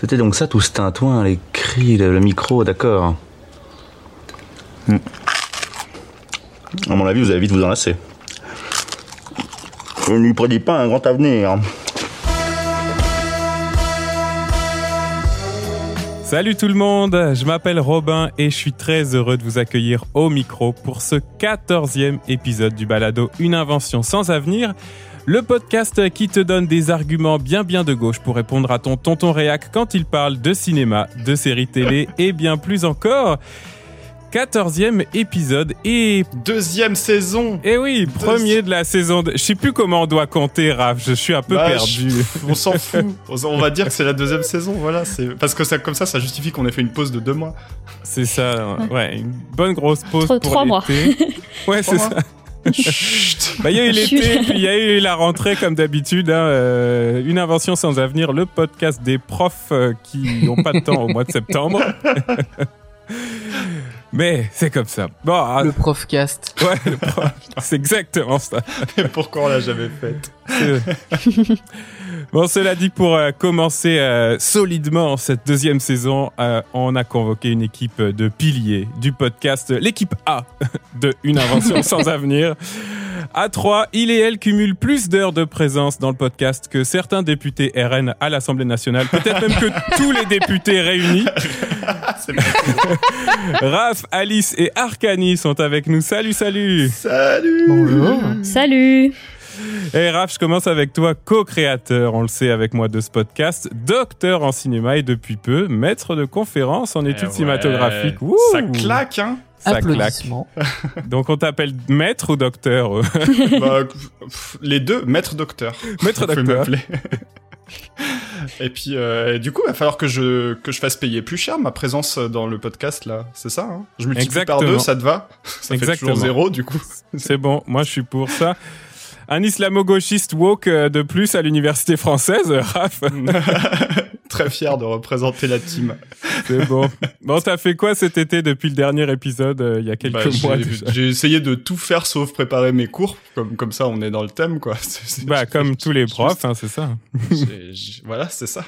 C'était donc ça tout ce tintouin, les cris, le, le micro, d'accord. Hmm. À mon avis, vous allez vite vous enlacer. Je ne lui prédis pas un grand avenir. Salut tout le monde, je m'appelle Robin et je suis très heureux de vous accueillir au micro pour ce 14e épisode du balado Une invention sans avenir, le podcast qui te donne des arguments bien bien de gauche pour répondre à ton tonton réac quand il parle de cinéma, de séries télé et bien plus encore. 14e épisode et deuxième saison. Et eh oui, premier de la saison. De... Je sais plus comment on doit compter, Raph. Je suis un peu bah, perdu. On s'en fout. on va dire que c'est la deuxième saison. Voilà, c'est parce que ça, comme ça, ça justifie qu'on ait fait une pause de deux mois. C'est ça. Ouais, une bonne grosse pause pour trois mois. ouais, c'est ça. Bah, il y a eu l'été, puis il y a eu la rentrée comme d'habitude. Hein, euh, une invention sans avenir, le podcast des profs euh, qui n'ont pas de temps au mois de septembre. Mais c'est comme ça. Bon, ah. le profcast. Ouais, le prof. c'est exactement ça. Et pourquoi on l'a jamais fait Bon, cela dit, pour euh, commencer euh, solidement cette deuxième saison, euh, on a convoqué une équipe de piliers du podcast, l'équipe A de Une invention sans avenir. À 3, il et elle cumulent plus d'heures de présence dans le podcast que certains députés RN à l'Assemblée nationale, peut-être même que tous les députés réunis. Raph, Alice et Arcani sont avec nous. Salut, salut. Salut. Bonjour. Salut. Et Raph, je commence avec toi, co-créateur, on le sait avec moi de ce podcast, docteur en cinéma et depuis peu, maître de conférences en études eh cinématographiques. Ça claque, hein ça claque. Donc on t'appelle maître ou docteur bah, Les deux, maître docteur. Maître docteur. Et puis, euh, du coup, il va falloir que je, que je fasse payer plus cher ma présence dans le podcast, là. C'est ça, hein? Je multiplie par deux, ça te va? Ça fait toujours zéro, du coup. C'est bon, moi je suis pour ça. Un islamo-gauchiste woke euh, de plus à l'université française, Raph. Très fier de représenter la team. C'est bon. Bon, t'as fait quoi cet été depuis le dernier épisode, euh, il y a quelques bah, mois J'ai essayé de tout faire sauf préparer mes cours. Comme, comme ça, on est dans le thème, quoi. bah, comme tous les profs, hein, c'est ça. voilà, c'est ça.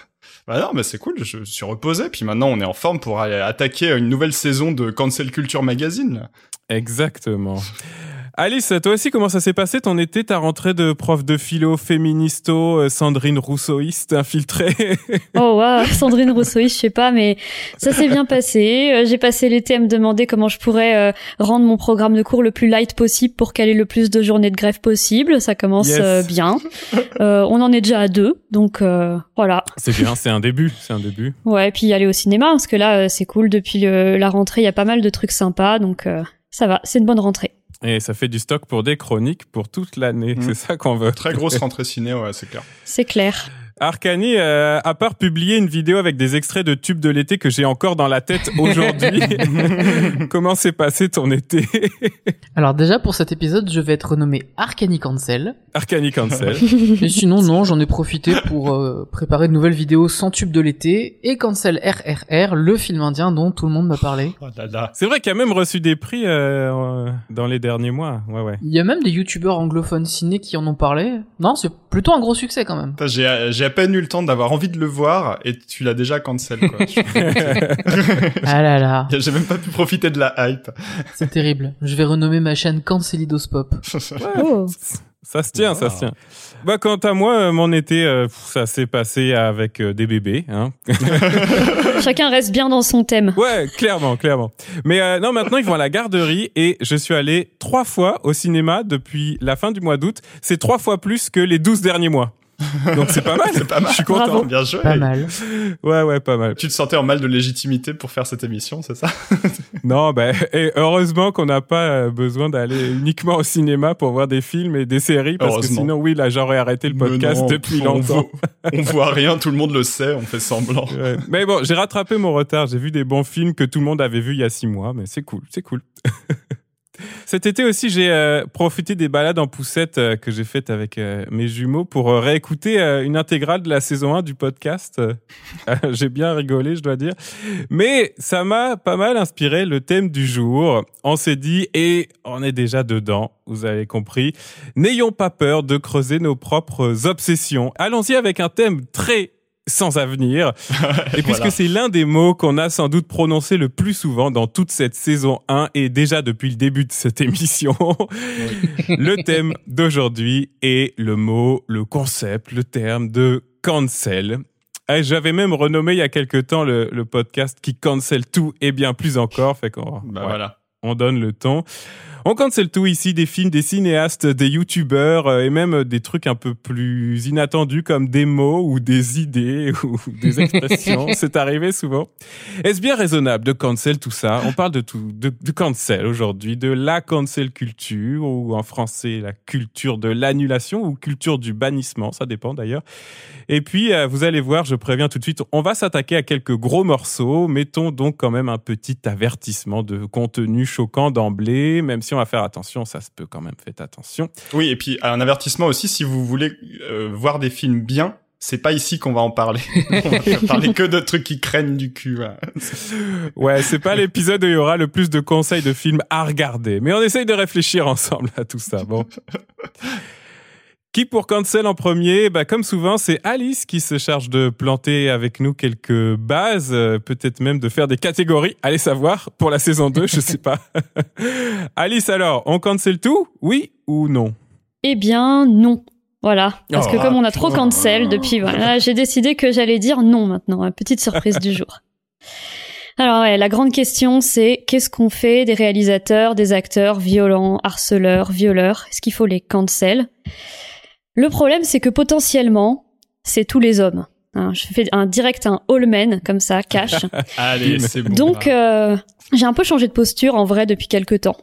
Bah non, mais c'est cool, je suis reposé, puis maintenant on est en forme pour aller attaquer une nouvelle saison de Cancel Culture Magazine. Exactement. Alice, toi aussi, comment ça s'est passé ton été, ta rentrée de prof de philo féministo, euh, Sandrine Rousseauiste infiltrée Oh waouh, Sandrine Rousseauiste, je sais pas, mais ça s'est bien passé. Euh, j'ai passé l'été à me demander comment je pourrais euh, rendre mon programme de cours le plus light possible pour caler le plus de journées de grève possible. Ça commence bien. on en est déjà à deux, donc voilà. C'est bien, c'est un début, c'est un début. Ouais, puis aller au cinéma, parce que là, c'est cool. Depuis la rentrée, il y a pas mal de trucs sympas, donc ça va, c'est une bonne rentrée. Et ça fait du stock pour des chroniques pour toute l'année. Mmh. C'est ça qu'on veut. Très grosse rentrée ciné, ouais, c'est clair. C'est clair. Arcani, euh, à part publier une vidéo avec des extraits de tubes de l'été que j'ai encore dans la tête aujourd'hui, comment s'est passé ton été Alors déjà pour cet épisode, je vais être renommé Arcani Cancel. Arcani Cancel. Et sinon non, j'en ai profité pour euh, préparer de nouvelles vidéos sans tube de l'été et Cancel RRR, le film indien dont tout le monde m'a parlé. Oh C'est vrai qu'il a même reçu des prix euh, dans les derniers mois. Ouais ouais. Il y a même des youtubeurs anglophones ciné qui en ont parlé. Non, c'est plutôt un gros succès quand même. J'ai peine eu le temps d'avoir envie de le voir et tu l'as déjà cancel quoi. ah là là. J'ai même pas pu profiter de la hype. C'est terrible. Je vais renommer ma chaîne Cancelidospop. Oh. Ça se tient, ça se tient. Bah quant à moi, euh, mon été, euh, ça s'est passé avec euh, des bébés. Hein. Chacun reste bien dans son thème. Ouais, clairement, clairement. Mais non, maintenant ils vont à la garderie et je suis allé trois fois au cinéma depuis la fin du mois d'août. C'est trois fois plus que les douze derniers mois. Donc c'est pas mal. c'est pas mal. Je suis content. Bien joué. Pas mal. Ouais, ouais, pas mal. Tu te sentais en mal de légitimité pour faire cette émission, c'est ça? Non, ben, et heureusement qu'on n'a pas euh, besoin d'aller uniquement au cinéma pour voir des films et des séries, parce que sinon, oui, là, j'aurais arrêté le podcast depuis longtemps. on voit rien, tout le monde le sait, on fait semblant. Mais bon, j'ai rattrapé mon retard. J'ai vu des bons films que tout le monde avait vus il y a six mois, mais c'est cool, c'est cool. Cet été aussi, j'ai euh, profité des balades en poussette euh, que j'ai faites avec euh, mes jumeaux pour réécouter une intégrale de la saison 1 du podcast. j'ai bien rigolé, je dois dire. Mais ça m'a pas mal inspiré le thème du jour. On s'est dit, et on est déjà dedans, vous avez compris, n'ayons pas peur de creuser nos propres obsessions. Allons-y avec un thème très sans avenir. et puisque c'est l'un des mots qu'on a sans doute prononcé le plus souvent dans toute cette saison 1 et déjà depuis le début de cette émission, le thème d'aujourd'hui est le mot, le concept, le terme de cancel. J'avais même renommé il y a quelque temps le, podcast qui cancel tout et bien plus encore. Fait qu'on bah voilà. On donne le ton. On cancel tout ici, des films, des cinéastes, des youtubeurs euh, et même des trucs un peu plus inattendus comme des mots ou des idées ou des expressions. C'est arrivé souvent. Est-ce bien raisonnable de cancel tout ça? On parle de tout, de, de cancel aujourd'hui, de la cancel culture ou en français la culture de l'annulation ou culture du bannissement, ça dépend d'ailleurs. Et puis euh, vous allez voir, je préviens tout de suite, on va s'attaquer à quelques gros morceaux. Mettons donc quand même un petit avertissement de contenu choquant d'emblée, même si on va faire attention, ça se peut quand même, faites attention. Oui, et puis un avertissement aussi, si vous voulez euh, voir des films bien, c'est pas ici qu'on va en parler. on va parler que de trucs qui craignent du cul. ouais, c'est pas l'épisode où il y aura le plus de conseils de films à regarder. Mais on essaye de réfléchir ensemble à tout ça. Bon. Qui pour cancel en premier? Bah, Comme souvent, c'est Alice qui se charge de planter avec nous quelques bases, euh, peut-être même de faire des catégories, allez savoir, pour la saison 2, je sais pas. Alice, alors, on cancel tout? Oui ou non? Eh bien, non. Voilà, parce que oh, comme on a trop cancel depuis, voilà, j'ai décidé que j'allais dire non maintenant. Petite surprise du jour. Alors ouais, la grande question c'est qu'est-ce qu'on fait des réalisateurs, des acteurs violents, harceleurs, violeurs? Est-ce qu'il faut les cancel? Le problème, c'est que potentiellement, c'est tous les hommes. Hein, je fais un direct un all men comme ça, cash. Allez, c'est bon. Donc, euh, j'ai un peu changé de posture en vrai depuis quelques temps.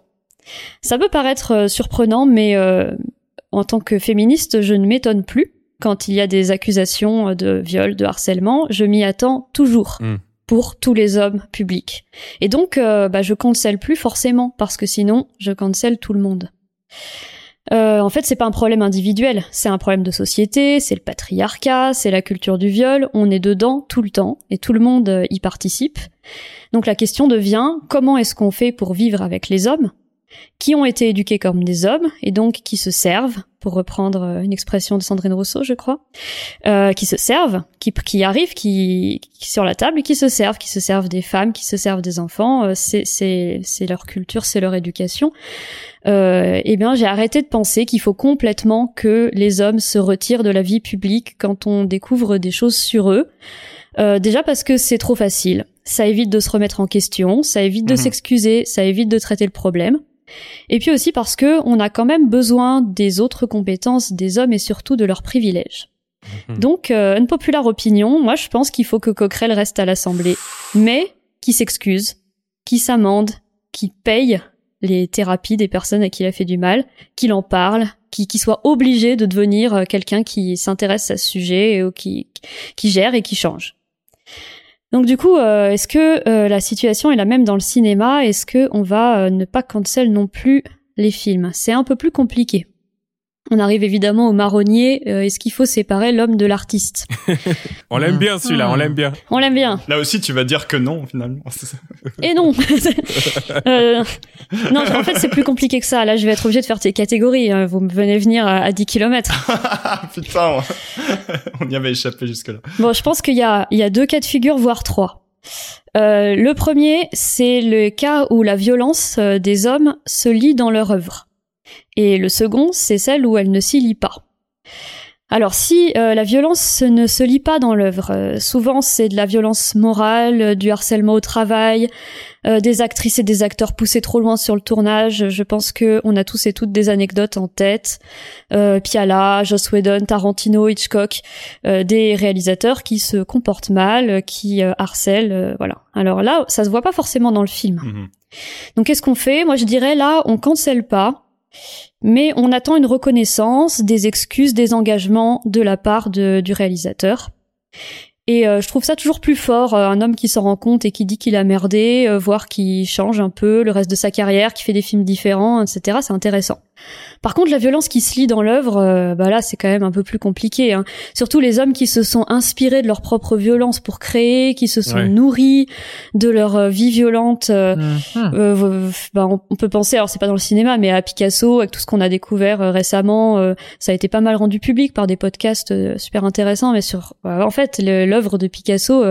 Ça peut paraître euh, surprenant, mais euh, en tant que féministe, je ne m'étonne plus quand il y a des accusations de viol, de harcèlement. Je m'y attends toujours. Hmm. pour tous les hommes publics. Et donc, bah, je cancelle plus forcément, parce que sinon, je cancelle tout le monde. Euh, en fait, c'est pas un problème individuel, c'est un problème de société, c'est le patriarcat, c'est la culture du viol, on est dedans tout le temps et tout le monde euh, y participe. Donc la question devient comment est-ce qu'on fait pour vivre avec les hommes qui ont été éduqués comme des hommes et donc qui se servent, pour reprendre euh, une expression de Sandrine Rousseau, je crois, euh, qui se servent, qui, qui arrivent, qui, qui sur la table et qui se servent, qui se servent des femmes, qui se servent des enfants. Euh, c'est c'est c'est leur culture, c'est leur éducation. Euh, eh bien, j'ai arrêté de penser qu'il faut complètement que les hommes se retirent de la vie publique quand on découvre des choses sur eux. Euh, déjà parce que c'est trop facile. Ça évite de se remettre en question, ça évite de mhm. s'excuser, ça évite de traiter le problème. Et puis aussi parce que on a quand même besoin des autres compétences des hommes et surtout de leurs privilèges. Mhm. Donc, euh, une populaire opinion, moi je pense qu'il faut que Coquerel reste à l'Assemblée, mais qui s'excuse, qui s'amende, qui paye les thérapies des personnes à qui il a fait du mal, qu'il en parle, qui, qui soit obligé de devenir euh, quelqu'un qui s'intéresse à ce sujet qui, qui gère et qui change. Donc du coup, euh, est-ce que euh, la situation est la même dans le cinéma? Est-ce que on va euh, ne pas cancel non plus les films? C'est un peu plus compliqué. On arrive évidemment au marronnier. Euh, est-ce qu'il faut séparer l'homme de l'artiste On l'aime bien celui-là, on l'aime bien. On l'aime bien. Là aussi, tu vas dire que non finalement. Et non. euh, non, en fait, c'est plus compliqué que ça. Là, je vais être obligé de faire tes catégories. Hein. Vous me venez venir à, 10 km. Putain, on y avait échappé jusque-là. Bon, je pense qu'il y a, il y a deux cas de figure, voire trois. Euh, le premier, c'est le cas où la violence euh, des hommes se lie dans leur œuvre. Et le second, c'est celle où elle ne s'y lit pas. Alors si euh, la violence ne se lit pas dans l'œuvre, euh, souvent c'est de la violence morale, euh, du harcèlement au travail, des actrices et des acteurs poussés trop loin sur le tournage. Je pense que on a tous et toutes des anecdotes en tête. Piala, Joss Whedon, Tarantino, Hitchcock, des réalisateurs qui se comportent mal, qui harcèlent, voilà. Alors là, ça se voit pas forcément dans le film. Mhm. Donc qu'est-ce qu'on fait? Moi je dirais là, on cancelle pas mais on attend une reconnaissance, des excuses, des engagements de la part du réalisateur. Et euh, je trouve ça toujours plus fort, euh, un homme qui s'en rend compte et qui dit qu'il a merdé, euh, voire qui change un peu le reste de sa carrière, qui fait des films différents, etc. C'est intéressant. Par contre, la violence qui se lit dans l'œuvre, euh, bah là, c'est quand même un peu plus compliqué. Hein. Surtout les hommes qui se sont inspirés de leur propre violence pour créer, qui se sont nourris de leur euh, vie violente. Euh, mhm. bah, on, peut penser, alors c'est pas dans le cinéma, mais à Picasso, avec tout ce qu'on a découvert récemment, ça a été pas mal rendu public par des podcasts super intéressants. Mais sur, en fait, l'œuvre de Picasso,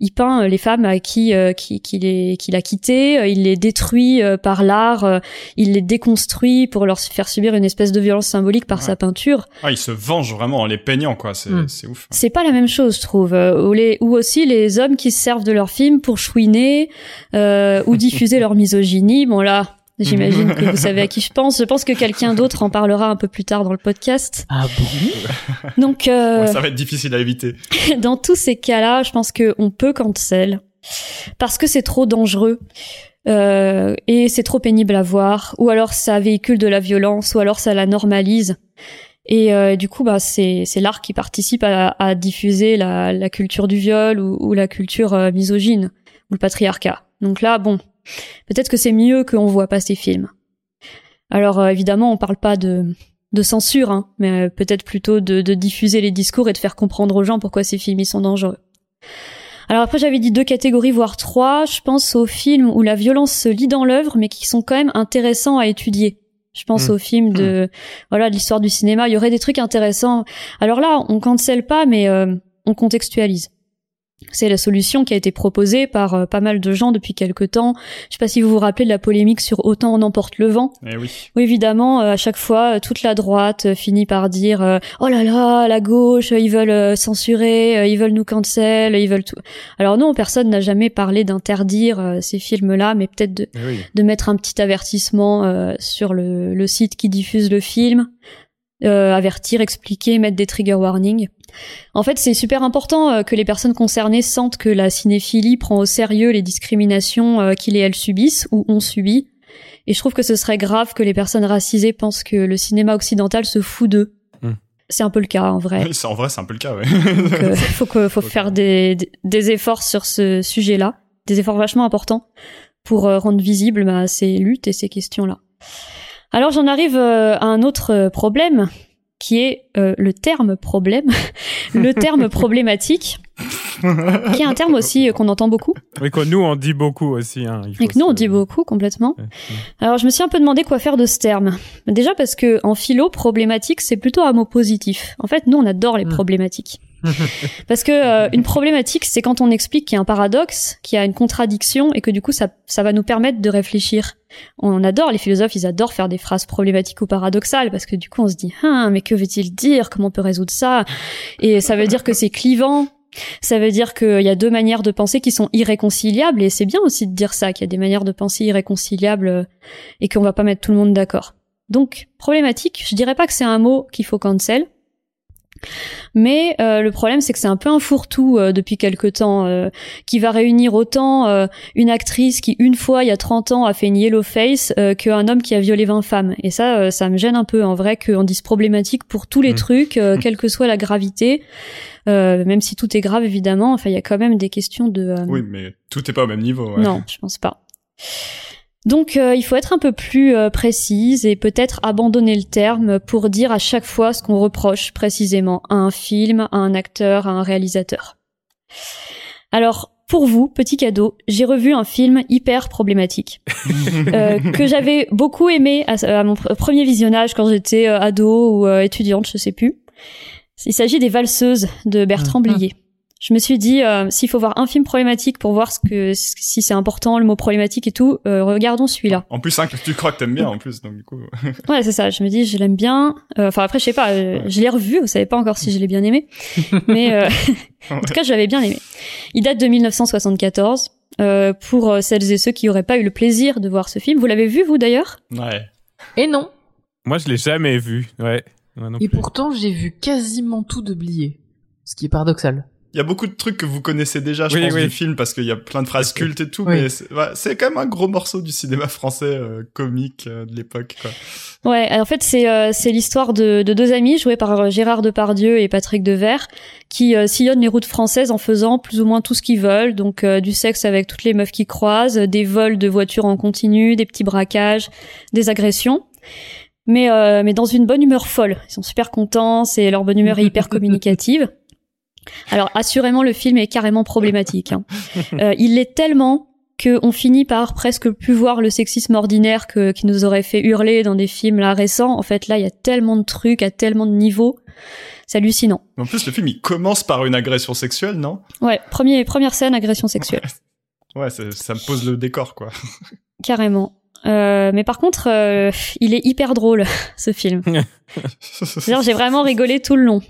il peint les femmes à qui qui qu'il a quitté, il les détruit par l'art, il les déconstruit pour leur faire subir une espèce de violence symbolique par sa peinture. Ah, il se venge vraiment en les peignant, quoi. C'est hmm. ouf. C'est pas la même chose, je trouve. Euh, ou, les, ou aussi les hommes qui se servent de leurs films pour chouiner euh, ou diffuser leur misogynie. Bon là, J'imagine que vous savez à qui je pense. Je pense que quelqu'un d'autre en parlera un peu plus tard dans le podcast. Ah bon? Donc euh, ça va être difficile à éviter. dans tous ces cas-là, je pense qu'on peut cancel parce que c'est trop dangereux. Euh, et c'est trop pénible à voir, ou alors ça véhicule de la violence, ou alors ça la normalise. Et euh, du coup, bah, c'est l'art qui participe à, diffuser la, culture du viol ou, la culture euh, misogyne ou le patriarcat. Donc là, bon, peut-être que c'est mieux qu'on voit pas ces films. Alors évidemment, on parle pas de de censure, hein, mais peut-être plutôt de, de diffuser les discours et de faire comprendre aux gens pourquoi ces films ils sont dangereux. Alors après, j'avais dit deux catégories, voire trois. Je pense aux films où la violence se lit dans l'œuvre, mais qui sont quand même intéressants à étudier. Je pense mmh. aux films de mmh. voilà de l'histoire du cinéma. Il y aurait des trucs intéressants. Alors là, on cancelle pas, mais euh, on contextualise. C'est la solution qui a été proposée par euh, pas mal de gens depuis quelque temps. Je sais pas si vous vous rappelez de la polémique sur autant on emporte le vent. Eh oui. évidemment, euh, à chaque fois, euh, toute la droite finit par dire oh là là, la gauche, ils veulent censurer, ils veulent nous cancel, ils veulent tout. Alors non, personne n'a jamais parlé d'interdire ces films-là, mais peut-être de, eh de mettre un petit avertissement sur le, le site qui diffuse le film. Euh, avertir, expliquer, mettre des trigger warnings. En fait, c'est super important euh, que les personnes concernées sentent que la cinéphilie prend au sérieux les discriminations euh, qu'ils et elles subissent ou ont subi. Et je trouve que ce serait grave que les personnes racisées pensent que le cinéma occidental se fout d'eux. Hmm. C'est un peu le cas en vrai. En vrai, c'est un peu le cas, ouais. Donc, faut que, faut faire des, des, efforts sur ce sujet-là, des efforts vachement importants pour rendre visibles bah, ces luttes et ces questions-là. Alors j'en arrive euh, à un autre euh, problème qui est euh, le terme problème, le terme problématique, qui est un terme aussi qu'on entend beaucoup. Oui, que nous on dit beaucoup aussi. Hein, Et que nous on dit beaucoup complètement. Alors je me suis un peu demandé quoi faire de ce terme. Déjà parce que en philo, problématique c'est plutôt un mot positif. En fait, nous on adore les hmm. problématiques. Parce que euh, une problématique, c'est quand on explique qu'il y a un paradoxe, qu'il y a une contradiction, et que du coup, ça, ça va nous permettre de réfléchir. On adore, les philosophes, ils adorent faire des phrases problématiques ou paradoxales, parce que du coup, on se dit, hein, mais que veut-il dire? Comment on peut résoudre ça? Et ça veut dire que c'est clivant. Ça veut dire qu'il y a deux manières de penser qui sont irréconciliables, et c'est bien aussi de dire ça, qu'il y a des manières de penser irréconciliables, euh, et qu'on va pas mettre tout le monde d'accord. Donc, problématique, je dirais pas que c'est un mot qu'il faut cancel, mais euh, le problème, c'est que c'est un peu un fourre-tout euh, depuis quelque temps, euh, qui va réunir autant une actrice qui, une fois, il y a 30 ans, a fait une yellow face, qu'un homme qui a violé 20 femmes. Et ça, ça me gêne un peu, en vrai, qu'on dise problématique pour tous les mmh. trucs, quelle que soit la gravité. même si tout est grave, évidemment, enfin, il y a quand même des questions de... Oui, mais tout est pas au même niveau. Ouais. Non, je pense pas. Donc euh, il faut être un peu plus euh, précise et peut-être abandonner le terme pour dire à chaque fois ce qu'on reproche précisément à un film, à un acteur, à un réalisateur. Alors pour vous, petit cadeau, j'ai revu un film hyper problématique euh, que j'avais beaucoup aimé à, mon premier visionnage quand j'étais ado ou étudiante, je sais plus. Il s'agit des Valseuses de Bertrand mmh. Blier je me suis dit euh, s'il faut voir un film problématique pour voir ce que si c'est important le mot problématique et tout, euh, regardons celui-là. En plus, que tu crois que t'aimes bien en plus, donc du coup. ouais, c'est ça. Je me dis je l'aime bien. Euh, enfin après, je sais pas. Je l'ai revu. Vous savez pas encore si je l'ai bien aimé, mais en tout cas, j'avais bien aimé. Il date de 1974. pour celles et ceux qui auraient pas eu le plaisir de voir ce film, vous l'avez vu vous d'ailleurs? Ouais. Et non. Moi, je l'ai jamais vu. Ouais. et pourtant, j'ai vu quasiment tout de Blier, ce qui est paradoxal il y a beaucoup de trucs que vous connaissez déjà, je pense, du film, parce qu'il y a plein de phrases cultes et tout, mais c'est quand même un gros morceau du cinéma français euh, comique euh, de l'époque. Quoi. Ouais, en fait, c'est euh, c'est l'histoire de, de, deux amis joués par Gérard Depardieu et Patrick Devers qui sillonnent les routes françaises en faisant plus ou moins tout ce qu'ils veulent, donc du sexe avec toutes les meufs qui croisent, des vols de voitures en continu, des petits braquages, des agressions. mais euh, mais dans une bonne humeur folle. Ils sont super contents, c'est leur bonne humeur est hyper communicative. Alors assurément le film est carrément problématique. Hein. Euh, il l'est tellement qu'on finit par presque plus voir le sexisme ordinaire que, qui nous aurait fait hurler dans des films là récents. En fait là il y a tellement de trucs, à tellement de niveaux. C'est hallucinant. En plus le film il commence par une agression sexuelle, non? Ouais, premier, première scène agression sexuelle. ouais, ça, ça me pose le décor quoi. Carrément. Euh, mais par contre, euh, il est hyper drôle ce film. j'ai vraiment rigolé tout le long.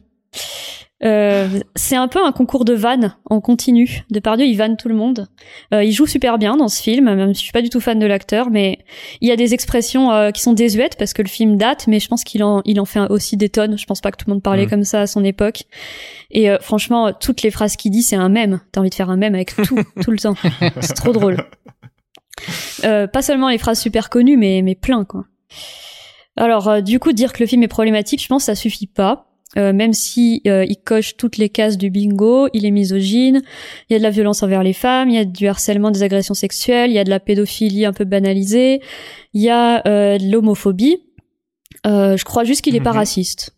Euh, c'est un peu un concours de vannes en continu. Depardieu, il vanne tout le monde. Euh, il joue super bien dans ce film, même si je suis pas du tout fan de l'acteur, mais il y a des expressions euh, qui sont désuètes parce que le film date, mais je pense qu'il en, il en fait aussi des tonnes. Je pense pas que tout le monde parlait comme ça à son époque. Et euh, franchement, toutes les phrases qu'il dit, c'est un mème. T'as envie de faire un mème avec tout, tout le temps. C'est trop drôle. Euh, pas seulement les phrases super connues, mais, mais plein, quoi. Alors, euh, du coup, dire que le film est problématique, je pense que ça suffit pas. Euh, même si il coche toutes les cases du bingo, il est misogyne, il y a de la violence envers les femmes, il y a du harcèlement, des agressions sexuelles, il y a de la pédophilie un peu banalisée, il y a de l'homophobie. je crois juste qu'il est pas mhm. raciste.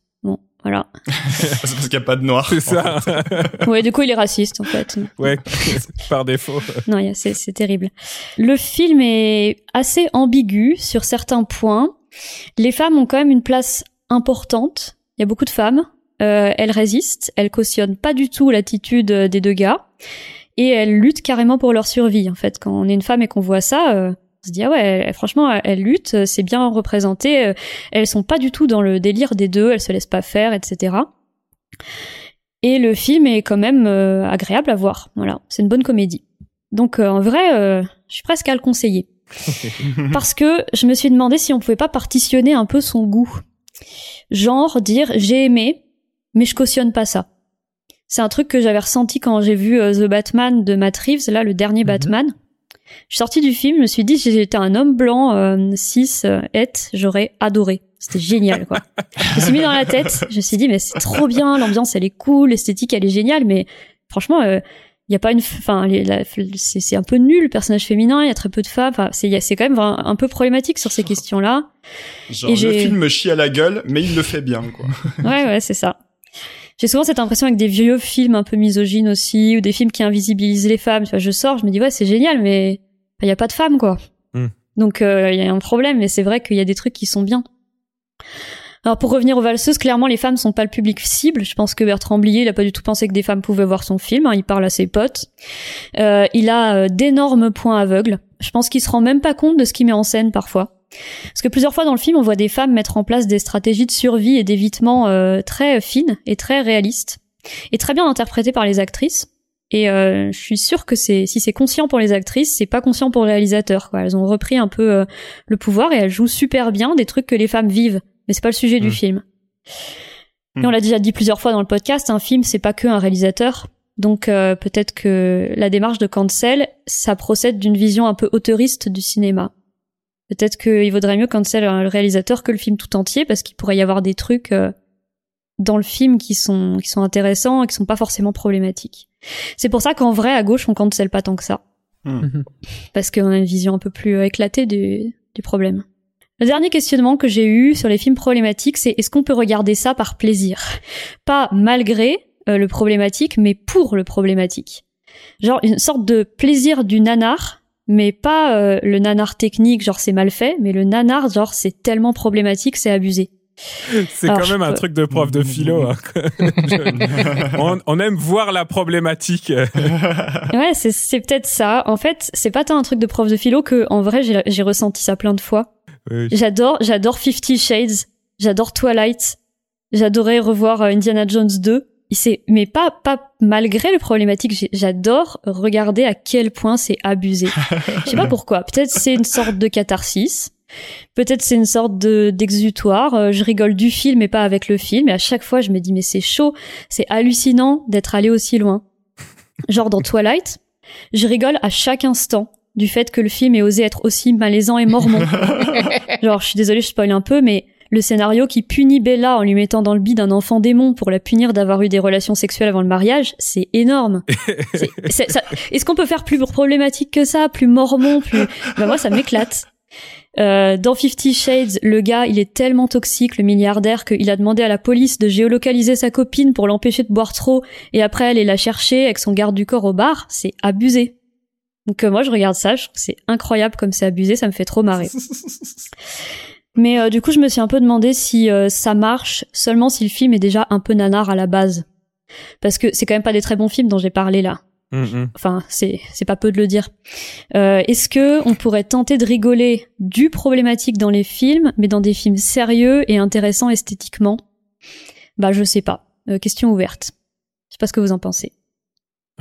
Voilà. c'est parce qu'il n'y a pas de noir. C'est ça. ouais, du coup, il est raciste, en fait. Ouais, par défaut. Non, c'est terrible. Le film est assez ambigu sur certains points. Les femmes ont quand même une place importante. Il y a beaucoup de femmes. Euh, elles résistent. Elles cautionnent pas du tout l'attitude des deux gars. Et elles luttent carrément pour leur survie. En fait, quand on est une femme et qu'on voit ça, euh, on se dit ah ouais, franchement, elles luttent, c'est bien représenté. Euh, elles sont pas du tout dans le délire des deux, elles se laissent pas faire, etc. Et le film est quand même euh, agréable à voir. Voilà, c'est une bonne comédie. Donc euh, en vrai, je suis presque à le conseiller. Parce que je me suis demandé si on pouvait pas partitionner un peu son goût. Genre dire j'ai aimé, mais je cautionne pas ça. C'est un truc que j'avais ressenti quand j'ai vu The Batman de Matt Reeves, là le dernier mhm. Batman. Je suis sortie du film, je me suis dit si j'étais un homme blanc euh, cis euh, j'aurais adoré. C'était génial quoi. je me suis mis dans la tête, je me suis dit mais c'est trop bien, l'ambiance elle est cool, l'esthétique elle est géniale mais franchement il y a pas une enfin c'est un peu nul le personnage féminin, il y a très peu de femmes, enfin c'est c'est quand même un, peu problématique sur ces questions-là. Genre le film me chie à la gueule mais il le fait bien quoi. ouais ouais, c'est ça. J'ai souvent cette impression avec des vieux films un peu misogynes aussi, ou des films qui invisibilisent les femmes. Tu vois, je sors, je me dis ouais, c'est génial, mais il y a pas de femmes quoi. Hmm. Donc euh, il y a un problème, mais c'est vrai qu'il y a des trucs qui sont bien. Alors pour revenir aux valseuses, clairement les femmes sont pas le public cible. Je pense que Bertrand Blier, il a pas du tout pensé que des femmes pouvaient voir son film. Hein. il parle à ses potes. Euh, il a euh, d'énormes points aveugles. Je pense qu'il se rend même pas compte de ce qu'il met en scène parfois. Parce que plusieurs fois dans le film, on voit des femmes mettre en place des stratégies de survie et d'évitement euh, très fines et très réalistes, et très bien interprétées par les actrices. Et euh, je suis sûre que c'est si c'est conscient pour les actrices, c'est pas conscient pour le réalisateur. Quoi. Elles ont repris un peu euh, le pouvoir et elles jouent super bien des trucs que les femmes vivent, mais c'est pas le sujet du mmh. film. Et on l'a déjà dit plusieurs fois dans le podcast, un film c'est pas que un réalisateur. Donc peut-être que la démarche de Cancel, ça procède d'une vision un peu auteuriste du cinéma. Peut-être qu'il vaudrait mieux c'est le réalisateur que le film tout entier, parce qu'il pourrait y avoir des trucs euh, dans le film qui sont qui sont intéressants et qui sont pas forcément problématiques. C'est pour ça qu'en vrai, à gauche, on cancelle pas tant que ça, hmm. parce qu'on a une vision un peu plus euh, éclatée du, du problème. Le dernier questionnement que j'ai eu sur les films problématiques, c'est est-ce qu'on peut regarder ça par plaisir? Pas malgré euh, le problématique, mais pour le problématique. Genre une sorte de plaisir du nanar mais pas euh, le nanar technique, genre c'est mal fait, mais le nanar, genre c'est tellement problématique, c'est abusé. C'est quand même un truc de prof de philo. Hein. on, aime voir la problématique. ouais, c'est peut-être ça. En fait, c'est pas tant un truc de prof de philo que, en vrai, j'ai ressenti ça plein de fois. J'adore, j'adore Fifty Shades, j'adore Twilight, j'adorais revoir euh, Indiana Jones 2 c'est mais pas pas malgré le problématique j'adore regarder à quel point c'est abusé. Je sais pas pourquoi. Peut-être c'est une sorte de catharsis. Peut-être c'est une sorte de d'exutoire. Euh, je rigole du film et pas avec le film. Et à chaque fois je me dis mais c'est chaud. C'est hallucinant d'être allé aussi loin. Genre dans Twilight je rigole à chaque instant du fait que le film ait osé être aussi malaisant et mormon genre je suis désolée je spoil un peu mais le scénario qui punit Bella en lui mettant dans le bide un enfant démon pour la punir d'avoir eu des relations sexuelles avant le mariage, c'est énorme. Est-ce qu'on peut faire plus problématique que ça, plus mormon, plus... Bah moi, ça m'éclate. Euh, dans Fifty Shades, le gars, il est tellement toxique, le milliardaire, qu'il a demandé à la police de géolocaliser sa copine pour l'empêcher de boire trop, et après aller la chercher avec son garde du corps au bar. C'est abusé. Donc euh, moi, je regarde ça, je trouve que c'est incroyable comme c'est abusé, ça me fait trop marrer. Mais euh, du coup, je me suis un peu demandé si ça marche seulement si le film est déjà un peu nanar à la base. Parce que c'est quand même pas des très bons films dont j'ai parlé là. Mm-hmm. Enfin, c'est c'est pas peu de le dire. Euh, Est-ce que on pourrait tenter de rigoler du problématique dans les films, mais dans des films sérieux et intéressants esthétiquement? Bah, je sais pas. Euh, question ouverte. Je sais pas ce que vous en pensez.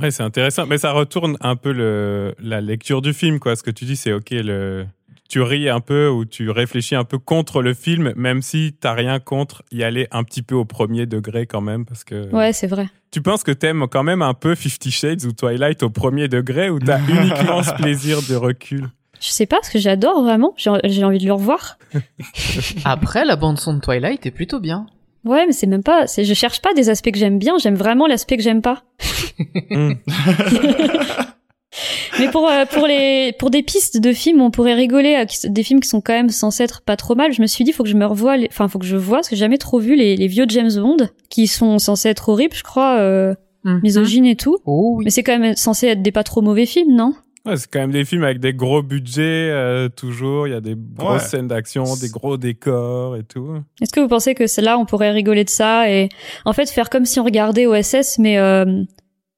Ouais, c'est intéressant, mais ça retourne un peu le, la lecture du film, quoi. Ce que tu dis, c'est ok, le, tu ris un peu ou tu réfléchis un peu contre le film, même si t'as rien contre y aller un petit peu au premier degré quand même, parce que. Ouais, c'est vrai. Tu penses que t'aimes quand même un peu Fifty Shades ou Twilight au premier degré ou t'as uniquement ce plaisir de recul? Je sais pas, parce que j'adore vraiment. J'ai envie de le revoir. Après, la bande son de Twilight est plutôt bien. Ouais, mais c'est même pas. Je cherche pas des aspects que j'aime bien. J'aime vraiment l'aspect que j'aime pas. Hmm. Mais pour euh, pour les pour des pistes de films, on pourrait rigoler à des films qui sont quand même censés être pas trop mal. Je me suis dit faut que je me revoie, enfin faut que je vois parce que j'ai jamais trop vu les, les vieux James Bond qui sont censés être horribles, je crois, euh, mhm. misogynes et tout. Oh, Mais c'est quand même censé être des pas trop mauvais films, non? Ouais, c'est quand même des films avec des gros budgets euh, toujours. Il y a des grosses scènes d'action, des gros décors et tout. Est-ce que vous pensez que c'est là on pourrait rigoler de ça et en fait faire comme si on regardait OSS mais euh,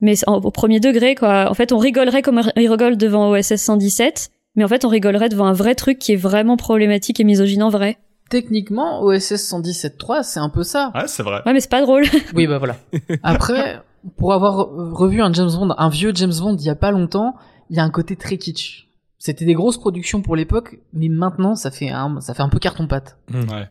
mais au premier degré quoi. En fait, on rigolerait comme on rigole devant OSS 117, mais en fait, on rigolerait devant un vrai truc qui est vraiment problématique et misogyne vrai. Techniquement, OSS 117.3, c'est un peu ça. Ouais, c'est vrai. Ouais, mais c'est pas drôle. oui, bah voilà. Après, pour avoir revu un James Bond, un vieux James Bond il y a pas longtemps, il y a un côté très kitsch. C'était des grosses productions pour l'époque, mais maintenant ça fait un, ça fait un peu carton pâte. Ouais.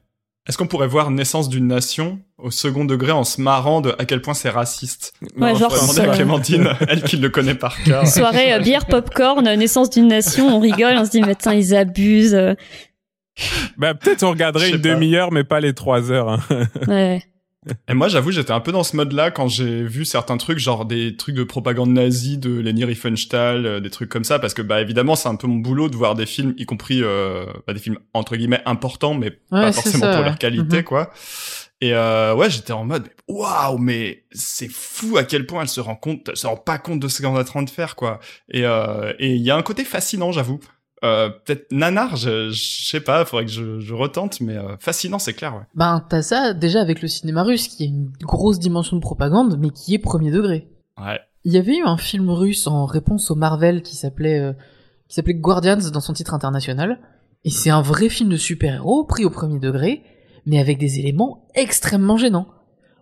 Est-ce qu'on pourrait voir Naissance d'une nation au second degré en se marrant de à quel point c'est raciste? Ouais, genre demander à Clémentine, elle qui le connaît par cœur. Soirée euh, bière popcorn, Naissance d'une nation, on rigole, on se dit mais tiens ils abusent. Bah peut-être on regarderait une demi-heure mais pas les trois heures. Hein. Ouais. Et moi, j'avoue, j'étais un peu dans ce mode-là quand j'ai vu certains trucs, genre des trucs de propagande nazie de Leni Riefenstahl, euh, des trucs comme ça, parce que bah évidemment, c'est un peu mon boulot de voir des films, y compris euh, bah, des films entre guillemets importants, mais pas forcément pour leur qualité, mhm. quoi. Et euh, ouais, j'étais en mode waouh, mais c'est fou à quel point elle se rend compte, elle se rend pas compte de ce qu'on est en train de faire, quoi. Et euh, et il y a un côté fascinant, j'avoue. Euh, peut-être nanar, je, je sais pas, faudrait que je, je retente, mais euh, fascinant, c'est clair. Ouais. Ben t'as ça déjà avec le cinéma russe, qui a une grosse dimension de propagande, mais qui est premier degré. Ouais. Il y avait eu un film russe en réponse au Marvel qui s'appelait euh, qui s'appelait Guardians dans son titre international, et c'est un vrai film de super-héros pris au premier degré, mais avec des éléments extrêmement gênants.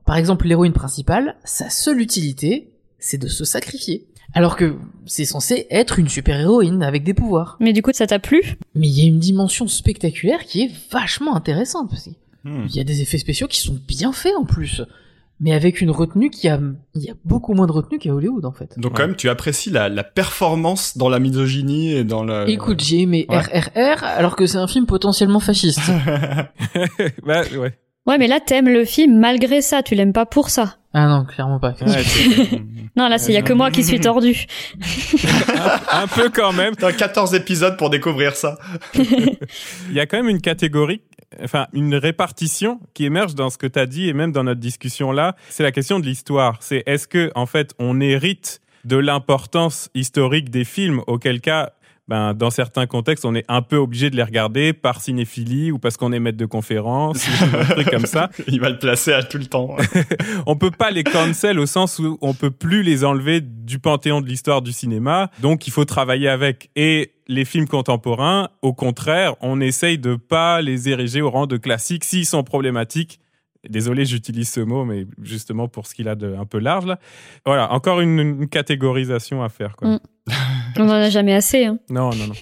Par exemple, l'héroïne principale, sa seule utilité, c'est de se sacrifier. Alors que c'est censé être une super-héroïne avec des pouvoirs. Mais du coup, ça t'a plu? Mais il y a une dimension spectaculaire qui est vachement intéressante. aussi. Hmm. Il y a des effets spéciaux qui sont bien faits en plus. Mais avec une retenue qui a, il y a beaucoup moins de retenue qu'à Hollywood en fait. Donc quand même, tu apprécies la, la performance dans la misogynie et dans le. Écoute, j'ai aimé RRR alors que c'est un film potentiellement fasciste. bah, ouais. Ouais, mais là, t'aimes le film malgré ça, tu l'aimes pas pour ça. Ah non, clairement pas. non, là, il y a que moi qui suis tordu. un, peu quand même. T'as 14 épisodes pour découvrir ça. Il y a quand même une catégorie, enfin, une répartition qui émerge dans ce que t'as dit et même dans notre discussion là. C'est la question de l'histoire. C'est est-ce que, en fait, on hérite de l'importance historique des films, auquel cas ben, dans certains contextes, on est un peu obligé de les regarder par cinéphilie ou parce qu'on est maître de conférence, ou un truc comme ça. Il va le placer à tout le temps. on peut pas les cancel au sens où on peut plus les enlever du panthéon de l'histoire du cinéma. Donc, il faut travailler avec. Et les films contemporains, au contraire, on essaye de pas les ériger au rang de classiques s'ils sont problématiques. Désolé, j'utilise ce mot, mais justement pour ce qu'il a de un peu large là. Voilà, encore une, catégorisation à faire. Quoi. Mm. On n'en a jamais assez. Hein. Non, non, non.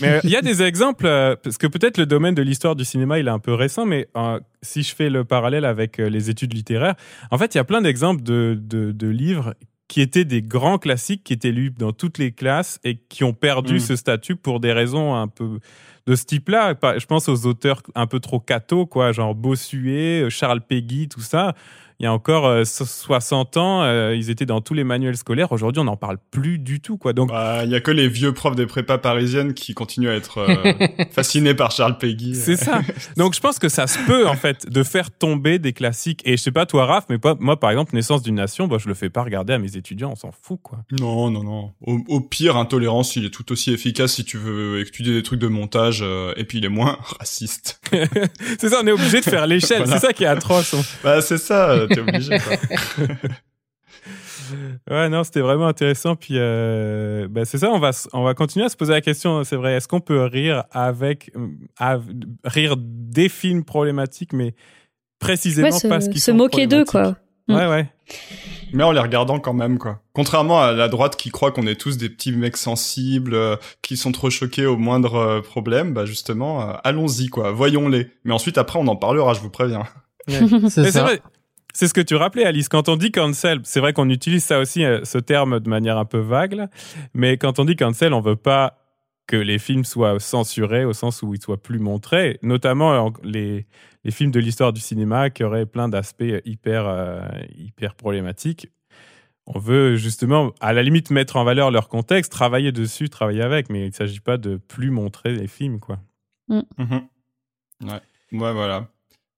mais euh, il y a des exemples, euh, parce que peut-être le domaine de l'histoire du cinéma, il est un peu récent, mais euh, si je fais le parallèle avec les études littéraires, en fait, il y a plein d'exemples de, de, livres qui étaient des grands classiques, qui étaient lus dans toutes les classes et qui ont perdu mm. ce statut pour des raisons un peu de ce type-là. Je pense aux auteurs un peu trop cathos, quoi, genre Bossuet, Charles Péguy, tout ça il y a encore euh, 60 ans, euh, ils étaient dans tous les manuels scolaires. Aujourd'hui, on n'en parle plus du tout, quoi. Donc, Bah, il y a que les vieux profs des prépas parisiennes qui continuent à être euh, fascinés par Charles Peggy. c'est ça. Donc, je pense que ça se peut, en fait, de faire tomber des classiques. Et je sais pas toi, Raph, mais pas, moi, par exemple, Naissance d'une nation, bah, je le fais pas regarder à mes étudiants, on s'en fout, quoi. Non, non, non. Au, au pire, Intolérance, il est tout aussi efficace si tu veux étudier des trucs de montage, euh, et puis il est moins raciste. c'est ça, on est obligé de faire l'échelle. Voilà. C'est ça qui est atroce. On- Bah, c'est ça, euh, t'es obligé, quoi. Ouais, non, c'était vraiment intéressant. Puis, euh, bah, c'est ça, on va, on va continuer à se poser la question, c'est vrai, est-ce qu'on peut rire avec, euh, av- rire des films problématiques, mais précisément Ouais, se, parce qu'ils se sont moquer d'eux, quoi. Mm. Ouais, ouais. Mais en les regardant quand même, quoi. Contrairement à la droite qui croit qu'on est tous des petits mecs sensibles, euh, qui sont trop choqués au moindre euh, problème, bah justement, euh, allons-y, quoi. Voyons-les. Mais ensuite, après, on en parlera, je vous préviens. C'est Mais c'est ça. vrai. C'est ce que tu rappelais, Alice. Quand on dit cancel, c'est vrai qu'on utilise ça aussi, euh, ce terme, de manière un peu vague. là. Mais quand on dit cancel, on veut pas que les films soient censurés au sens où ils soient plus montrés. Notamment euh, les, les films de l'histoire du cinéma qui auraient plein d'aspects hyper, euh, hyper problématiques. On veut justement, à la limite, mettre en valeur leur contexte, travailler dessus, travailler avec. Mais il ne s'agit pas de plus montrer les films, quoi. Mhm. Ouais. Ouais, voilà.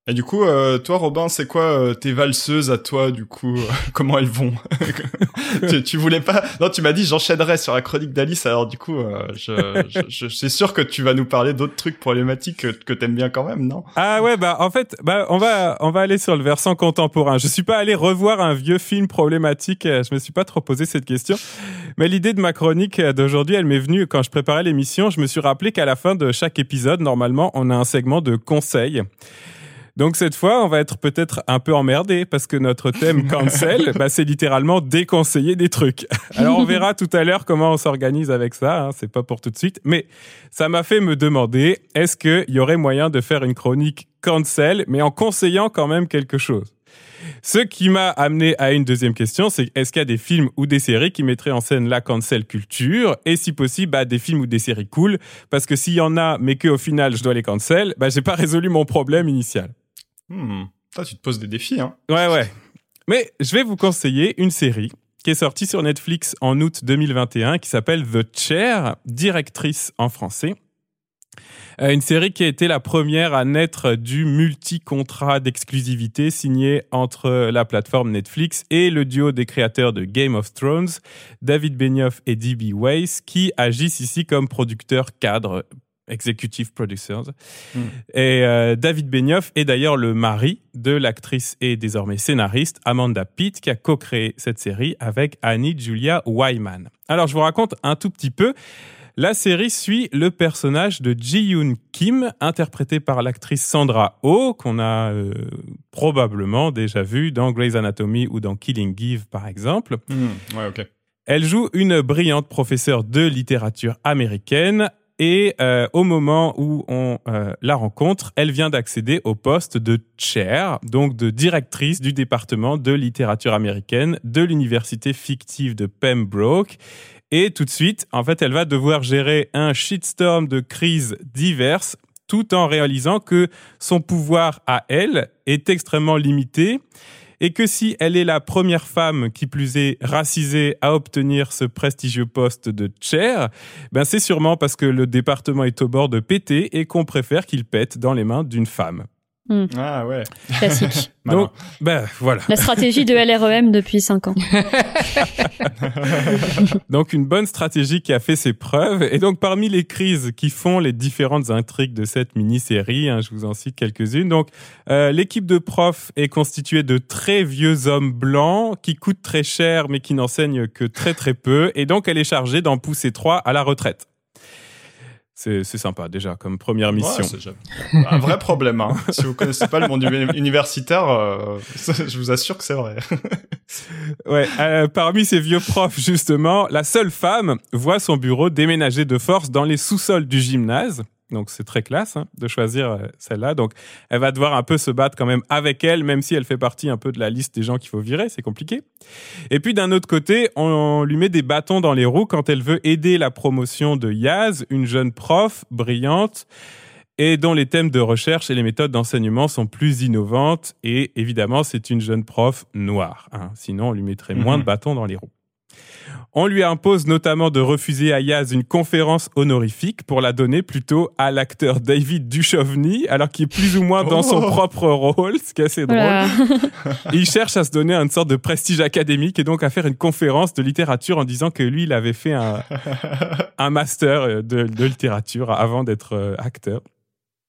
Et du coup, euh, toi, Robin, c'est quoi euh, tes valseuses à toi, du coup Comment elles vont? Tu, tu voulais pas Non, tu m'as dit j'enchaînerais sur la chronique d'Alice. Alors du coup, euh, je, je, je suis sûr que tu vas nous parler d'autres trucs problématiques que, que t'aimes bien quand même, non? Ah ouais, bah en fait, bah on va on va aller sur le versant contemporain. Je suis pas allé revoir un vieux film problématique. euh, Je me suis pas trop posé cette question. Mais l'idée de ma chronique euh, d'aujourd'hui, elle m'est venue quand je préparais l'émission. Je me suis rappelé qu'à la fin de chaque épisode, normalement, on a un segment de conseils. Donc cette fois, on va être peut-être un peu emmerdé parce que notre thème cancel, bah, c'est littéralement déconseiller des trucs. Alors on verra tout à l'heure comment on s'organise avec ça. Hein, c'est pas pour tout de suite, mais ça m'a fait me demander est-ce qu'il y aurait moyen de faire une chronique cancel, mais en conseillant quand même quelque chose? Ce qui m'a amené à une deuxième question, c'est est-ce qu'il y a des films ou des séries qui mettraient en scène la cancel culture? Et si possible bah, des films ou des séries cool? Parce que s'il y en a mais qu'au final je dois les cancel, bah j'ai pas résolu mon problème initial. Hmm. Tu te poses des défis, hein Ouais, ouais. Mais je vais vous conseiller une série qui est sortie sur Netflix en août 2021 qui s'appelle The Chair, directrice en français. Euh, une série qui a été la première à naître du multi-contrat d'exclusivité signé entre la plateforme Netflix et le duo des créateurs de Game of Thrones, David Benioff et D.B. Weiss, qui agissent ici comme producteurs cadres, executive producers. Hmm. Et euh, David Benioff est d'ailleurs le mari de l'actrice et désormais scénariste Amanda Pitt qui a co-créé cette série avec Annie Julia Wyman. Alors je vous raconte un tout petit peu. La série suit le personnage de Ji-Yoon Kim, interprété par l'actrice Sandra Oh, qu'on a euh, probablement déjà vu dans Grey's Anatomy ou dans Killing Eve par exemple. Hmm. Ouais, ok. Elle joue une brillante professeure de littérature américaine et euh, au moment où on euh, la rencontre, elle vient d'accéder au poste de chair, donc de directrice du département de littérature américaine de l'université fictive de Pembroke. Et tout de suite, en fait, elle va devoir gérer un shitstorm de crises diverses tout en réalisant que son pouvoir à elle est extrêmement limité et que si elle est la première femme qui plus est racisée à obtenir ce prestigieux poste de chair, ben c'est sûrement parce que le département est au bord de péter et qu'on préfère qu'il pète dans les mains d'une femme. Ah ouais. Classique. Donc, ben voilà. La stratégie de LREM depuis 5 ans. Donc une bonne stratégie qui a fait ses preuves. Et donc parmi les crises qui font les différentes intrigues de cette mini-série, hein, je vous en cite quelques-unes. Donc euh, l'équipe de profs est constituée de très vieux hommes blancs qui coûtent très cher mais qui n'enseignent que très très peu. Et donc elle est chargée d'en pousser trois à la retraite. C'est sympa déjà comme première mission. Ouais, un vrai problème. Hein. si vous connaissez pas le monde uni- universitaire, euh, je vous assure que c'est vrai. Ouais, euh, parmi ces vieux profs, justement, la seule femme voit son bureau déménager de force dans les sous-sols du gymnase. Donc c'est très classe hein, de choisir euh, celle-là. Donc elle va devoir un peu se battre quand même avec elle, même si elle fait partie un peu de la liste des gens qu'il faut virer, c'est compliqué. Et puis d'un autre côté, on lui met des bâtons dans les roues quand elle veut aider la promotion de Yaz, une jeune prof brillante et dont les thèmes de recherche et les méthodes d'enseignement sont plus innovantes. Et évidemment, c'est une jeune prof noire. Hein. Sinon, on lui mettrait moins de bâtons dans les roues. On lui impose notamment de refuser à Yaz une conférence honorifique pour la donner plutôt à l'acteur David Duchovny, alors qu'il est plus ou moins dans son Oh. propre rôle, ce qui est assez drôle. Voilà. Il cherche à se donner une sorte de prestige académique et donc à faire une conférence de littérature en disant que lui, il avait fait un, un master euh, de, de littérature avant d'être euh, acteur.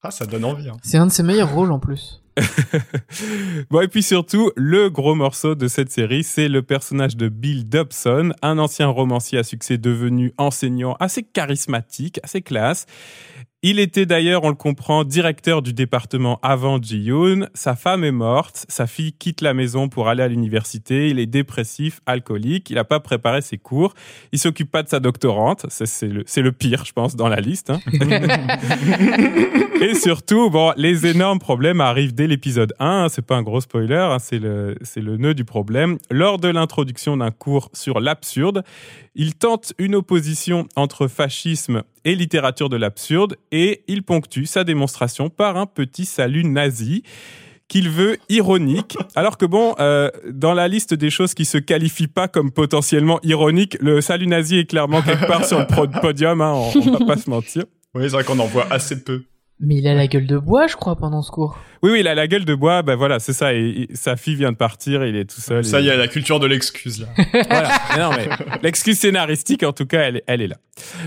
Ah, ça donne envie. Hein. C'est un de ses meilleurs rôles en plus. Bon, et puis surtout, le gros morceau de cette série, c'est le personnage de Bill Dobson, un ancien romancier à succès devenu enseignant assez charismatique, assez classe. Il était d'ailleurs, on le comprend, directeur du département avant Ji-yoon. Sa femme est morte, sa fille quitte la maison pour aller à l'université. Il est dépressif, alcoolique, il n'a pas préparé ses cours. Il s'occupe pas de sa doctorante. C'est le, pire, je pense, dans la liste. hein. Et surtout, bon, les énormes problèmes arrivent dès l'épisode 1. hein, C'est pas un gros spoiler, hein, c'est le, c'est le nœud du problème. Lors de l'introduction d'un cours sur l'absurde, il tente une opposition entre fascisme et littérature de l'absurde et il ponctue sa démonstration par un petit salut nazi qu'il veut ironique, alors que bon, euh, dans la liste des choses qui se qualifient pas comme potentiellement ironiques, le salut nazi est clairement quelque part sur le podium, hein, on, on va pas se mentir. Oui, c'est vrai qu'on en voit assez peu. Mais il a la gueule de bois, je crois, pendant ce cours. Oui, oui, il a la gueule de bois, ben voilà, c'est ça. Et, et sa fille vient de partir, il est tout seul. Ça et- y est, la culture de l'excuse là. voilà. Mais non, mais l'excuse scénaristique, en tout cas, elle, est- elle est là.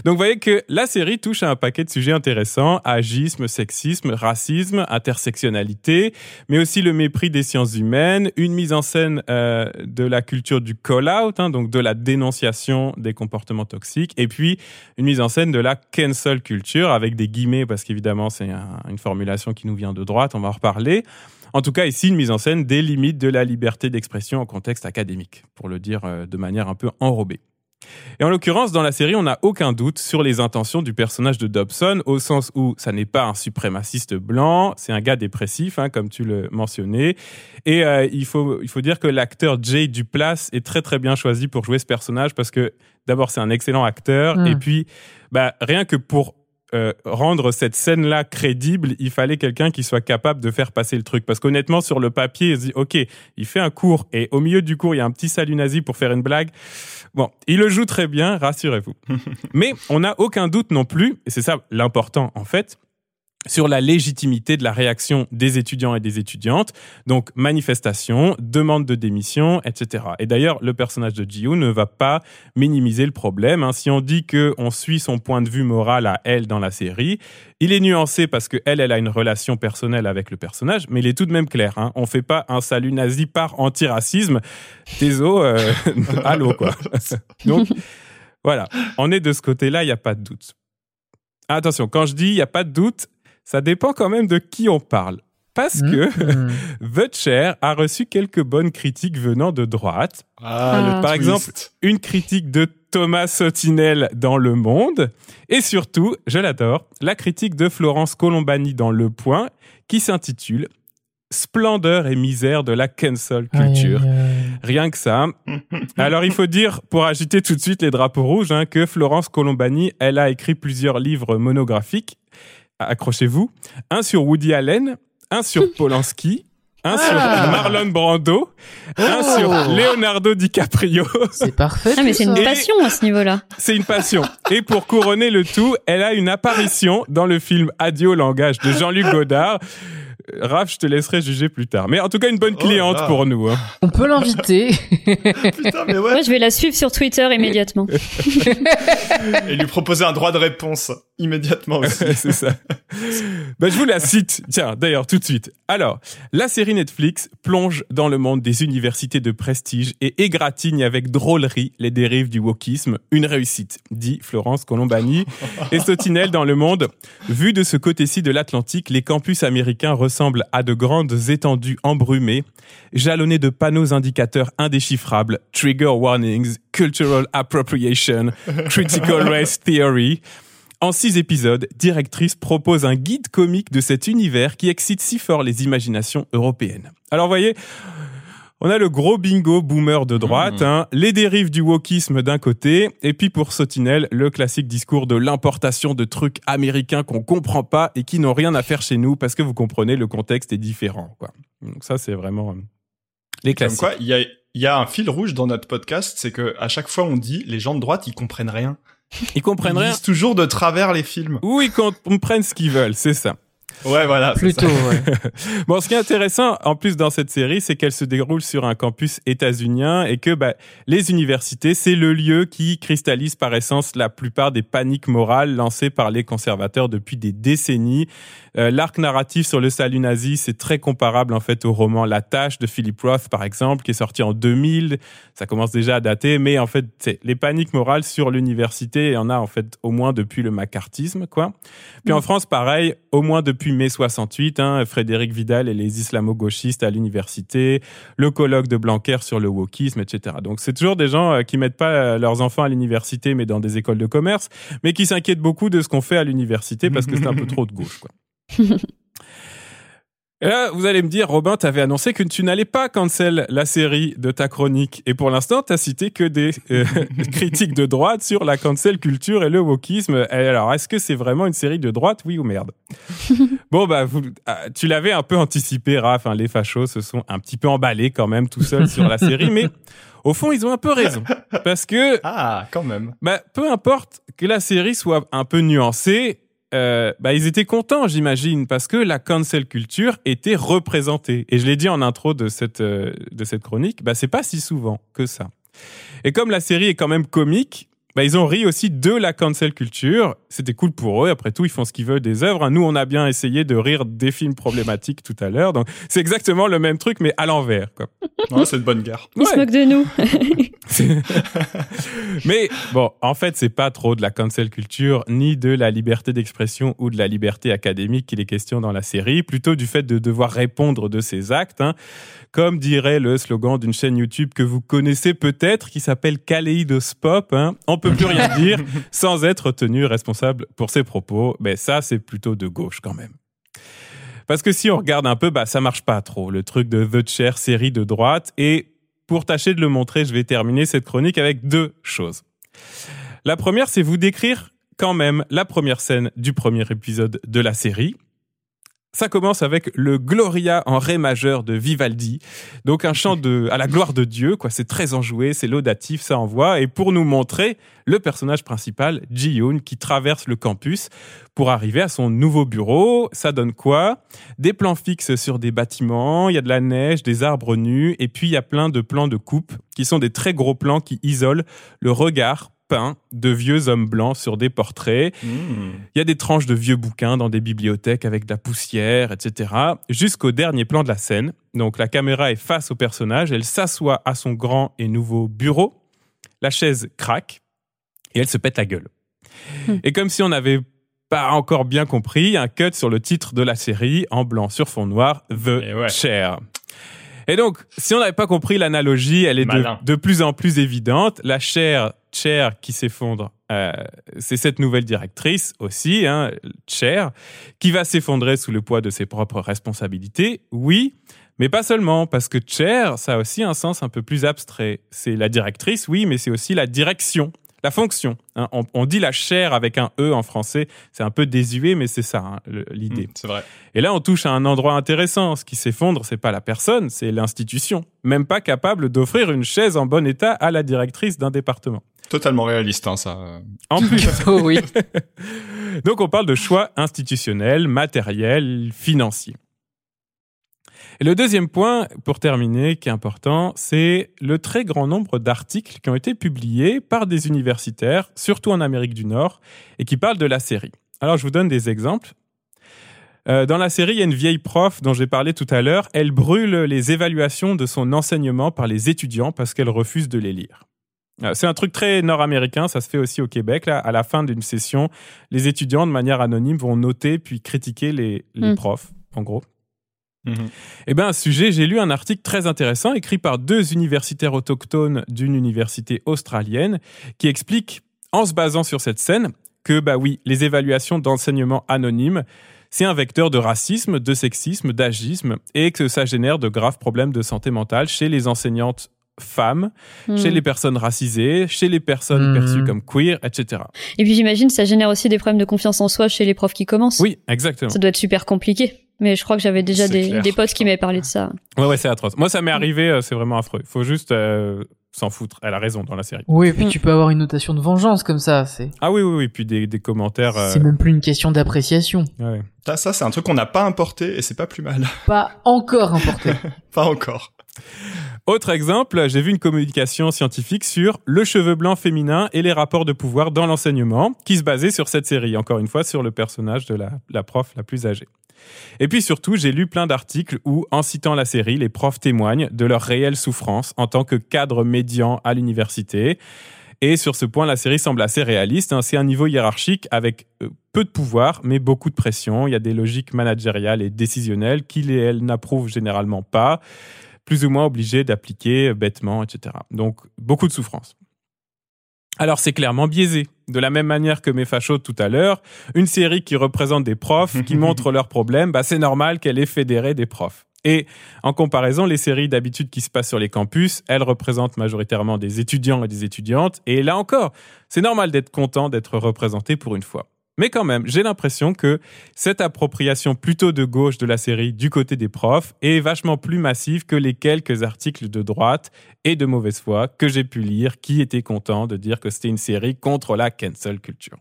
Donc, vous voyez que la série touche à un paquet de sujets intéressants agisme, sexisme, racisme, intersectionnalité, mais aussi le mépris des sciences humaines, une mise en scène euh, de la culture du call-out, hein, donc de la dénonciation des comportements toxiques, et puis une mise en scène de la cancel culture avec des guillemets, parce qu'évidemment, c'est un- une formulation qui nous vient de droite, on va en reparler. En tout cas, ici, une mise en scène des limites de la liberté d'expression en contexte académique, pour le dire euh, de manière un peu enrobée. Et en l'occurrence, dans la série, on n'a aucun doute sur les intentions du personnage de Dobson, au sens où ça n'est pas un suprémaciste blanc, c'est un gars dépressif, hein, comme tu le mentionnais. Et euh, il, faut, il faut dire que l'acteur Jay Duplass est très très bien choisi pour jouer ce personnage, parce que d'abord, c'est un excellent acteur, Mm. et puis, bah, rien que pour euh, rendre cette scène-là crédible, il fallait quelqu'un qui soit capable de faire passer le truc. Parce qu'honnêtement, sur le papier, il se dit, OK, il fait un cours et au milieu du cours, il y a un petit salut nazi pour faire une blague. Bon, il le joue très bien, rassurez-vous. Mais on n'a aucun doute non plus, et c'est ça l'important en fait, sur la légitimité de la réaction des étudiants et des étudiantes. Donc, manifestation, demande de démission, etc. Et d'ailleurs, le personnage de Jiu ne va pas minimiser le problème. hein. Si on dit que on suit son point de vue moral à elle dans la série, il est nuancé parce que elle, elle a une relation personnelle avec le personnage, mais il est tout de même clair. Hein. On fait pas un salut nazi par antiracisme. Désolé, euh, allô quoi. Donc, voilà, on est de ce côté-là, il n'y a pas de doute. Attention, quand je dis il n'y a pas de doute, ça dépend quand même de qui on parle. Parce que Mhm. The Chair a reçu quelques bonnes critiques venant de droite. Ah, le Par twist. exemple, une critique de Thomas Sotinel dans Le Monde. Et surtout, je l'adore, la critique de Florence Colombani dans Le Point, qui s'intitule Splendeur et misère de la cancel culture. Aïe, aïe, aïe. Rien que ça. Alors il faut dire, pour agiter tout de suite les drapeaux rouges, hein, que Florence Colombani, elle a écrit plusieurs livres monographiques. Accrochez-vous. Un sur Woody Allen, un sur Polanski, un sur Marlon Brando, un Oh. sur Leonardo DiCaprio. C'est parfait. Ah, mais c'est une passion à ce niveau-là. C'est une passion. Et pour couronner le tout, elle a une apparition dans le film Adieu au langage de Jean-Luc Godard. Euh, Raph, je te laisserai juger plus tard. Mais en tout cas, une bonne Oh cliente pour nous. hein. On peut l'inviter. Putain, mais ouais. Moi, je vais la suivre sur Twitter immédiatement. Et lui proposer un droit de réponse immédiatement aussi. c'est ça. Ben, je vous la cite. Tiens, d'ailleurs, tout de suite. Alors, la série Netflix plonge dans le monde des universités de prestige et égratigne avec drôlerie les dérives du wokisme. Une réussite, dit Florence Colombani. Et Sotinel dans le monde? Vu de ce côté-ci de l'Atlantique, les campus américains ressemblent à de grandes étendues embrumées, jalonnées de panneaux indicateurs indéchiffrables, trigger warnings, cultural appropriation, critical race theory. En six épisodes, Directrice propose un guide comique de cet univers qui excite si fort les imaginations européennes. Alors, voyez, On a le gros bingo boomer de droite, Mmh. hein, les dérives du wokisme d'un côté, et puis pour Sotinel, le classique discours de l'importation de trucs américains qu'on comprend pas et qui n'ont rien à faire chez nous parce que vous comprenez, le contexte est différent. Quoi. Donc ça, c'est vraiment euh, les Comme classiques. quoi, il y a, y a un fil rouge dans notre podcast, c'est que à chaque fois on dit les gens de droite ils comprennent rien. Ils comprennent Ils rien lisent toujours de travers les films. ou ils comprennent ce qu'ils veulent, c'est ça. Ouais, voilà. Plutôt, ouais. Bon, ce qui est intéressant, en plus dans cette série, c'est qu'elle se déroule sur un campus états-unien et que bah, les universités, c'est le lieu qui cristallise par essence la plupart des paniques morales lancées par les conservateurs depuis des décennies. Euh, L'arc narratif sur le salut nazi, c'est très comparable en fait au roman La Tâche de Philip Roth, par exemple, qui est sorti en 2000. Ça commence déjà à dater, mais en fait, c'est les paniques morales sur l'université, il y en a en fait au moins depuis le macartisme, quoi. Puis en France, pareil, au moins depuis mai 68, hein, Frédéric Vidal et les islamo-gauchistes à l'université, le colloque de Blanquer sur le wokisme, etc. Donc c'est toujours des gens euh, qui mettent pas euh, leurs enfants à l'université, mais dans des écoles de commerce, mais qui s'inquiètent beaucoup de ce qu'on fait à l'université parce que c'est un peu trop de gauche, quoi. Et là, vous allez me dire, Robin, t'avais annoncé que tu n'allais pas cancel la série de ta chronique. Et pour l'instant, t'as cité que des euh, critiques de droite sur la cancel culture et le wokisme. Et alors, est-ce que c'est vraiment une série de droite, oui ou merde? Bon, bah, vous, ah, tu l'avais un peu anticipé, Raph. hein, les fachos se sont un petit peu emballés quand même tout seuls sur la série. Mais au fond, ils ont un peu raison. Parce que Ah, quand même. bah, peu importe que la série soit un peu nuancée, euh, bah, ils étaient contents, j'imagine, parce que la cancel culture était représentée. Et je l'ai dit en intro de cette, euh, de cette chronique, bah, c'est pas si souvent que ça. Et comme la série est quand même comique, bah, ils ont ri aussi de la cancel culture. C'était cool pour eux. Après tout, ils font ce qu'ils veulent des œuvres. Nous, on a bien essayé de rire des films problématiques tout à l'heure. Donc, c'est exactement le même truc, mais à l'envers, quoi. Ouais, c'est de bonne guerre. Ils se moquent de nous. Mais bon, en fait, c'est pas trop de la cancel culture, ni de la liberté d'expression ou de la liberté académique qu'il est question dans la série, plutôt du fait de devoir répondre de ses actes, hein. comme dirait le slogan d'une chaîne YouTube que vous connaissez peut-être, qui s'appelle Kaleidospop. Hein. On peut plus rien dire sans être tenu responsable pour ses propos. Mais ça, c'est plutôt de gauche quand même. Parce que si on regarde un peu, bah ça marche pas trop, le truc de The Chair, série de droite. Et pour tâcher de le montrer, je vais terminer cette chronique avec deux choses. La première, c'est vous décrire quand même la première scène du premier épisode de la série. Ça commence avec le Gloria en ré majeur de Vivaldi, donc un chant de, à la gloire de Dieu, quoi. C'est très enjoué, c'est laudatif, ça envoie. Et pour nous montrer le personnage principal, Ji-yoon, qui traverse le campus pour arriver à son nouveau bureau, ça donne quoi? Des plans fixes sur des bâtiments, il y a de la neige, des arbres nus, et puis il y a plein de plans de coupe qui sont des très gros plans qui isolent le regard peint de vieux hommes blancs sur des portraits. Mmh. Il y a des tranches de vieux bouquins dans des bibliothèques avec de la poussière, etc. Jusqu'au dernier plan de la scène. Donc la caméra est face au personnage, elle s'assoit à son grand et nouveau bureau, la chaise craque et elle se pète la gueule. Hmm. Et comme si on n'avait pas encore bien compris, un cut sur le titre de la série en blanc sur fond noir, The Et ouais. Chair. Et donc, si on n'avait pas compris l'analogie, elle est de, de plus en plus évidente. La chair, chair qui s'effondre, euh, c'est cette nouvelle directrice aussi, hein, chair, qui va s'effondrer sous le poids de ses propres responsabilités. Oui, mais pas seulement, parce que chair, ça a aussi un sens un peu plus abstrait. C'est la directrice, oui, mais c'est aussi la direction. La fonction. hein. On, on dit la chair avec un E en français. C'est un peu désuet, mais c'est ça hein, l'idée. Mmh, c'est vrai. Et là, on touche à un endroit intéressant. Ce qui s'effondre, c'est pas la personne, c'est l'institution. Même pas capable d'offrir une chaise en bon état à la directrice d'un département. Totalement réaliste, hein, ça. En plus, Oh oui. donc on parle de choix institutionnels, matériels, financiers. Et le deuxième point, pour terminer, qui est important, c'est le très grand nombre d'articles qui ont été publiés par des universitaires, surtout en Amérique du Nord, et qui parlent de la série. Alors, je vous donne des exemples. Euh, dans la série, il y a une vieille prof dont j'ai parlé tout à l'heure. Elle brûle les évaluations de son enseignement par les étudiants parce qu'elle refuse de les lire. Euh, C'est un truc très nord-américain, ça se fait aussi au Québec. Là, à la fin d'une session, les étudiants, de manière anonyme, vont noter puis critiquer les, les Mm. profs, en gros. Mhm. Eh bien, à ce sujet, j'ai lu un article très intéressant écrit par deux universitaires autochtones d'une université australienne qui explique, en se basant sur cette scène, que, bah oui, les évaluations d'enseignement anonymes, c'est un vecteur de racisme, de sexisme, d'agisme, et que ça génère de graves problèmes de santé mentale chez les enseignantes femmes, chez Hmm. les personnes racisées, chez les personnes Hmm. perçues comme queer, etc. Et puis j'imagine ça génère aussi des problèmes de confiance en soi chez les profs qui commencent. Oui, exactement. Ça doit être super compliqué. Mais je crois que j'avais déjà des, clair, des potes qui m'avaient parlé de ça. Ouais, ouais, c'est atroce. Moi, ça m'est arrivé, euh, c'est vraiment affreux. Faut juste euh, s'en foutre. Elle a raison dans la série. Oui, et puis tu peux avoir une notation de vengeance comme ça. C'est Ah oui, oui, oui. Puis des, des commentaires. euh, c'est même plus une question d'appréciation. ouais. Ça, ça c'est un truc qu'on n'a pas importé et c'est pas plus mal. Pas encore importé. pas encore. Autre exemple, j'ai vu une communication scientifique sur le cheveu blanc féminin et les rapports de pouvoir dans l'enseignement, qui se basait sur cette série, encore une fois sur le personnage de la, prof la plus âgée. Et puis surtout, j'ai lu plein d'articles où, en citant la série, les profs témoignent de leur réelle souffrance en tant que cadre médian à l'université. Et sur ce point, la série semble assez réaliste. hein. C'est un niveau hiérarchique avec euh, peu de pouvoir, mais beaucoup de pression. Il y a des logiques managériales et décisionnelles qu'il et elle n'approuvent généralement pas plus ou moins obligés d'appliquer bêtement, etc. Donc, beaucoup de souffrance. Alors, c'est clairement biaisé. De la même manière que mes fachos tout à l'heure, une série qui représente des profs, qui montre leurs problèmes, bah, c'est normal qu'elle ait fédéré des profs. Et en comparaison, les séries d'habitude qui se passent sur les campus, elles représentent majoritairement des étudiants et des étudiantes. Et là encore, c'est normal d'être content d'être représenté pour une fois. Mais quand même, j'ai l'impression que cette appropriation plutôt de gauche de la série du côté des profs est vachement plus massive que les quelques articles de droite et de mauvaise foi que j'ai pu lire qui étaient contents de dire que c'était une série contre la cancel culture.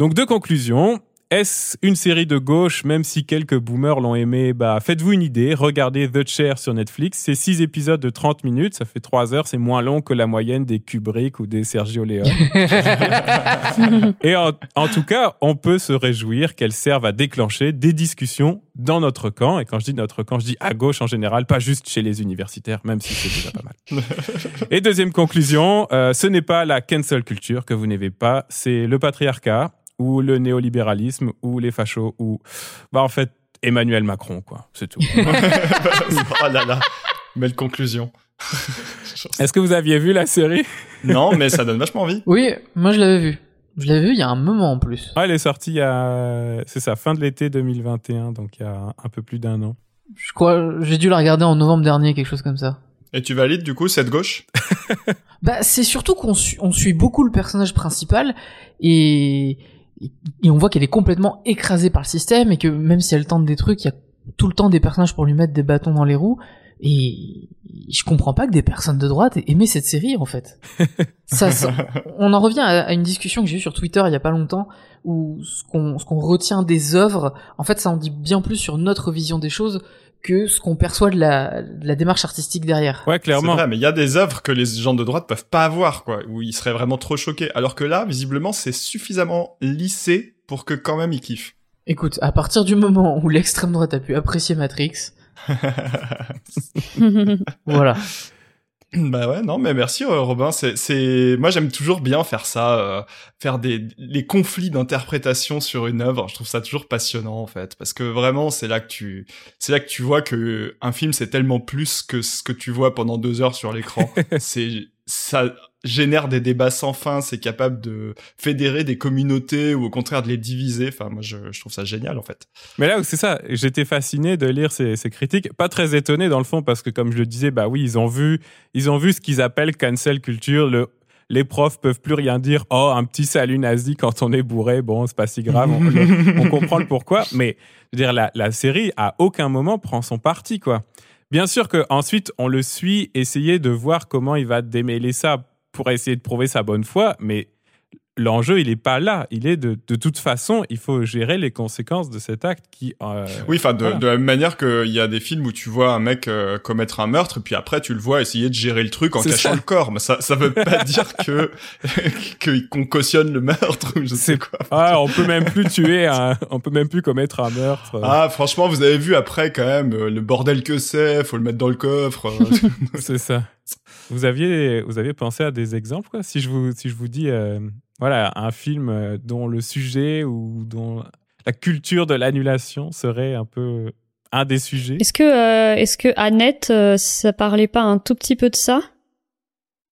Donc deux conclusions. Est-ce une série de gauche, même si quelques boomers l'ont aimé? Bah, faites-vous une idée. Regardez The Chair sur Netflix. C'est six épisodes de 30 minutes. Ça fait trois heures. C'est moins long que la moyenne des Kubrick ou des Sergio Leone. Et en, en tout cas, on peut se réjouir qu'elles servent à déclencher des discussions dans notre camp. Et quand je dis notre camp, je dis à gauche en général, pas juste chez les universitaires, même si c'est déjà pas mal. Et deuxième conclusion, euh, ce n'est pas la cancel culture que vous n'aimez pas, c'est le patriarcat ou le néolibéralisme ou les fachos ou, bah en fait, Emmanuel Macron, quoi. C'est tout. oh là là. Belle conclusion. Est-ce que vous aviez vu la série? Non, mais ça donne vachement envie. Oui, moi je l'avais vu. Je l'avais vu il y a un moment en plus. ah, Elle est sortie il y a, c'est ça, fin de l'été 2021, donc il y a un peu plus d'un an. Je crois, j'ai dû la regarder en novembre dernier, quelque chose comme ça. Et tu valides du coup cette gauche? Bah, c'est surtout qu'on su- on suit beaucoup le personnage principal et, et on voit qu'elle est complètement écrasée par le système et que même si elle tente des trucs, il y a tout le temps des personnages pour lui mettre des bâtons dans les roues et je comprends pas que des personnes de droite aient aimé cette série en fait. ça, ça- on en revient à, une discussion que j'ai eue sur Twitter il y a pas longtemps où ce qu'on ce qu'on retient des œuvres, en fait, ça en dit bien plus sur notre vision des choses que ce qu'on perçoit de la, de la démarche artistique derrière. Ouais, C'est clairement. vrai, mais il y a des œuvres que les gens de droite peuvent pas avoir, quoi, où ils seraient vraiment trop choqués. Alors que là, visiblement, c'est suffisamment lissé pour que quand même ils kiffent. Écoute, à partir du moment où l'extrême droite a pu apprécier Matrix, voilà. Bah ouais, non, mais merci euh, Robin. C'est, c'est, moi j'aime toujours bien faire ça, euh, faire des les conflits d'interprétation sur une œuvre. Je trouve ça toujours passionnant en fait, parce que vraiment c'est là que tu, c'est là que tu vois que un film c'est tellement plus que ce que tu vois pendant deux heures sur l'écran. c'est, ça génère des débats sans fin. C'est capable de fédérer des communautés ou au contraire de les diviser. Enfin, moi je, trouve ça génial en fait. Mais là c'est ça, j'étais fasciné de lire ces, critiques, pas très étonné dans le fond parce que comme je le disais, bah oui, ils ont vu, ils ont vu ce qu'ils appellent cancel culture, le les profs peuvent plus rien dire. Oh, un petit salut nazi quand on est bourré, bon, c'est pas si grave, on comprend le pourquoi. Mais je veux dire, la, la série à aucun moment prend son parti, quoi. Bien sûr que ensuite on le suit, essayer de voir comment il va démêler ça pour essayer de prouver sa bonne foi, mais l'enjeu il est pas là. Il est de, de toute façon, il faut gérer les conséquences de cet acte qui. euh, Oui, enfin, de, voilà. de la même manière qu'il y a des films où tu vois un mec euh, commettre un meurtre, et puis après tu le vois essayer de gérer le truc en cachant ça. le corps. Mais ça, ça veut pas dire que qu'on cautionne le meurtre ou je sais quoi. Ah, on peut même plus tuer, un- on peut même plus commettre un meurtre. Ah, franchement, vous avez vu après quand même euh, le bordel que c'est, faut le mettre dans le coffre. euh. C'est ça. Vous aviez, vous aviez pensé à des exemples, quoi? Si je vous, si je vous dis, euh, voilà, un film euh, dont le sujet ou dont la culture de l'annulation serait un peu un des sujets. Est-ce que, euh, est-ce que Annette, euh, ça parlait pas un tout petit peu de ça?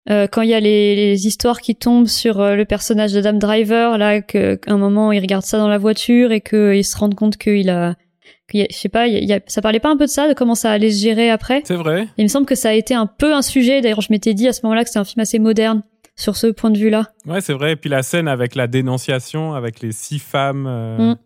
Euh, quand il y a les, les histoires qui tombent sur euh, le personnage d'Adam Driver, là, qu'à un moment il regarde ça dans la voiture et qu'il se rend compte qu'il a, y a- je sais pas, il y a- ça parlait pas un peu de ça, de comment ça allait se gérer après? C'est vrai. Il me semble que ça a été un peu un sujet. D'ailleurs, je m'étais dit à ce moment-là que c'est un film assez moderne sur ce point de vue-là. Ouais, c'est vrai. Et puis la scène avec la dénonciation, avec les six femmes euh, Mm.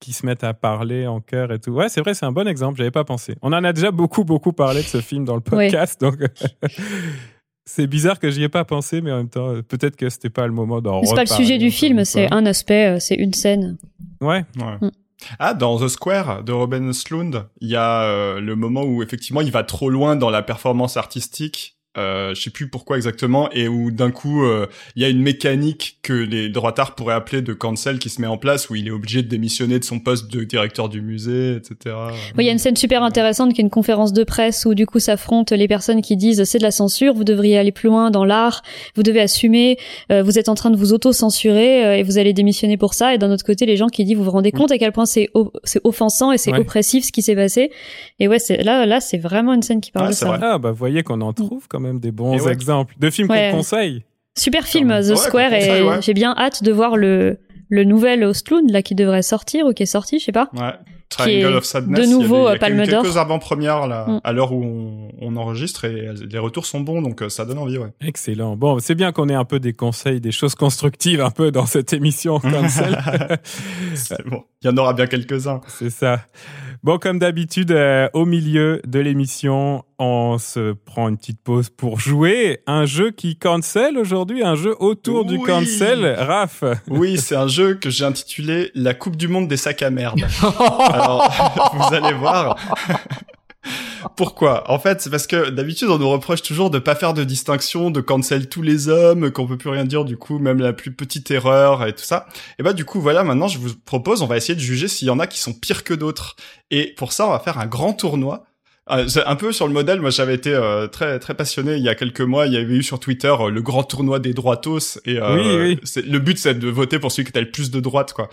qui se mettent à parler en chœur et tout. Ouais, c'est vrai, c'est un bon exemple. J'avais pas pensé. On en a déjà beaucoup, beaucoup parlé de ce film dans le podcast, donc c'est bizarre que j'y ai pas pensé, mais en même temps, peut-être que c'était pas le moment d'en C'est pas le sujet du film, c'est un aspect, euh, c'est une scène. Ouais. Ouais. Mm. Ah, dans The Square de Robin Slund, il y a euh, le moment où effectivement il va trop loin dans la performance artistique. Euh, je sais plus pourquoi exactement, et où d'un coup euh, il y a une mécanique que les droitards pourraient appeler de cancel qui se met en place, où il est obligé de démissionner de son poste de directeur du musée, etc. Oui, il y a une scène super intéressante qui est une conférence de presse où du coup s'affrontent les personnes qui disent c'est de la censure, vous devriez aller plus loin dans l'art, vous devez assumer, euh, vous êtes en train de vous auto-censurer euh, et vous allez démissionner pour ça. Et d'un autre côté, les gens qui disent vous vous rendez compte à quel point c'est c'est offensant et c'est Ouais. oppressif ce qui s'est passé. Et ouais, c'est là là c'est vraiment une scène qui parle Ouais, de c'est ça. vrai. Ah, bah, vous voyez qu'on en trouve quand même des bons ouais. exemples de films Ouais. qu'on conseille. Super film The Square et ouais. j'ai bien hâte de voir le le nouvel Ostlund là qui devrait sortir ou qui est sorti, je sais pas. Ouais. Qui Triangle est of Sadness. de il y a nouveau, il y a Palme quelques- d'Or. Quelques avant-premières là, Mm. à l'heure où on, on enregistre et les retours sont bons, donc euh, ça donne envie, ouais. Excellent. Bon, c'est bien qu'on ait un peu des conseils, des choses constructives un peu dans cette émission. C'est bon. Il y en aura bien quelques-uns. C'est ça. Bon, comme d'habitude, euh, au milieu de l'émission, on se prend une petite pause pour jouer un jeu qui cancel aujourd'hui, un jeu autour du cancel. Raph, Oui, c'est un jeu que j'ai intitulé La Coupe du Monde des sacs à merde. Alors, vous allez voir. Pourquoi? En fait, c'est parce que d'habitude, on nous reproche toujours de pas faire de distinction, de cancel tous les hommes, qu'on peut plus rien dire, du coup, même la plus petite erreur et tout ça. Et bah, du coup, voilà, maintenant, je vous propose, on va essayer de juger s'il y en a qui sont pires que d'autres. Et pour ça, on va faire un grand tournoi. Euh, c'est un peu sur le modèle, moi j'avais été euh, très très passionné il y a quelques mois, il y avait eu sur Twitter euh, le grand tournoi des droitos et euh, Oui, oui. le but c'est de voter pour celui qui a le plus de droite quoi.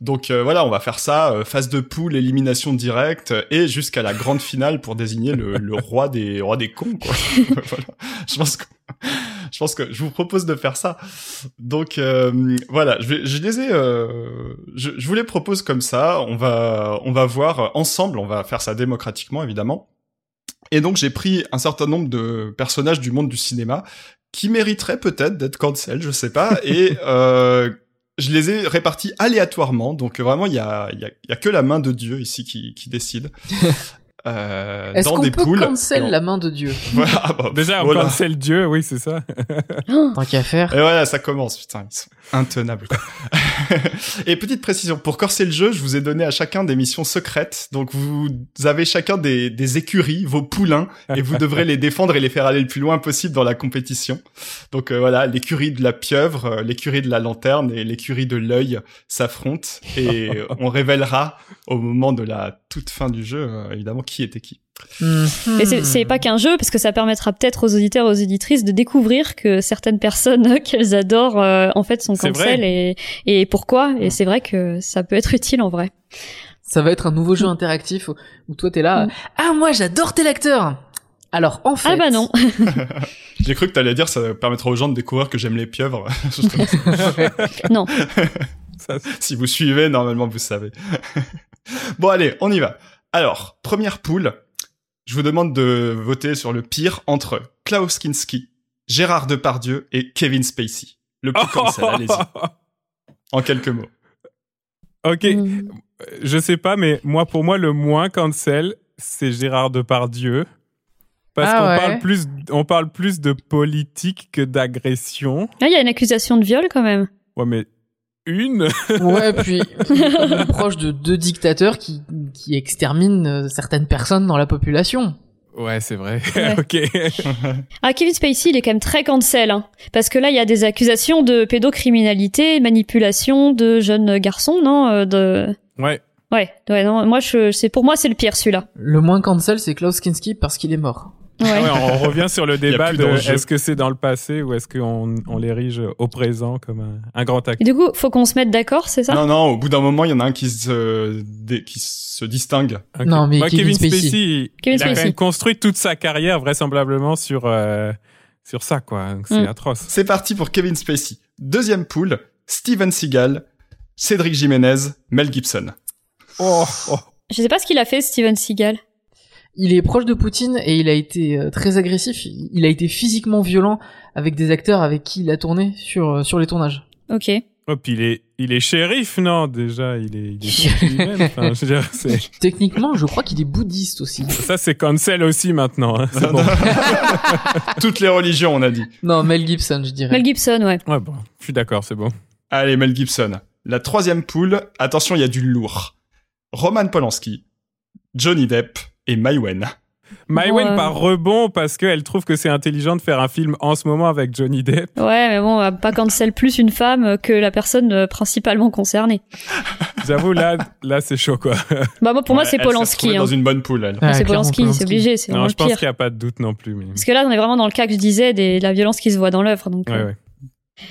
Donc euh, voilà, on va faire ça euh, phase de poule, élimination directe et jusqu'à la grande finale pour désigner le, le roi des roi des cons quoi. voilà. Je pense que je pense que je vous propose de faire ça. Donc euh, voilà, je, vais, je les ai, euh, je, je vous les propose comme ça. On va, on va voir ensemble. On va faire ça démocratiquement évidemment. Et donc j'ai pris un certain nombre de personnages du monde du cinéma qui mériteraient peut-être d'être cancel, je sais pas. Et euh, je les ai répartis aléatoirement. Donc vraiment, il y a, il y a, il y a que la main de Dieu ici qui, qui décide. Euh, Est-ce dans qu'on des peut poules. cancel la main de Dieu Voilà, ah bah, déjà, on voilà. cancel Dieu, oui, c'est ça. Tant qu'à faire. Et voilà, ça commence, putain, ils sont intenables. quoi. et petite précision, pour corser le jeu, je vous ai donné à chacun des missions secrètes. Donc vous avez chacun des, des écuries, vos poulains, et vous devrez les défendre et les faire aller le plus loin possible dans la compétition. Donc euh, voilà, l'écurie de la pieuvre, euh, l'écurie de la lanterne et l'écurie de l'œil s'affrontent et on révélera au moment de la toute fin du jeu, euh, évidemment, qui était qui. Et c'est- pas qu'un jeu, parce que ça permettra peut-être aux auditeurs et aux auditrices de découvrir que certaines personnes qu'elles adorent, euh, en fait, sont cancel et, et pourquoi. Mm. Et c'est vrai que ça peut être utile en vrai. Ça va être un nouveau jeu interactif où, où toi t'es là. Mm. Ah moi j'adore tel acteur. Alors en fait. Ah bah non. J'ai cru que t'allais dire ça permettra aux gens de découvrir que j'aime les pieuvres. non. Ça, si vous suivez, normalement vous savez. bon allez, on y va. Alors, première poule. Je vous demande de voter sur le pire entre Klaus Kinski, Gérard Depardieu et Kevin Spacey. Le plus cancel, allez-y. En quelques mots. ok, Mm. je sais pas, mais moi, pour moi, le moins cancel, c'est Gérard Depardieu. Parce Ah qu'on ouais. parle plus, on parle plus de politique que d'agression. Ah, il y a une accusation de viol quand même. Ouais, mais une. Ouais, puis il est quand même proche de deux dictateurs qui, qui exterminent euh, certaines personnes dans la population. Ouais, c'est vrai. Ouais. ok. Ah, Kevin Spacey, il est quand même très cancel, hein. Parce que là, il y a des accusations de pédocriminalité, manipulation de jeunes garçons, non euh, de... Ouais. Ouais, ouais, non, moi, je, c'est, pour moi, c'est le pire, celui-là. Le moins cancel, c'est Klaus Kinski parce qu'il est mort. Ouais. Ah ouais, on revient sur le débat de est-ce que c'est dans le passé ou est-ce qu'on on l'érige au présent comme un, un grand acteur. Et du coup, faut qu'on se mette d'accord, c'est ça? Non, non, au bout d'un moment, il y en a un qui se, dé- qui se distingue. Non, mais Moi, Kevin Kevin Spacey. Spacey, Kevin il a quand même construit toute sa carrière vraisemblablement sur euh, sur ça, quoi. C'est Mm. atroce. C'est parti pour Kevin Spacey. Deuxième pool, Steven Seagal, Cédric Jiménez, Mel Gibson. Oh, oh. Je sais pas ce qu'il a fait, Steven Seagal. Il est proche de Poutine et il a été euh, très agressif. Il a été physiquement violent avec des acteurs avec qui il a tourné sur euh, sur les tournages. Ok. Oh, puis il est, il est shérif, non Déjà, il est, il est lui-même. Enfin, je veux dire, c'est- Techniquement, je crois qu'il est bouddhiste aussi. ça, c'est cancel aussi maintenant. hein. C'est bon. Toutes les religions, on a dit. Non, Mel Gibson, je dirais. Mel Gibson, ouais. Ouais, bon, je suis d'accord, c'est bon. Allez, Mel Gibson. La troisième poule, attention, il y a du lourd. Roman Polanski, Johnny Depp et. Maïwen Ouais. par rebond parce qu'elle trouve que c'est intelligent de faire un film en ce moment avec Johnny Depp. Ouais, mais bon, on va pas cancel plus une femme que la personne euh, principalement concernée. J'avoue, là, là c'est chaud, quoi. Bah moi, pour moi, c'est Polanski. Hein. dans une bonne poule, elle. Ouais, c'est Polanski, c'est obligé, c'est non, je pense qu'il n'y a pas de doute non plus. Mais... Parce que là, on est vraiment dans le cas que je disais des, de la violence qui se voit dans l'œuvre. Donc, Ouais, euh, ouais.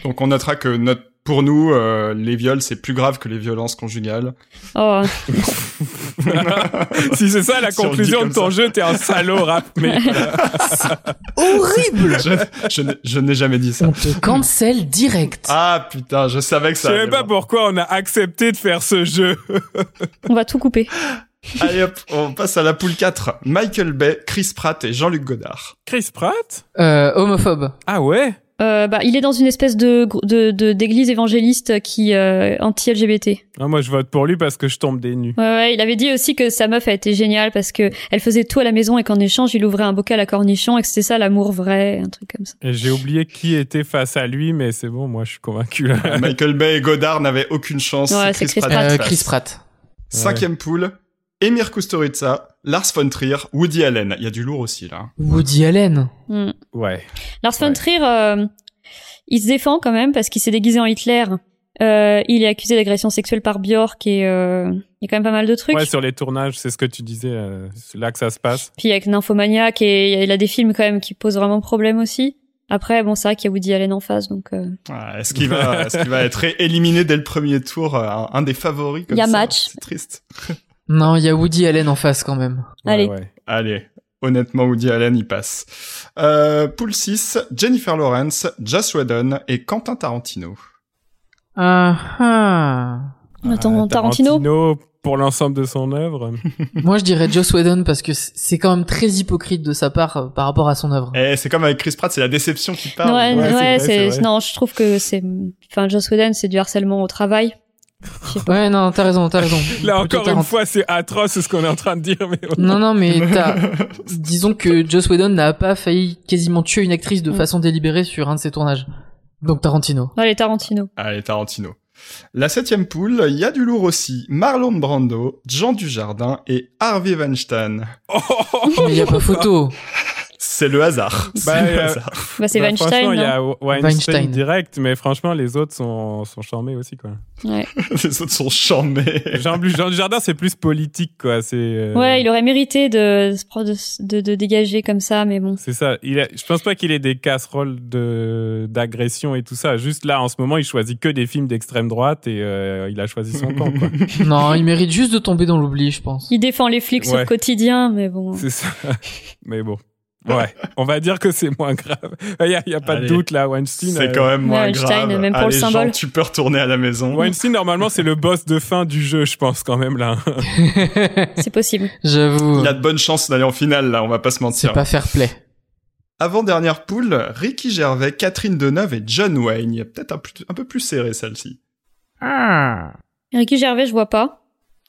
Donc on notera que notre, pour nous, euh, les viols, c'est plus grave que les violences conjugales. oh, si c'est ça la conclusion de ton ça. jeu, t'es un salaud rap. Mais Horrible je je n'ai- je jamais dit ça. On te cancel direct. Ah putain, je savais que je ça sais allait même pas voir. pourquoi on a accepté de faire ce jeu. on va tout couper. Allez hop, on passe à la poule 4. Michael Bay, Chris Pratt et Jean-Luc Godard. Chris Pratt? Euh, homophobe. Ah ouais? Euh, bah, il est dans une espèce de grou- de de- d'église évangéliste qui euh, anti-LGBT. Ah, Moi, je vote pour lui parce que je tombe des nues. Ouais, ouais, il avait dit aussi que sa meuf a été géniale parce que elle faisait tout à la maison et qu'en échange, il ouvrait un bocal à cornichons et que c'était ça l'amour vrai, un truc comme ça. Et J'ai oublié qui était face à lui, mais c'est bon, moi, je suis convaincu. Là. Michael Bay et Godard n'avaient aucune chance. Ouais, c'est Chris Pratt Euh. Chris Pratt. Cinquième poule. Emir Kusturica, Lars von Trier, Woody Allen. Il y a du lourd aussi là. Woody Allen. Hmm. Ouais. Lars von Ouais. Trier, euh, il se défend quand même parce qu'il s'est déguisé en Hitler. Euh, il est accusé d'agression sexuelle par Björk et euh, il y a quand même pas mal de trucs. Ouais, sur les tournages, c'est ce que tu disais, euh, c'est là que ça se passe. Puis avec Nymphomaniac et il a des films quand même qui posent vraiment problème aussi. Après, bon, c'est vrai qu'il y a Woody Allen en face, donc euh, Ouais, Est-ce qu'il va, est-ce qu'il va être éliminé dès le premier tour, euh, un, un des favoris comme Il y a ça? match. C'est triste. Non, il y a Woody Allen en face quand même. Ouais, Allez. ouais. Allez, honnêtement, Woody Allen, il passe. Euh, poule 6, Jennifer Lawrence, Joss Whedon et Quentin Tarantino. Ah ah. Attends, Ah, Tarantino pour l'ensemble de son œuvre. Moi, je dirais Joss Whedon parce que c'est quand même très hypocrite de sa part euh, par rapport à son œuvre. Et c'est comme avec Chris Pratt, c'est la déception qui parle. ouais, ouais, vrai. non, je trouve que c'est, enfin, Joss Whedon, c'est du harcèlement au travail. Ouais, non, t'as raison, t'as raison. Là, encore une fois, c'est atroce ce qu'on est en train de dire, mais Non, non, mais t'as... Disons que Joss Whedon n'a pas failli quasiment tuer une actrice de Mm. façon délibérée sur un de ses tournages. Donc Tarantino. Allez, Tarantino. Allez, Tarantino. La septième poule, il y a du lourd aussi. Marlon Brando, Jean Dujardin et Harvey Weinstein. Mais y a pas photo. C'est le hasard. Bah, c'est le euh, hasard. Bah, c'est Bah, Weinstein, franchement, il y a Weinstein, Weinstein. direct, mais franchement, les autres sont, sont charmés aussi, quoi. Ouais. Les autres sont charmés. Jean, Jean Dujardin, c'est plus politique, quoi. C'est. euh, Ouais, il aurait mérité de, de, de, de dégager comme ça, mais bon. C'est ça. Il a, je pense pas qu'il ait des casseroles de d'agression et tout ça. Juste là, en ce moment, il choisit que des films d'extrême droite et euh, il a choisi son camp. Quoi. Non, il mérite juste de tomber dans l'oubli, je pense. Il défend les flics sur Ouais. le quotidien, mais bon. C'est ça. Mais bon. Ouais, on va dire que c'est moins grave. Il y a, il y a pas Allez. de doute là, Weinstein. C'est euh, quand même moins Weinstein, grave. même pour le Allez, Jean, symbole. tu peux retourner à la maison. Weinstein, normalement, c'est le boss de fin du jeu, je pense quand même là. C'est possible. J'avoue, Il a de bonnes chances d'aller en finale, là, on va pas se c'est mentir. pas fair play. Avant-dernière poule, Ricky Gervais, Catherine Deneuve et John Wayne. Il y a peut-être un, peu plus serré, celle-ci. Ricky Gervais, je vois pas.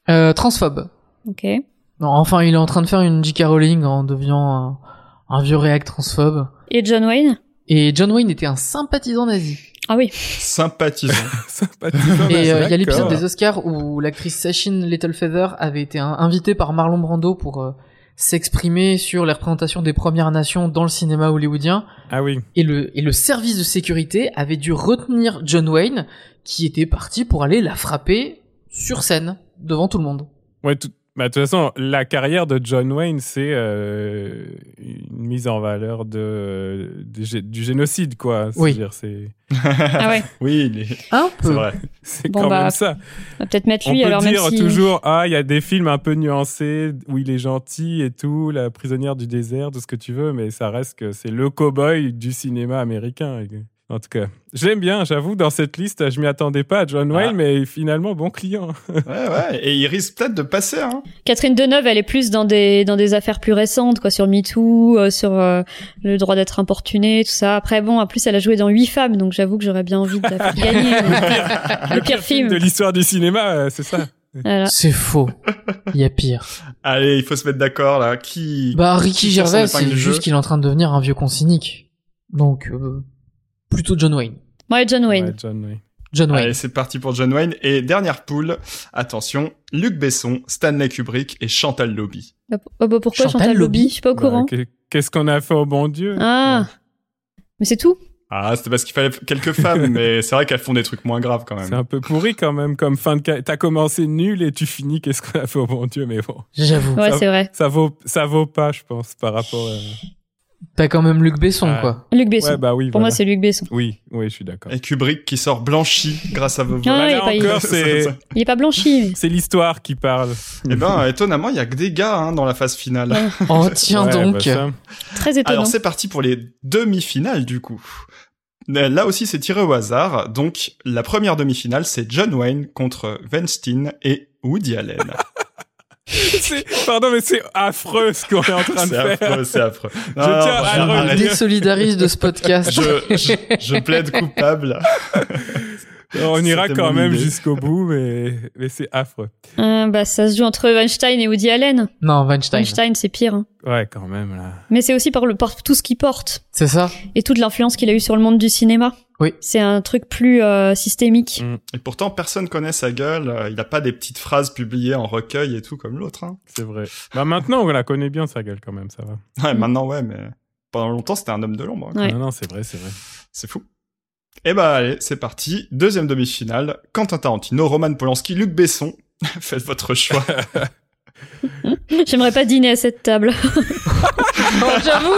Euh, transphobe. Ok. Non, enfin, il est en train de faire une J.K. Rowling en devenant un vieux réac transphobe. Et John Wayne? Et John Wayne était un sympathisant nazi. Ah oui. Sympathisant. Sympathisant, Et euh, il y a l'épisode des Oscars où l'actrice Sachin Littlefeather avait été un- invitée par Marlon Brando pour euh, s'exprimer sur les représentations des Premières Nations dans le cinéma hollywoodien. Ah oui. Et le, et le service de sécurité avait dû retenir John Wayne, qui était parti pour aller la frapper sur scène, devant tout le monde. Ouais, tout- bah, de toute façon, la carrière de John Wayne, c'est euh, une mise en valeur de, du, gé- du génocide, quoi. Oui. Ah ouais. oui, c'est vrai. C'est Bon, quand bah, même ça. On va peut-être mettre On lui peut alors dire même si. toujours, ah, il y a des films un peu nuancés où il est gentil et tout, la prisonnière du désert, tout ce que tu veux, mais ça reste que c'est le cow-boy du cinéma américain. En tout cas, je l'aime bien, j'avoue, dans cette liste, je m'y attendais pas à John Wayne, Ah. mais finalement, bon client. Ouais, ouais. Et il risque peut-être de passer, hein. Catherine Deneuve, elle est plus dans des dans des affaires plus récentes, quoi, sur MeToo, euh, sur euh, le droit d'être importuné, tout ça. Après, bon, en plus, elle a joué dans Huit femmes, donc j'avoue que j'aurais bien envie de la faire gagner. le pire film. de l'histoire du cinéma, euh, c'est ça. Voilà. C'est faux. Il y a pire. Allez, il faut se mettre d'accord, là. Qui... Bah, Ricky Gervais, c'est juste qu'il est en train de devenir un vieux con cynique. Donc, euh, plutôt John Wayne. Ouais, John Wayne. Ouais, John Wayne. John Wayne. Allez, c'est parti pour John Wayne. Et dernière poule, attention, Luc Besson, Stanley Kubrick et Chantal Lobby. Oh, bah, pourquoi Chantal Chantal, Lobby Lobby Je suis pas au courant. Bah, qu'est- Qu'est-ce qu'on a fait au bon Dieu? Ah. Mais c'est tout? Ah, c'était parce qu'il fallait quelques femmes, mais c'est vrai qu'elles font des trucs moins graves quand C'est même. un peu pourri quand même, comme fin de... ca- T'as commencé nul et tu finis, qu'est-ce qu'on a fait au bon Dieu, mais bon. J'avoue. Ouais, Ça- c'est vrai. Ça vaut, ça vaut pas, je pense, par rapport à... T'as quand même Luc Besson, quoi. Luc Besson. Ouais, bah oui, Pour voilà. moi, c'est Luc Besson. Oui, oui, je suis d'accord. Et Kubrick qui sort blanchi grâce à vos. Ah, il là est pas- il- encore. Il est pas blanchi. mais- C'est l'histoire qui parle. Eh ben, étonnamment, il y a que des gars hein, dans la phase finale. Oh, tiens Ouais, donc. bah ça. Très étonnant. Alors c'est parti pour les demi-finales du coup. Euh, Là aussi c'est tiré au hasard. Donc la première demi-finale c'est John Wayne contre Weinstein et Woody Allen. C'est- Pardon, mais c'est affreux ce qu'on est en train de c'est faire. affreux, c'est affreux. tiens à Je le désolidarise de ce podcast. je, je, je plaide coupable. On ira quand même jusqu'au bout, mais, mais c'est affreux. Euh, bah, ça se joue entre Weinstein et Woody Allen. non, Weinstein. Weinstein, c'est pire. hein. Ouais, quand même, là. Mais c'est aussi par, le, par tout ce qu'il porte C'est ça et toute l'influence qu'il a eu sur le monde du cinéma. Oui. C'est un truc plus euh, systémique. Mm. Et pourtant personne connaît sa gueule. Euh, Il a pas des petites phrases publiées en recueil et tout comme l'autre. Hein. C'est vrai. Bah maintenant, on la connaît bien, sa gueule, quand même, ça va. Ouais, Mm. maintenant ouais, mais pendant longtemps c'était un homme de l'ombre. Ouais. Non, non, c'est vrai, c'est vrai. C'est fou. Et bah allez, c'est parti. Deuxième demi-finale. Quentin Tarantino, Roman Polanski, Luc Besson. Faites votre choix. J'aimerais pas dîner à cette table. J'avoue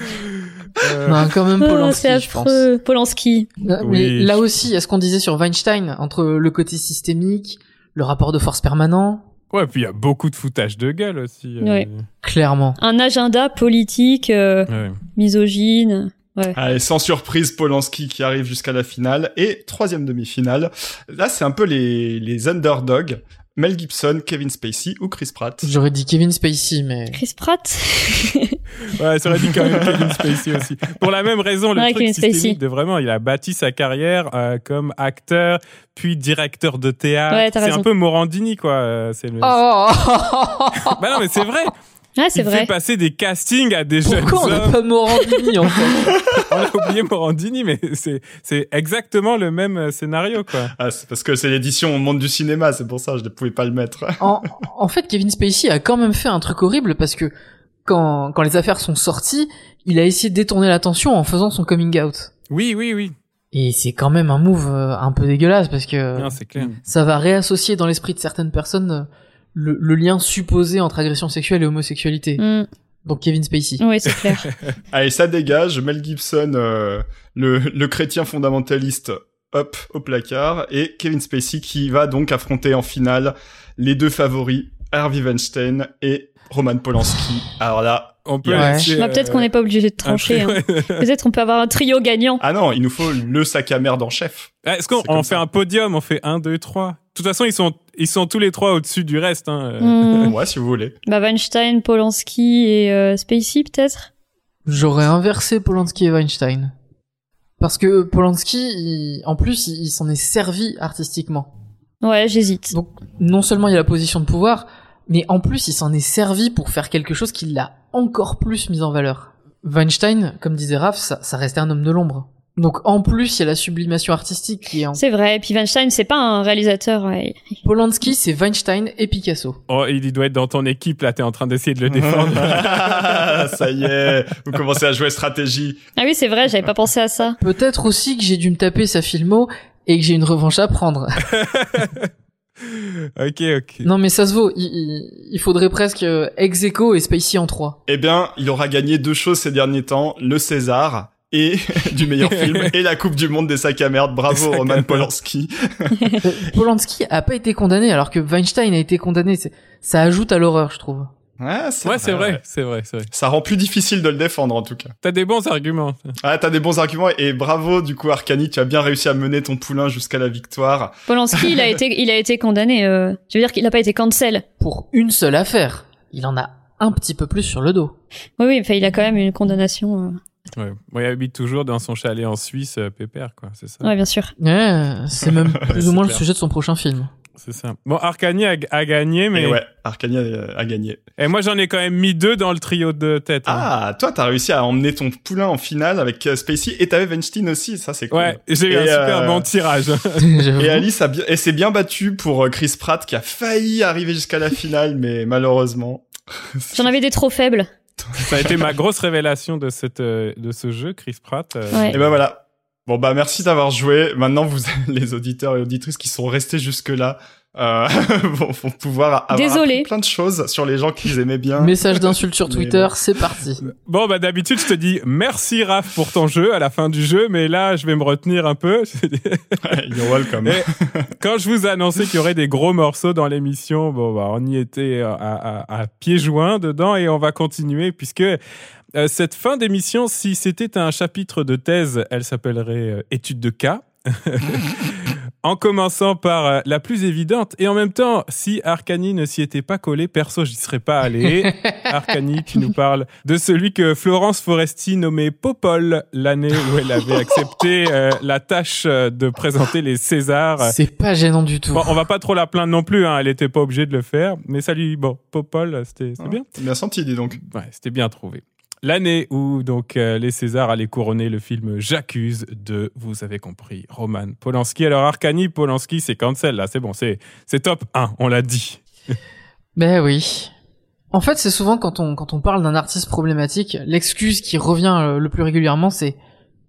Euh, Non, quand même Oh, Polanski, c'est je pense. Polanski. Oui. Mais là aussi, il y a ce qu'on disait sur Weinstein, entre le côté systémique, le rapport de force permanent, Ouais, puis il y a beaucoup de foutage de gueule aussi. euh. Ouais. clairement. Un agenda politique, euh, Ouais. misogyne. Ouais. Allez, sans surprise, Polanski qui arrive jusqu'à la finale. Et troisième demi-finale. Là, c'est un peu les, les underdogs. Mel Gibson, Kevin Spacey ou Chris Pratt? J'aurais dit Kevin Spacey, mais... Chris Pratt? Ouais, ça aurait dit quand même Kevin Spacey aussi. Pour la même raison, le Ouais, truc systémique de vraiment, il a bâti sa carrière euh, comme acteur, puis directeur de théâtre. Ouais, t'as c'est un peu Morandini, quoi. euh, C'est le... Oh Bah non, mais c'est vrai. Ouais, c'est il vrai. fait passer des castings à des jeunes Pourquoi on n'a pas Morandini, en fait On a oublié Morandini, mais c'est exactement le même euh, scénario, quoi. Ah, c'est parce que c'est l'édition au monde du cinéma, c'est pour ça, je ne pouvais pas le mettre. en, en fait, Kevin Spacey a quand même fait un truc horrible parce que quand, quand les affaires sont sorties, il a essayé de détourner l'attention en faisant son coming out. Oui, oui, oui. Et c'est quand même un move euh, un peu dégueulasse parce que Non, c'est clair. ça va réassocier dans l'esprit de certaines personnes euh, le, le lien supposé entre agression sexuelle et homosexualité. Mm. Donc Kevin Spacey. Oui, c'est clair. Allez, ça dégage. Mel Gibson, euh, le, le chrétien fondamentaliste, hop, au placard. Et Kevin Spacey qui va donc affronter en finale les deux favoris, Harvey Weinstein et Roman Polanski. Alors là, On peut Ouais. laisser, Bah, peut-être euh, qu'on n'est pas obligé de un trancher. hein. Peut-être qu'on peut avoir un trio gagnant. ah non, il nous faut le sac à merde en chef. Est-ce qu'on on fait ça. un podium On fait 1, 2, 3 De toute façon, ils sont, ils sont tous les trois au-dessus du reste. Hein. euh. Hmm. Ouais, si vous voulez. Bah, Weinstein, Polanski et euh, Spacey, peut-être? J'aurais inversé Polanski et Weinstein. Parce que Polanski, il- en plus, il, il s'en est servi artistiquement. Ouais, j'hésite. Donc, non seulement il y a la position de pouvoir, mais en plus, il s'en est servi pour faire quelque chose qui l'a encore plus mis en valeur. Weinstein, comme disait Raph, ça, ça restait un homme de l'ombre. Donc, en plus, il y a la sublimation artistique qui est en... C'est vrai. Et puis Weinstein, c'est pas un réalisateur. ouais. Polanski, c'est Weinstein et Picasso. Oh, il doit être dans ton équipe, là. T'es en train d'essayer de le défendre. ça y est, vous commencez à jouer stratégie. Ah oui, c'est vrai, j'avais pas pensé à ça. Peut-être aussi que j'ai dû me taper sa filmo et que j'ai une revanche à prendre. ok, ok. non, mais ça se vaut. Il, faudrait presque euh, ex aequo et Spacey en 3. Eh bien, il aura gagné deux choses ces derniers temps, le César et du meilleur film et la Coupe du Monde des sacs à merde. Bravo Roman. Polanski. Polanski a pas été condamné alors que Weinstein a été condamné. Ça ajoute à l'horreur, je trouve. Ouais, c'est Ouais, c'est vrai, ouais. c'est vrai, c'est vrai. Ça rend plus difficile de le défendre en tout cas. T'as des bons arguments. Ah, t'as des bons arguments et bravo du coup Arcani, tu as bien réussi à mener ton poulain jusqu'à la victoire. Polanski, il a été, il a été condamné. Euh, je veux dire qu'il a pas été cancel? Pour une seule affaire, il en a un petit peu plus sur le dos. Oui, oui, enfin, il a quand même une condamnation. euh. Ouais. Bon, il habite toujours dans son chalet en Suisse, euh, pépère, quoi. C'est ça. Ouais, bien sûr. Ouais, c'est même plus ou moins le sujet de son prochain film. C'est ça. Bon, Arcani a, a gagné, mais Mais ouais, Arcani a, a gagné. et moi j'en ai quand même mis deux dans le trio de tête. hein. Ah, toi t'as réussi à emmener ton poulain en finale avec euh, Spacey et t'avais Weinstein aussi, ça c'est cool. Ouais, j'ai eu un Et, super euh, bon tirage. Et Alice a bien, et s'est bien battue pour euh, Chris Pratt qui a failli arriver jusqu'à la finale, mais malheureusement. J'en avais des trop faibles. Ça a été ma grosse révélation de cette euh, de ce jeu, Chris Pratt. euh, Ouais. Et ben voilà. Bon bah merci d'avoir joué. Maintenant vous les auditeurs et auditrices qui sont restés jusque là euh, vont, vont pouvoir avoir Désolé. plein de choses sur les gens qu'ils aimaient bien. Message d'insulte sur Twitter, bon. c'est parti. Bon, bah d'habitude, je te dis merci Raph pour ton jeu à la fin du jeu, mais là, je vais me retenir un peu. You're welcome. Et quand je vous ai annoncé qu'il y aurait des gros morceaux dans l'émission, bon, bah, on y était à, à, à pieds joints dedans et on va continuer puisque euh, cette fin d'émission, si c'était un chapitre de thèse, elle s'appellerait euh, étude de cas. en commençant par euh, la plus évidente et en même temps, si Arcani ne s'y était pas collé, perso, j'y serais pas allé. Arcani qui nous parle de celui que Florence Foresti nommait Popol l'année où elle avait accepté euh, la tâche de présenter les Césars. C'est pas gênant du tout. Bon, on va pas trop la plaindre non plus, hein, elle était pas obligée de le faire, mais salut, bon, Popol, c'était c'était bien. Bien senti, dis donc. Ouais, c'était bien trouvé. L'année où donc euh, les Césars allaient couronner le film J'accuse de, vous avez compris, Roman Polanski. Alors Arcani, Polanski, c'est cancel là, c'est bon, c'est top 1, on l'a dit. Ben oui. En fait, c'est souvent quand on quand on parle d'un artiste problématique, l'excuse qui revient euh, le plus régulièrement, c'est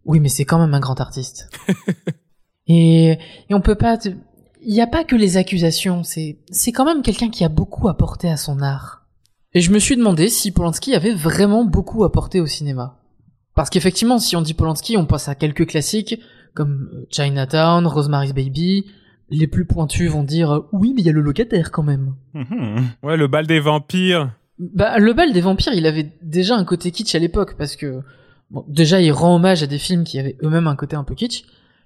oui, mais c'est quand même un grand artiste. et et on peut pas. te- Il n'y a pas que les accusations. C'est quand même quelqu'un qui a beaucoup apporté à son art. Et je me suis demandé si Polanski avait vraiment beaucoup apporté au cinéma. Parce qu'effectivement, si on dit Polanski, on pense à quelques classiques comme euh, Chinatown, Rosemary's Baby. Les plus pointus vont dire euh, oui, mais il y a le locataire quand même. Ouais, le bal des vampires. Bah, le bal des vampires, il avait déjà un côté kitsch à l'époque parce que bon, déjà il rend hommage à des films qui avaient eux-mêmes un côté un peu kitsch,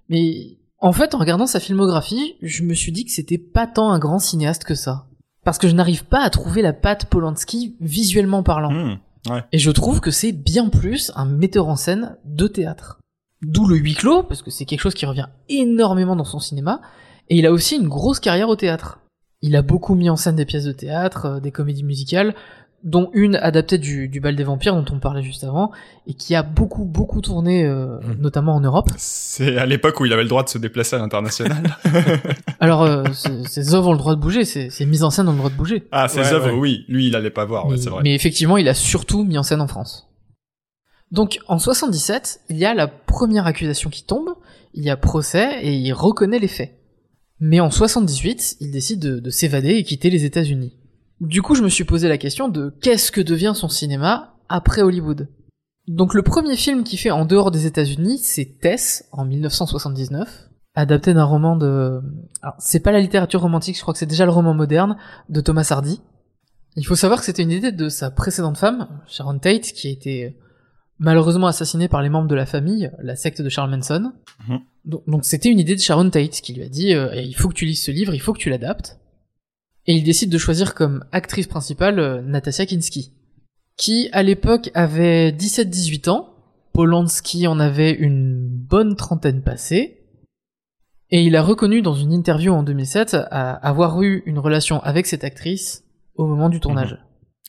mais en fait en regardant sa filmographie, je me suis dit que c'était pas tant un grand cinéaste que ça, parce que je n'arrive pas à trouver la patte Polanski visuellement parlant, Mhm. et je trouve que c'est bien plus un metteur en scène de théâtre. D'où le huis clos parce que c'est quelque chose qui revient énormément dans son cinéma, et il a aussi une grosse carrière au théâtre. Il a beaucoup mis en scène des pièces de théâtre, euh, des comédies musicales, dont une adaptée du, du bal des vampires dont on parlait juste avant, et qui a beaucoup beaucoup tourné, euh, Mhm. notamment en Europe. C'est à l'époque où il avait le droit de se déplacer à l'international. Alors, euh, ces ces œuvres ont le droit de bouger, ces ces mises en scène ont le droit de bouger. ah, ses œuvres, ouais. oui. Lui, il allait pas voir, ouais, mais, c'est vrai. mais effectivement, il a surtout mis en scène en France. Donc, en 77, il y a la première accusation qui tombe, il y a procès et il reconnaît les faits. Mais en 78, il décide de, de s'évader et quitter les États-Unis. Du coup, je me suis posé la question de qu'est-ce que devient son cinéma après Hollywood. Donc, le premier film qu'il fait en dehors des États-Unis, c'est Tess en 1979, adapté d'un roman de. Alors, c'est pas la littérature romantique, je crois que c'est déjà le roman moderne de Thomas Hardy. Il faut savoir que c'était une idée de sa précédente femme, Sharon Tate, qui a été malheureusement assassinée par les membres de la famille, la secte de Charles Manson. Mhm. Donc donc c'était une idée de Sharon Tate qui lui a dit euh, il faut que tu lises ce livre, il faut que tu l'adaptes. Et il décide de choisir comme actrice principale euh, Natasha Kinski, qui à l'époque avait 17-18 ans. Polanski en avait une bonne trentaine passée. Et il a reconnu dans une interview en 2007 à avoir eu une relation avec cette actrice au moment du tournage.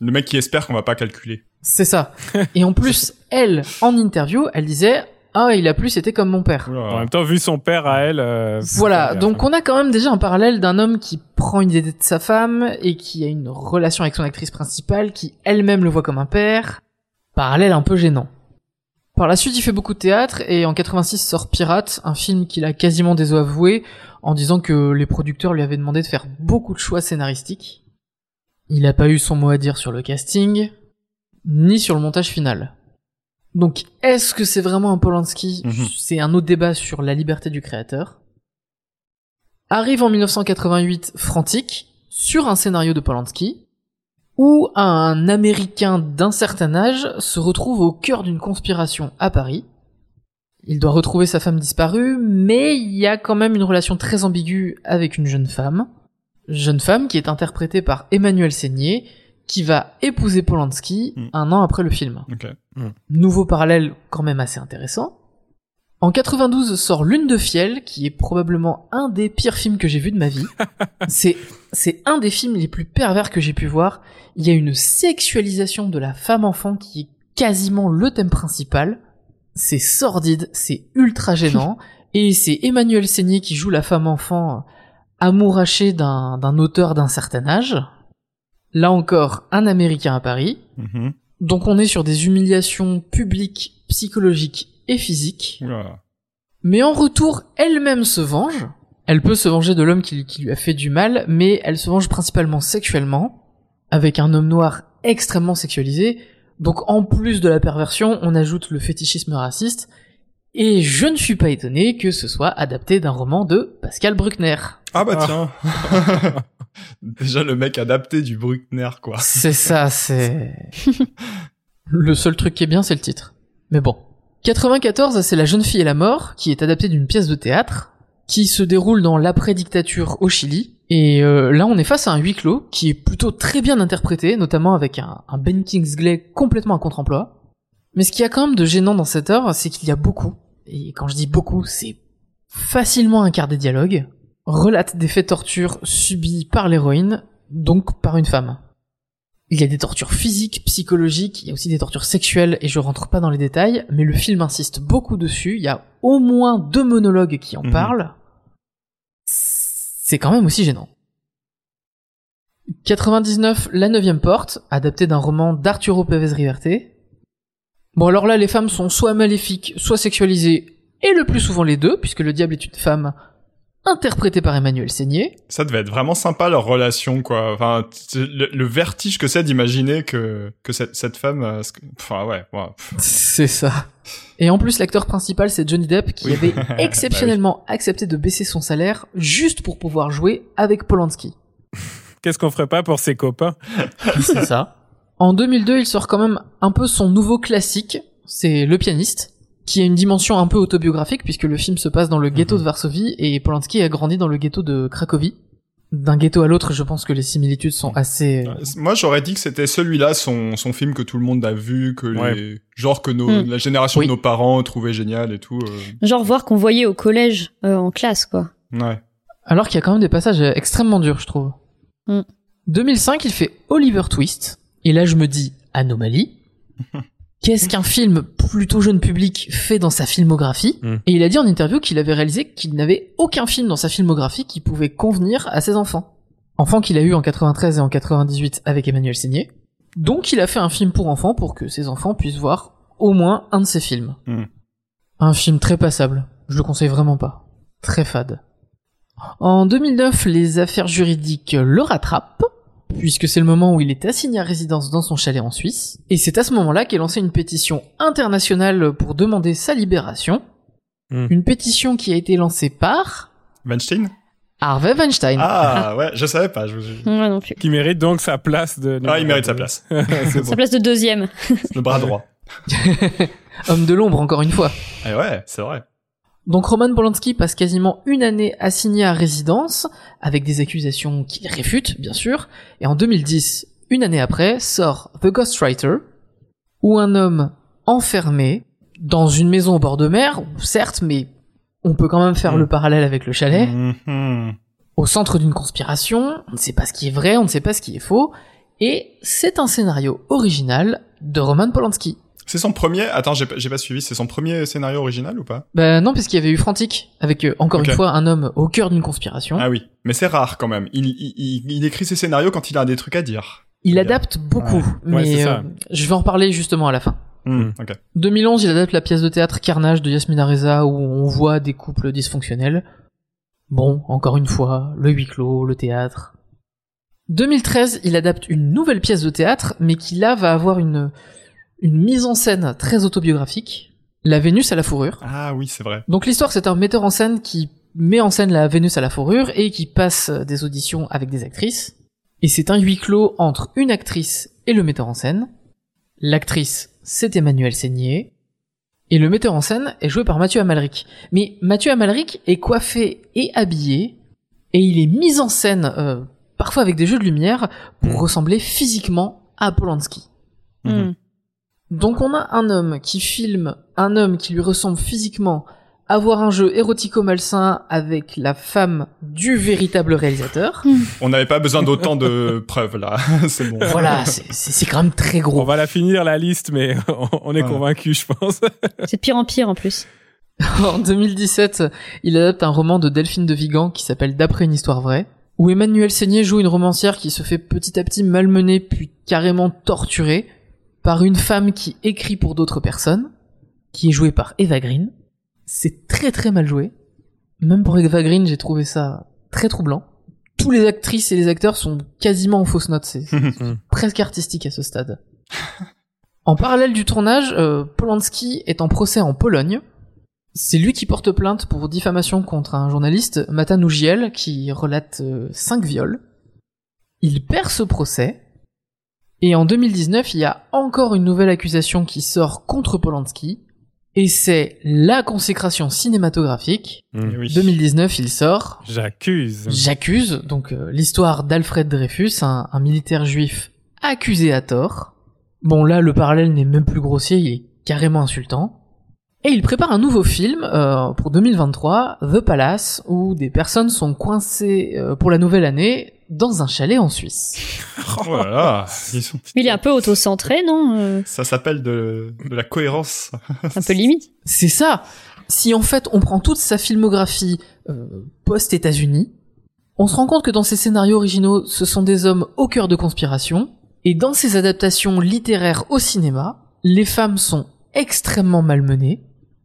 Le mec qui espère qu'on va pas calculer. C'est ça. Et en plus, elle, en interview, elle disait Ah, il a plus, c'était comme mon père. En même temps, vu son père à elle. euh, Voilà, donc on a quand même déjà un parallèle d'un homme qui prend une idée de sa femme et qui a une relation avec son actrice principale, qui elle-même le voit comme un père. Parallèle un peu gênant. Par la suite, il fait beaucoup de théâtre et en 86 sort Pirate, un film qu'il a quasiment désavoué en disant que les producteurs lui avaient demandé de faire beaucoup de choix scénaristiques. Il a pas eu son mot à dire sur le casting, ni sur le montage final. Donc, est-ce que c'est vraiment un Polanski? Mhm. C'est un autre débat sur la liberté du créateur. Arrive en 1988 Frantic, sur un scénario de Polanski, où un Américain d'un certain âge se retrouve au cœur d'une conspiration à Paris. Il doit retrouver sa femme disparue, mais il y a quand même une relation très ambiguë avec une jeune femme. Jeune femme qui est interprétée par Emmanuel Seigné, qui va épouser Polanski Mm. un an après le film. Ok. Nouveau parallèle quand même assez intéressant. En 92 sort Lune de Fiel, qui est probablement un des pires films que j'ai vu de ma vie. c'est, c'est un des films les plus pervers que j'ai pu voir. Il y a une sexualisation de la femme enfant qui est quasiment le thème principal. C'est sordide, c'est ultra gênant. et c'est Emmanuel Seigné qui joue la femme enfant amourachée d'un, d'un auteur d'un certain âge. Là encore, un américain à Paris. Mhm. Donc on est sur des humiliations publiques, psychologiques et physiques. Oula. Mais en retour, elle-même se venge. Elle peut se venger de l'homme qui, qui lui a fait du mal, mais elle se venge principalement sexuellement, avec un homme noir extrêmement sexualisé. Donc en plus de la perversion, on ajoute le fétichisme raciste. Et je ne suis pas étonné que ce soit adapté d'un roman de Pascal Bruckner. Ah bah Ah. tiens. Déjà le mec adapté du Bruckner quoi. C'est ça, c'est... le seul truc qui est bien, c'est le titre. Mais bon. 94, c'est La jeune fille et la mort, qui est adaptée d'une pièce de théâtre, qui se déroule dans l'après-dictature au Chili. Et euh, là, on est face à un huis clos qui est plutôt très bien interprété, notamment avec un, un Ben Kingsley complètement à contre-emploi. Mais ce qu'il y a quand même de gênant dans cette œuvre, c'est qu'il y a beaucoup, et quand je dis beaucoup, c'est facilement un quart des dialogues, relate des faits de torture subis par l'héroïne, donc par une femme. Il y a des tortures physiques, psychologiques, il y a aussi des tortures sexuelles, et je rentre pas dans les détails, mais le film insiste beaucoup dessus, il y a au moins deux monologues qui en Mhm. parlent. C'est quand même aussi gênant. 99, La neuvième porte, adapté d'un roman d'Arturo Pérez Riverte. Bon alors là, les femmes sont soit maléfiques, soit sexualisées, et le plus souvent les deux, puisque le diable est une femme interprétée par Emmanuel Seigné. Ça devait être vraiment sympa leur relation quoi. Enfin le, le vertige que c'est d'imaginer que que cette cette femme. euh, Enfin ouais. ouais. C'est ça. Et en plus, l'acteur principal, c'est Johnny Depp, qui Oui. avait exceptionnellement accepté de baisser son salaire juste pour pouvoir jouer avec Polanski. Qu'est-ce qu'on ferait pas pour ses copains? C'est ça. En 2002, il sort quand même un peu son nouveau classique, c'est Le pianiste, qui a une dimension un peu autobiographique puisque le film se passe dans le ghetto Mhm. de Varsovie et Polanski a grandi dans le ghetto de Cracovie. D'un ghetto à l'autre, je pense que les similitudes sont assez... Moi j'aurais dit que c'était celui-là son son film que tout le monde a vu que les genre que nos Hmm. la génération Oui. de nos parents trouvaient génial et tout. euh. Genre voir qu'on voyait au collège euh, en classe, quoi. Ouais. Alors qu'il y a quand même des passages euh, extrêmement durs, je trouve. Mm. 2005, il fait Oliver Twist. Et là, je me dis, anomalie. Qu'est-ce qu'un film plutôt jeune public fait dans sa filmographie Mm. Et il a dit en interview qu'il avait réalisé qu'il n'avait aucun film dans sa filmographie qui pouvait convenir à ses enfants. Enfants qu'il a eu en 93 et en 98 avec Emmanuel Seigné. Donc il a fait un film pour enfants pour que ses enfants puissent voir au moins un de ses films. Mm. Un film très passable. Je le conseille vraiment pas. Très fade. En 2009, les affaires juridiques le rattrapent, puisque c'est le moment où il est assigné à résidence dans son chalet en Suisse, et c'est à ce moment-là qu'est lancée une pétition internationale pour demander sa libération. Hmm. Une pétition qui a été lancée par Weinstein? Harvey Weinstein. Ah ouais, je savais pas. Je... Moi non plus. Qui mérite donc sa place de. Ah, il mérite sa place. Bon. Sa place de deuxième. Le bras droit. Homme de l'ombre, encore une fois. Et ouais, c'est vrai. Donc Roman Polanski passe quasiment une année assigné à résidence, avec des accusations qu'il réfute, bien sûr, et en 2010, une année après, sort The Ghostwriter, où un homme enfermé dans une maison au bord de mer, certes, mais on peut quand même faire Mm. le parallèle avec le chalet, Mhm. au centre d'une conspiration, on ne sait pas ce qui est vrai, on ne sait pas ce qui est faux, et c'est un scénario original de Roman Polanski. C'est son premier. Attends, j'ai pas, j'ai pas suivi. C'est son premier scénario original ou pas? Ben non, parce qu'il y avait eu Frantic, avec euh, encore une fois un homme au cœur d'une conspiration. Ah oui, mais c'est rare quand même. Il, il, il, il écrit ses scénarios quand il a des trucs à dire. Il adapte beaucoup, Ouais, mais c'est ça. euh, je vais en reparler justement à la fin. Hmm, Mm. Ok. 2011, il adapte la pièce de théâtre Carnage de Yasmina Reza où on voit des couples dysfonctionnels. Bon, encore une fois, le huis clos, le théâtre. 2013, il adapte une nouvelle pièce de théâtre, mais qui là va avoir une, une mise en scène très autobiographique, La Vénus à la fourrure. Ah oui, c'est vrai. Donc l'histoire, c'est un metteur en scène qui met en scène la Vénus à la fourrure et qui passe des auditions avec des actrices. Et c'est un huis clos entre une actrice et le metteur en scène. L'actrice, c'est Emmanuel Seigné. Et le metteur en scène est joué par Mathieu Amalric. Mais Mathieu Amalric est coiffé et habillé, et il est mis en scène, euh, parfois avec des jeux de lumière, pour ressembler physiquement à Polanski. Mhm. Donc on a un homme qui filme un homme qui lui ressemble physiquement avoir un jeu érotico-malsain avec la femme du véritable réalisateur. On n'avait pas besoin d'autant de preuves là. c'est bon. Voilà, c'est- quand même très On gros. va la finir la liste, mais on- on est Ouais. convaincu, je pense. C'est de pire en pire en plus. En 2017, il adapte un roman de Delphine de Vigan qui s'appelle D'après une histoire vraie, où Emmanuel Seigné joue une romancière qui se fait petit à petit malmener puis carrément torturée par une femme qui écrit pour d'autres personnes, qui est jouée par Eva Green. C'est très très mal joué. Même pour Eva Green, j'ai trouvé ça très troublant. Tous les actrices et les acteurs sont quasiment en fausse note, c'est c'est presque artistique à ce stade. En parallèle du tournage, euh, Polanski est en procès en Pologne. C'est lui qui porte plainte pour diffamation contre un journaliste, Matan Ougiel, qui relate euh, cinq viols. Il perd ce procès. Et en 2019, il y a encore une nouvelle accusation qui sort contre Polanski. Et c'est la consécration cinématographique. Mhm. Oui. 2019, il sort J'accuse. J'accuse, donc euh, l'histoire d'Alfred Dreyfus, un, un militaire juif accusé à tort. Bon là, le parallèle n'est même plus grossier, il est carrément insultant. Et il prépare un nouveau film euh, pour 2023, The Palace, où des personnes sont coincées euh, pour la nouvelle année dans un chalet en Suisse. Oh là là, ils sont- Mais il est un peu auto-centré, non Euh, Ça s'appelle de, de la cohérence. Un peu limite. C'est ça. Si en fait on prend toute sa filmographie euh, post-États-Unis, on se rend compte que dans ses scénarios originaux, ce sont des hommes au cœur de conspiration, et dans ses adaptations littéraires au cinéma, les femmes sont extrêmement malmenées.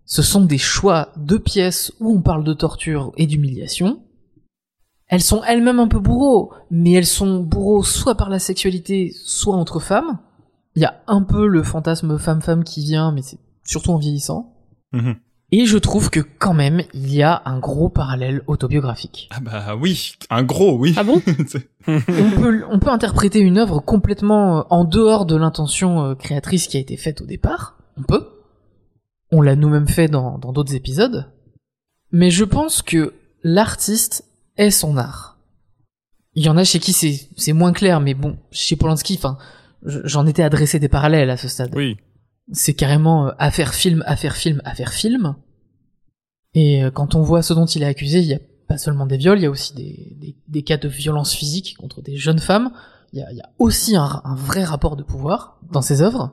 Ce sont des choix de pièces où on parle de torture et d'humiliation. Elles sont elles-mêmes un peu bourreaux, mais elles sont bourreaux soit par la sexualité, soit entre femmes. Il y a un peu le fantasme femme-femme qui vient, mais c'est surtout en vieillissant. Mhm. Et je trouve que quand même, il y a un gros parallèle autobiographique. Ah bah oui, un gros oui. Ah bon on, peut, on peut interpréter une œuvre complètement euh, en dehors de l'intention euh, créatrice qui a été faite au départ. On peut. On l'a nous-mêmes fait dans dans d'autres épisodes. Mais je pense que l'artiste est son art. Il y en a chez qui c'est moins clair, mais bon, chez Polanski, enfin, je- j'en étais adressé des parallèles à ce stade. Oui. c'est carrément euh, affaire film, affaire film, affaire film. Et euh, quand on voit ce dont il est accusé, il y a pas seulement des viols, il y a aussi des, des, des cas de violence physique contre des jeunes femmes. Il y a, il y a aussi un, un vrai rapport de pouvoir dans ses œuvres.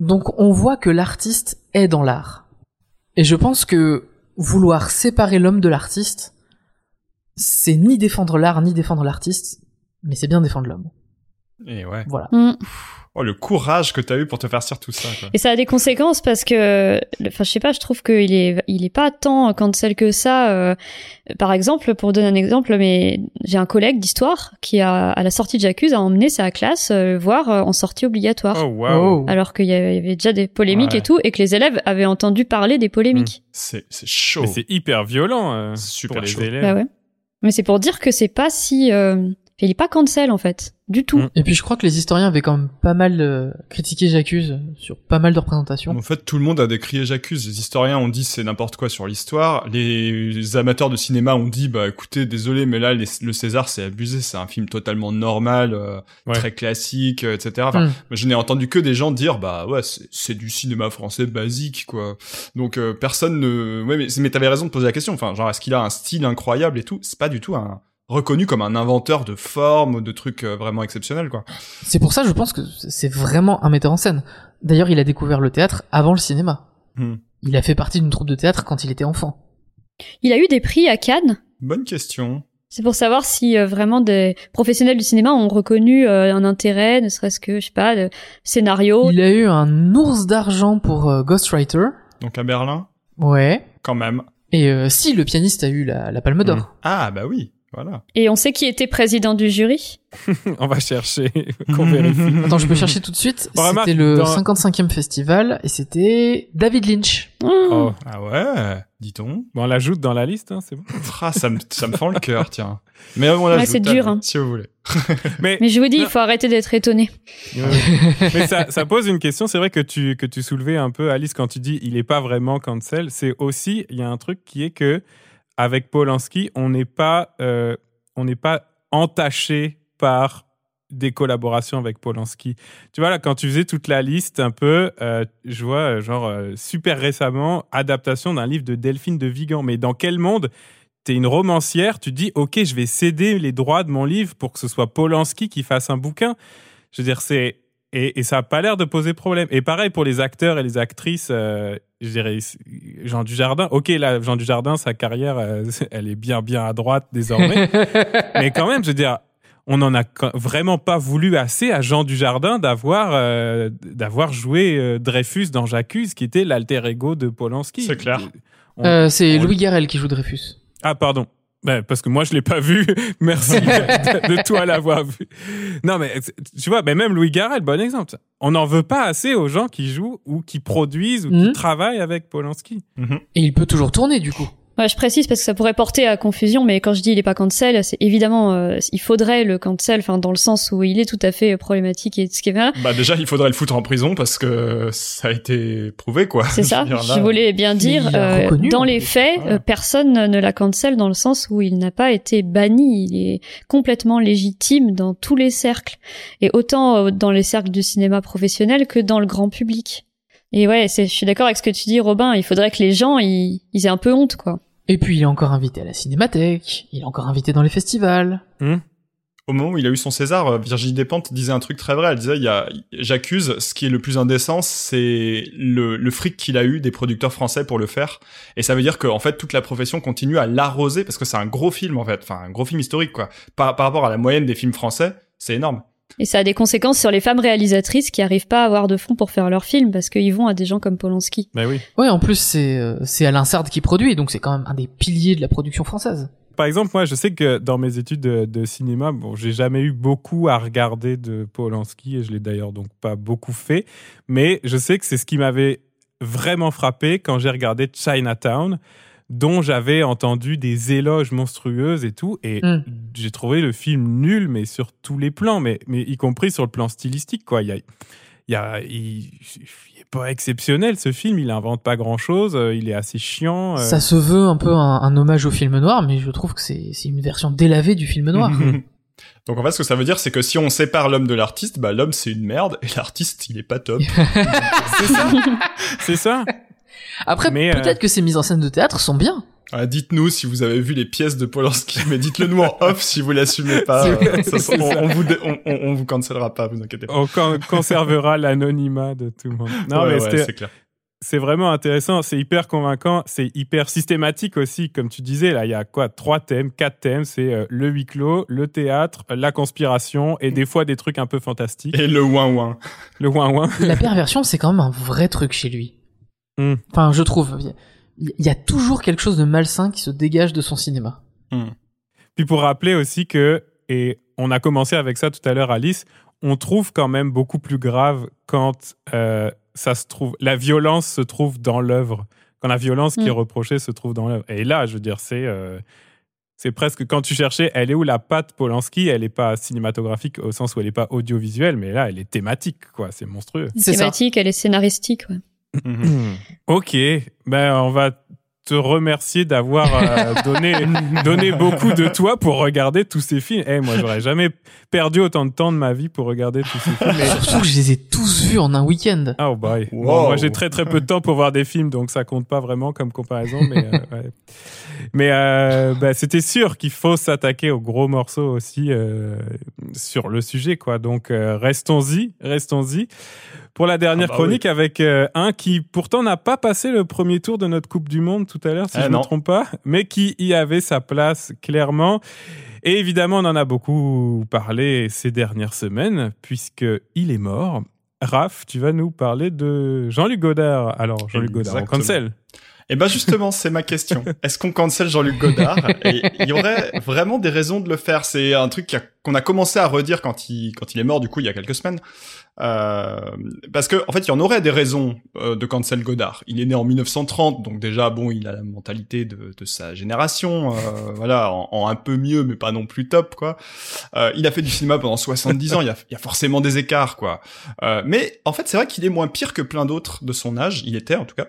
Donc on voit que l'artiste est dans l'art. Et je pense que vouloir séparer l'homme de l'artiste, c'est ni défendre l'art ni défendre l'artiste, mais c'est bien défendre l'homme. Et ouais. Voilà. Hmm. Oh le courage que t'as eu pour te faire dire tout ça. Quoi. Et ça a des conséquences parce que, enfin, je sais pas, je trouve qu'il est, il est pas tant cancel que ça. euh, par exemple, pour donner un exemple, mais j'ai un collègue d'histoire qui a, à la sortie de J'accuse, a emmené sa classe euh, voir euh, en sortie obligatoire. Oh, waouh. Alors qu'il y avait il y avait déjà des polémiques Ouais. et tout, et que les élèves avaient entendu parler des polémiques. C'est c'est chaud. Mais c'est hyper violent euh, Super pour les chaud. élèves. Bah ouais. Mais c'est pour dire que c'est pas si, euh, il est pas cancel en fait, du tout. Mm. Et puis je crois que les historiens avaient quand même pas mal euh, critiqué J'accuse sur pas mal de représentations. En fait, tout le monde a décrié J'accuse. Les historiens ont dit c'est n'importe quoi sur l'histoire. Les amateurs de cinéma ont dit bah écoutez, désolé, mais là les- le César c'est abusé. C'est un film totalement normal, euh, Ouais. très classique, euh, etc. Enfin, Mm. je n'ai entendu que des gens dire bah ouais c'est c'est du cinéma français basique quoi. Donc euh, personne ne. Ouais mais mais t'avais raison de poser la question. Enfin genre est-ce qu'il a un style incroyable et tout? C'est pas du tout un reconnu comme un inventeur de formes, de trucs euh, vraiment exceptionnels quoi. C'est pour ça, je pense que c'est vraiment un metteur en scène. D'ailleurs, il a découvert le théâtre avant le cinéma. Hmm. Il a fait partie d'une troupe de théâtre quand il était enfant. Il a eu des prix à Cannes. Bonne question. C'est pour savoir si euh, vraiment des professionnels du cinéma ont reconnu euh, un intérêt, ne serait-ce que, je sais pas, de scénario. Il a eu un ours d'argent pour euh, Ghostwriter. Donc à Berlin, Ouais. quand même. Et euh, si, le pianiste a eu la, la Palme d'Or. Ah bah oui. Voilà. Et on sait qui était président du jury On va chercher, qu'on vérifie. Attends, je peux chercher tout de suite. C'était le dans- 55e festival et c'était David Lynch. Oh. Ah ouais, dit-on. Bon, on l'ajoute dans la liste, hein, c'est bon. Ah, ça me, ça me fend le cœur, tiens. Mais on l'ajoute, c'est dur, hein. Si vous voulez. Mais, Mais je vous dis, il faut arrêter d'être étonné. Mais ça, ça pose une question. C'est vrai que tu, que tu soulevais un peu, Alice, quand tu dis il n'est pas vraiment cancel. C'est aussi, il y a un truc qui est que avec Polanski, on n'est pas, euh, on n'est pas entaché par des collaborations avec Polanski. Tu vois, là, quand tu faisais toute la liste un peu, euh, je vois, euh, genre, super récemment, adaptation d'un livre de Delphine de Vigan. Mais dans quel monde? T'es une romancière, tu dis, OK, je vais céder les droits de mon livre pour que ce soit Polanski qui fasse un bouquin. Je veux dire, c'est. Et, et ça n'a pas l'air de poser problème. Et pareil pour les acteurs et les actrices, euh, je dirais, Jean Dujardin. Ok, là, Jean Dujardin, sa carrière, euh, elle est bien, bien à droite désormais. Mais quand même, je veux dire, on n'en a vraiment pas voulu assez à Jean Dujardin d'avoir euh, d'avoir joué euh, Dreyfus dans J'accuse, qui était l'alter ego de Polanski. C'est clair. On- Euh, c'est on- Louis Garrel qui joue Dreyfus. ah, pardon. Ben, parce que moi, je l'ai pas vu. Merci de, de toi l'avoir vu. Non, mais tu vois, ben, même Louis Garrel, bon exemple. On n'en veut pas assez aux gens qui jouent ou qui produisent ou qui Mhm. travaillent avec Polanski. Et il peut toujours tourner du coup. Ouais, je précise parce que ça pourrait porter à confusion, mais quand je dis il est pas cancel, c'est évidemment, euh, il faudrait le cancel, enfin dans le sens où il est tout à fait problématique et ce qui est vrai. Bah, déjà, il faudrait le foutre en prison parce que ça a été prouvé, quoi. C'est ça. Je veux dire, là- Je voulais bien dire, euh, reconnu, dans les faits, euh, personne ne la cancel dans le sens où il n'a pas été banni. Il est complètement légitime dans tous les cercles, et autant euh, dans les cercles du cinéma professionnel que dans le grand public. Et ouais, c'est, je suis d'accord avec ce que tu dis, Robin. Il faudrait que les gens, ils, ils aient un peu honte, quoi. Et puis il est encore invité à la cinémathèque, il est encore invité dans les festivals. Au moment où il a eu son César, euh, Virginie Despentes disait un truc très vrai. Elle disait, il y a, j'accuse, ce qui est le plus indécent, c'est le, fric qu'il a eu des producteurs français pour le faire. Et ça veut dire qu'en fait, toute la profession continue à l'arroser parce que c'est un gros film, en fait. Enfin, un gros film historique, quoi. Par rapport à la moyenne des films français, c'est énorme. Et ça a des conséquences sur les femmes réalisatrices qui arrivent pas à avoir de fonds pour faire leurs films parce qu'ils vont à des gens comme Polanski. Ben oui. Ouais, en plus c'est euh, c'est Alain Sard qui produit, donc c'est quand même un des piliers de la production française. Par exemple, moi, je sais que dans mes études de, de cinéma, bon, j'ai jamais eu beaucoup à regarder de Polanski et je l'ai d'ailleurs donc pas beaucoup fait, mais je sais que c'est ce qui m'avait vraiment frappé quand j'ai regardé Chinatown, dont j'avais entendu des éloges monstrueuses et tout, et Mm. j'ai trouvé le film nul, mais sur tous les plans, mais, mais y compris sur le plan stylistique, quoi. Il y a, il y a, il, il est pas exceptionnel ce film, il invente pas grand chose, il est assez chiant. euh. Ça se veut un peu un, un hommage au film noir, mais je trouve que c'est c'est une version délavée du film noir. Donc en fait, ce que ça veut dire, c'est que si on sépare l'homme de l'artiste, bah l'homme c'est une merde et l'artiste il est pas top. C'est ça, c'est ça. Après, Mais, euh, peut-être que ces mises en scène de théâtre sont bien. Ah, dites-nous si vous avez vu les pièces de Polanski, mais dites-le nous en off si vous l'assumez pas. Euh, ça- on, ça. on vous dé- on, on, on vous cancellera pas, vous inquiétez pas. On con- conservera l'anonymat de tout le monde. Non, Ouais, mais ouais, c'est clair. c'est vraiment intéressant, c'est hyper convaincant, c'est hyper systématique aussi, comme tu disais. Là, il y a quoi Trois thèmes, quatre thèmes. C'est euh, le huis clos, le théâtre, la conspiration et des fois des trucs un peu fantastiques. Et le ouin ouin. Le ouin ouin. La perversion, c'est quand même un vrai truc chez lui. Hmm. Enfin, je trouve. Il y a toujours quelque chose de malsain qui se dégage de son cinéma. Puis pour rappeler aussi que, et on a commencé avec ça tout à l'heure, Alice, on trouve quand même beaucoup plus grave quand euh, ça se trouve, la violence se trouve dans l'œuvre. Quand la violence qui Mm. est reprochée se trouve dans l'œuvre. Et là, je veux dire, c'est euh, c'est presque quand tu cherchais, elle est où la patte Polanski? Elle n'est pas cinématographique au sens où elle n'est pas audiovisuelle, mais là, elle est thématique, quoi. C'est monstrueux. C'est ça. thématique, elle est scénaristique. Ouais. Mhm. Ok, ben on va te remercier d'avoir euh, donné donné beaucoup de toi pour regarder tous ces films. Eh, moi, j'aurais jamais perdu autant de temps de ma vie pour regarder tous ces films. Mais- Surtout que je les ai tous vus en un week-end. Oh boy. Bon, moi, j'ai très très peu de temps pour voir des films, donc ça compte pas vraiment comme comparaison. Mais, euh, ouais. mais euh, bah, c'était sûr qu'il faut s'attaquer aux gros morceaux aussi euh, sur le sujet, quoi. Donc euh, restons-y, restons-y. Pour la dernière Ah bah chronique, avec euh, un qui pourtant n'a pas passé le premier tour de notre Coupe du Monde tout à l'heure, si Eh je ne me trompe pas, mais qui y avait sa place clairement. Et évidemment, on en a beaucoup parlé ces dernières semaines, puisque il est mort. Raph, tu vas nous parler de Jean-Luc Godard. Alors, Jean-Luc Godard, on cancel. Et ben justement, c'est ma question. Est-ce qu'on cancel Jean-Luc Godard? Et il y aurait vraiment des raisons de le faire. C'est un truc qu'on a, commencé à redire quand il quand il est mort du coup il y a quelques semaines. Euh, parce que en fait, il y en aurait des raisons euh, de cancel Godard. Il est né en 1930, donc déjà bon, il a la mentalité de, de sa génération, euh, voilà, en, en, un peu mieux, mais pas non plus top, quoi. Euh, il a fait du cinéma pendant 70 ans. Il y a, y a forcément des écarts, quoi. Euh, mais en fait, c'est vrai qu'il est moins pire que plein d'autres de son âge. Il était en tout cas,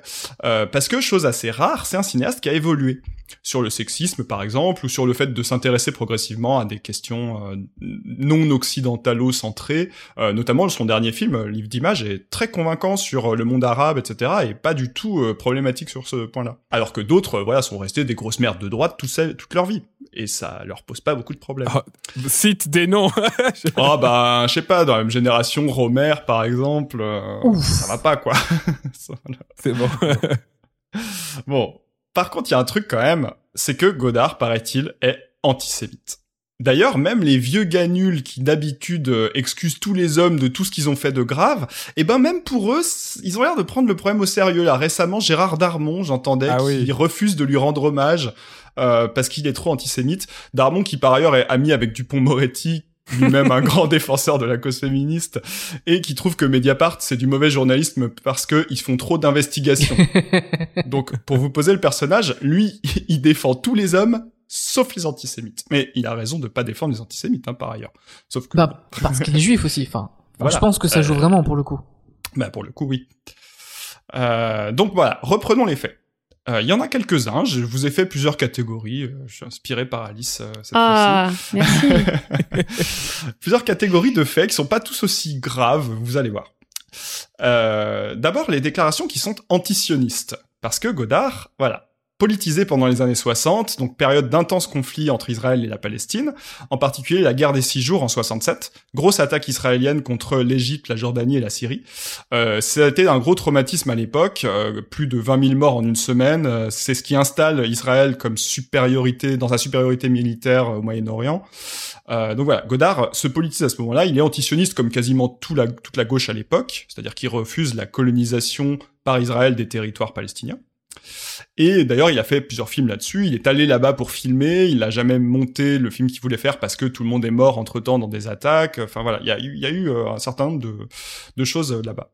parce que chose assez rare, c'est un cinéaste qui a évolué sur le sexisme par exemple, ou sur le fait de s'intéresser progressivement à des questions euh, non occidentalo-centrées, euh, notamment son dernier film, Livre d'image, est très convaincant sur euh, le monde arabe, etc., et pas du tout problématique sur ce point-là. Alors que d'autres, voilà, sont restés des grosses merdes de droite toute leur vie, et ça leur pose pas beaucoup de problèmes. Ah, cite des noms Ah bah, je sais pas, dans la même génération, Romer par exemple, ça va pas quoi. C'est bon. bon, par contre, il y a un truc quand même, c'est que Godard, paraît-il, est antisémite. D'ailleurs, même les vieux ganuls qui d'habitude euh, excusent tous les hommes de tout ce qu'ils ont fait de grave, eh ben même pour eux, ils ont l'air de prendre le problème au sérieux. Là, récemment, Gérard Darmon, j'entendais, ah qui refuse de lui rendre hommage euh, parce qu'il est trop antisémite. Darmon, qui par ailleurs est ami avec Dupont-Moretti, lui-même un grand défenseur de la cause féministe, et qui trouve que Mediapart, c'est du mauvais journalisme parce qu'ils font trop d'investigations. Donc, pour vous poser le personnage, lui, il défend tous les hommes, sauf les antisémites. Mais il a raison de pas défendre les antisémites, hein, par ailleurs. Sauf que... Bah, parce qu'il est juif aussi, enfin. Je pense que ça joue euh, vraiment pour le coup. Bah, pour le coup, oui. Euh, donc voilà, reprenons les faits. Il euh, y en a quelques-uns. Je vous ai fait plusieurs catégories. Euh, je suis inspiré par Alice euh, cette ah, merci. plusieurs catégories de faits qui sont pas tous aussi graves. Vous allez voir. D'abord, les déclarations qui sont antisionistes. Parce que Godard, voilà, politisé pendant les années 60, donc période d'intenses conflits entre Israël et la Palestine, en particulier la guerre des six jours en 67, grosse attaque israélienne contre l'Égypte, la Jordanie et la Syrie. Euh, ça un gros traumatisme à l'époque, euh, plus de 20 000 morts en une semaine, euh, c'est ce qui installe Israël comme supériorité, dans sa supériorité militaire au Moyen-Orient. Euh, donc voilà, Godard se politise à ce moment-là, il est antisioniste comme quasiment tout la, toute la gauche à l'époque, c'est-à-dire qu'il refuse la colonisation par Israël des territoires palestiniens. Et d'ailleurs, il a fait plusieurs films là-dessus. Il est allé là-bas pour filmer. Il n'a jamais monté le film qu'il voulait faire parce que tout le monde est mort entre temps dans des attaques. Enfin voilà, il y a eu, il y a eu euh, un certain nombre de, de choses euh, là-bas.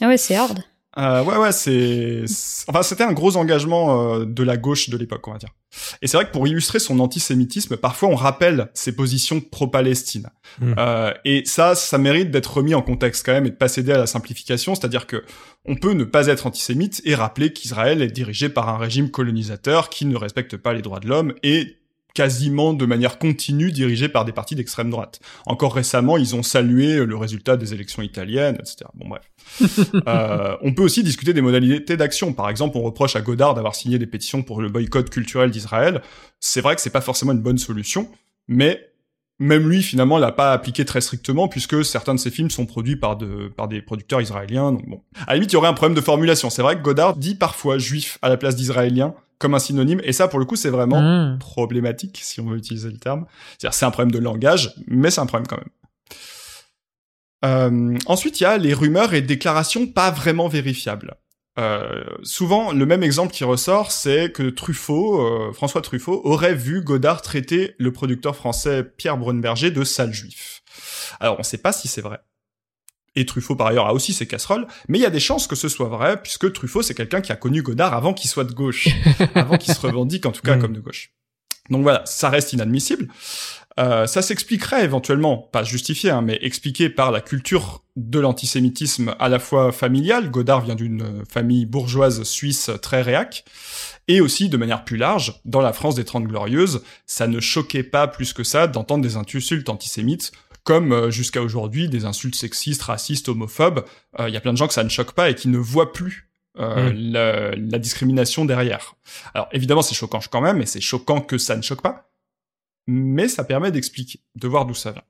Ah ouais, c'est hard. Euh, ouais, ouais, c'est, enfin, c'était un gros engagement euh, de la gauche de l'époque, on va dire. Et c'est vrai que pour illustrer son antisémitisme, parfois on rappelle ses positions pro-Palestine. Hmm. Euh, et ça, ça mérite d'être remis en contexte quand même et de pas céder à la simplification, c'est-à-dire que on peut ne pas être antisémite et rappeler qu'Israël est dirigé par un régime colonisateur qui ne respecte pas les droits de l'homme et quasiment de manière continue dirigé par des partis d'extrême droite. Encore récemment, ils ont salué le résultat des élections italiennes, etc. Bon bref. euh, on peut aussi discuter des modalités d'action. Par exemple, on reproche à Godard d'avoir signé des pétitions pour le boycott culturel d'Israël. C'est vrai que c'est pas forcément une bonne solution, mais même lui finalement l'a pas appliqué très strictement puisque certains de ses films sont produits par de par des producteurs israéliens donc bon à la limite il y aurait un problème de formulation c'est vrai que Godard dit parfois juif à la place d'israélien comme un synonyme et ça pour le coup c'est vraiment mmh. problématique si on veut utiliser le terme c'est-à-dire c'est un problème de langage mais c'est un problème quand même euh, ensuite, il y a les rumeurs et déclarations pas vraiment vérifiables. Euh, souvent, le même exemple qui ressort, c'est que Truffaut, euh, François Truffaut, aurait vu Godard traiter le producteur français Pierre Brunberger de sale juif. Alors, on ne sait pas si c'est vrai. Et Truffaut, par ailleurs, a aussi ses casseroles, mais il y a des chances que ce soit vrai, puisque Truffaut, c'est quelqu'un qui a connu Godard avant qu'il soit de gauche, avant qu'il se revendique en tout cas mm. comme de gauche. Donc voilà, ça reste inadmissible. Euh, ça s'expliquerait éventuellement, pas justifié, hein, mais expliqué par la culture de l'antisémitisme à la fois familiale, Godard vient d'une famille bourgeoise suisse très réac, et aussi de manière plus large, dans la France des Trente Glorieuses, ça ne choquait pas plus que ça d'entendre des insultes antisémites, comme euh, jusqu'à aujourd'hui des insultes sexistes, racistes, homophobes. Euh, il y a plein de gens que ça ne choque pas et qui ne voient plus mmh. la, la, discrimination derrière. Alors évidemment c'est choquant quand même, et c'est choquant que ça ne choque pas mais ça permet d'expliquer, de voir d'où ça vient.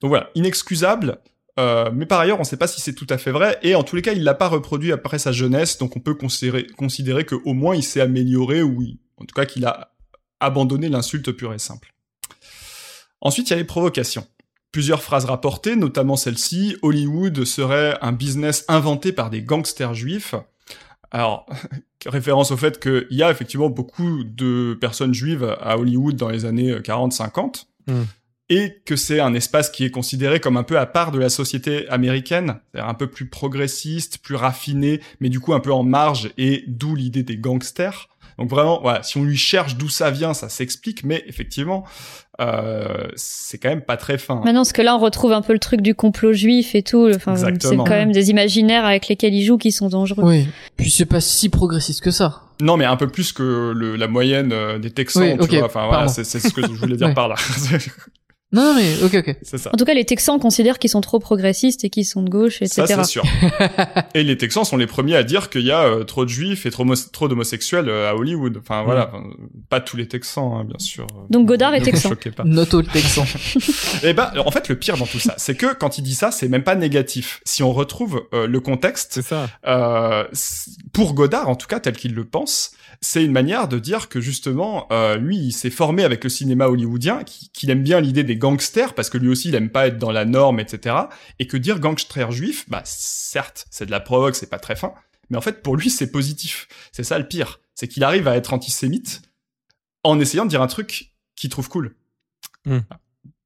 Donc voilà, inexcusable, euh, mais par ailleurs, on ne sait pas si c'est tout à fait vrai, et en tous les cas, il l'a pas reproduit après sa jeunesse, donc on peut considérer, considérer qu'au moins il s'est amélioré, ou en tout cas qu'il a abandonné l'insulte pure et simple. Ensuite, il y a les provocations. Plusieurs phrases rapportées, notamment celle-ci, Hollywood serait un business inventé par des gangsters juifs, Alors, référence au fait qu'il y a effectivement beaucoup de personnes juives à Hollywood dans les années 40-50, Hmm. et que c'est un espace qui est considéré comme un peu à part de la société américaine, c'est-à-dire un peu plus progressiste, plus raffiné, mais du coup un peu en marge, et d'où l'idée des gangsters. Donc vraiment, voilà, si on lui cherche d'où ça vient, ça s'explique, mais effectivement, euh, c'est quand même pas très fin. Maintenant, parce que là, on retrouve un peu le truc du complot juif et tout. Enfin, c'est quand même des imaginaires avec lesquels ils jouent qui sont dangereux. Oui. Puis c'est pas si progressiste que ça. Non, mais un peu plus que le, la moyenne euh, des Texans, Oui, tu vois. Enfin, voilà, c'est c'est ce que je voulais dire Ouais. par là. Non, non, mais ok, ok. c'est ça. En tout cas, les Texans considèrent qu'ils sont trop progressistes et qu'ils sont de gauche, etc. Ça, c'est sûr. Et les Texans sont les premiers à dire qu'il y a euh, trop de juifs et trop, homo- trop d'homosexuels euh, à Hollywood. Enfin, voilà. Enfin, pas tous les Texans, hein, bien sûr. Donc Godard est Ne vous texan. choquez pas. Noto le texan. Et ben, en fait, le pire dans tout ça, c'est que quand il dit ça, c'est même pas négatif. Si on retrouve euh, le contexte, C'est ça. euh, pour Godard, en tout cas, tel qu'il le pense, c'est une manière de dire que justement, euh, lui, il s'est formé avec le cinéma hollywoodien, qui- qu'il aime bien l'idée des gangsters, parce que lui aussi, il aime pas être dans la norme, etc. Et que dire gangster juif, bah, certes, c'est de la provoque, c'est pas très fin, mais en fait, pour lui, c'est positif. C'est ça le pire. C'est qu'il arrive à être antisémite en essayant de dire un truc qu'il trouve cool. Hmm.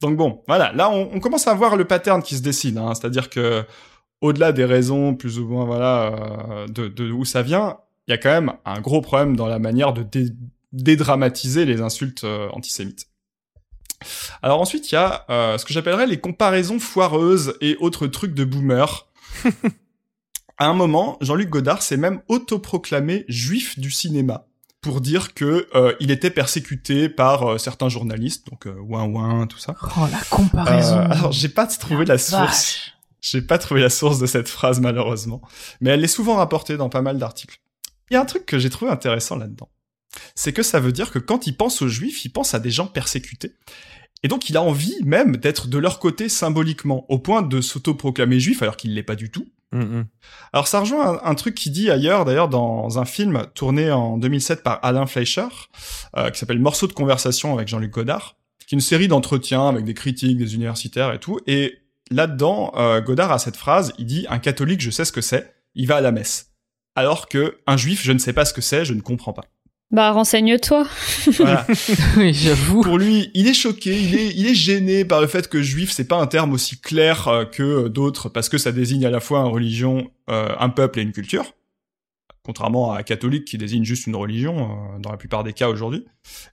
Donc bon, voilà, là, on, on commence à voir le pattern qui se dessine, hein, c'est-à-dire que au-delà des raisons plus ou moins voilà euh, de, de où ça vient, il y a quand même un gros problème dans la manière de dé- dédramatiser les insultes euh, antisémites. Alors ensuite, il y a euh, ce que j'appellerais les comparaisons foireuses et autres trucs de boomer. à un moment, Jean-Luc Godard s'est même autoproclamé juif du cinéma pour dire que euh, il était persécuté par euh, certains journalistes, donc euh, ouin ouin, tout ça. Oh, la comparaison. Alors j'ai pas trouvé la source. J'ai pas trouvé la source de cette phrase malheureusement, mais elle est souvent rapportée dans pas mal d'articles. Il y a un truc que j'ai trouvé intéressant là-dedans. C'est que ça veut dire que quand il pense aux juifs, il pense à des gens persécutés. Et donc il a envie même d'être de leur côté symboliquement, au point de s'autoproclamer juif alors qu'il l'est pas du tout. Mm, mm. Alors ça rejoint un, un truc qui dit ailleurs, d'ailleurs dans un film tourné en 2007 par Alain Fleischer, euh, qui s'appelle Morceaux de conversation avec Jean-Luc Godard, qui est une série d'entretiens avec des critiques, des universitaires et tout. Et là-dedans, euh, Godard a cette phrase, il dit un catholique, je sais ce que c'est, il va à la messe. Alors que un juif, je ne sais pas ce que c'est, je ne comprends pas. Bah, renseigne-toi. Voilà. oui, j'avoue. Pour lui, il est choqué, il est, il est gêné par le fait que juif, c'est pas un terme aussi clair euh, que d'autres, parce que ça désigne à la fois une religion, euh, un peuple et une culture. Contrairement à catholique qui désigne juste une religion, euh, dans la plupart des cas aujourd'hui.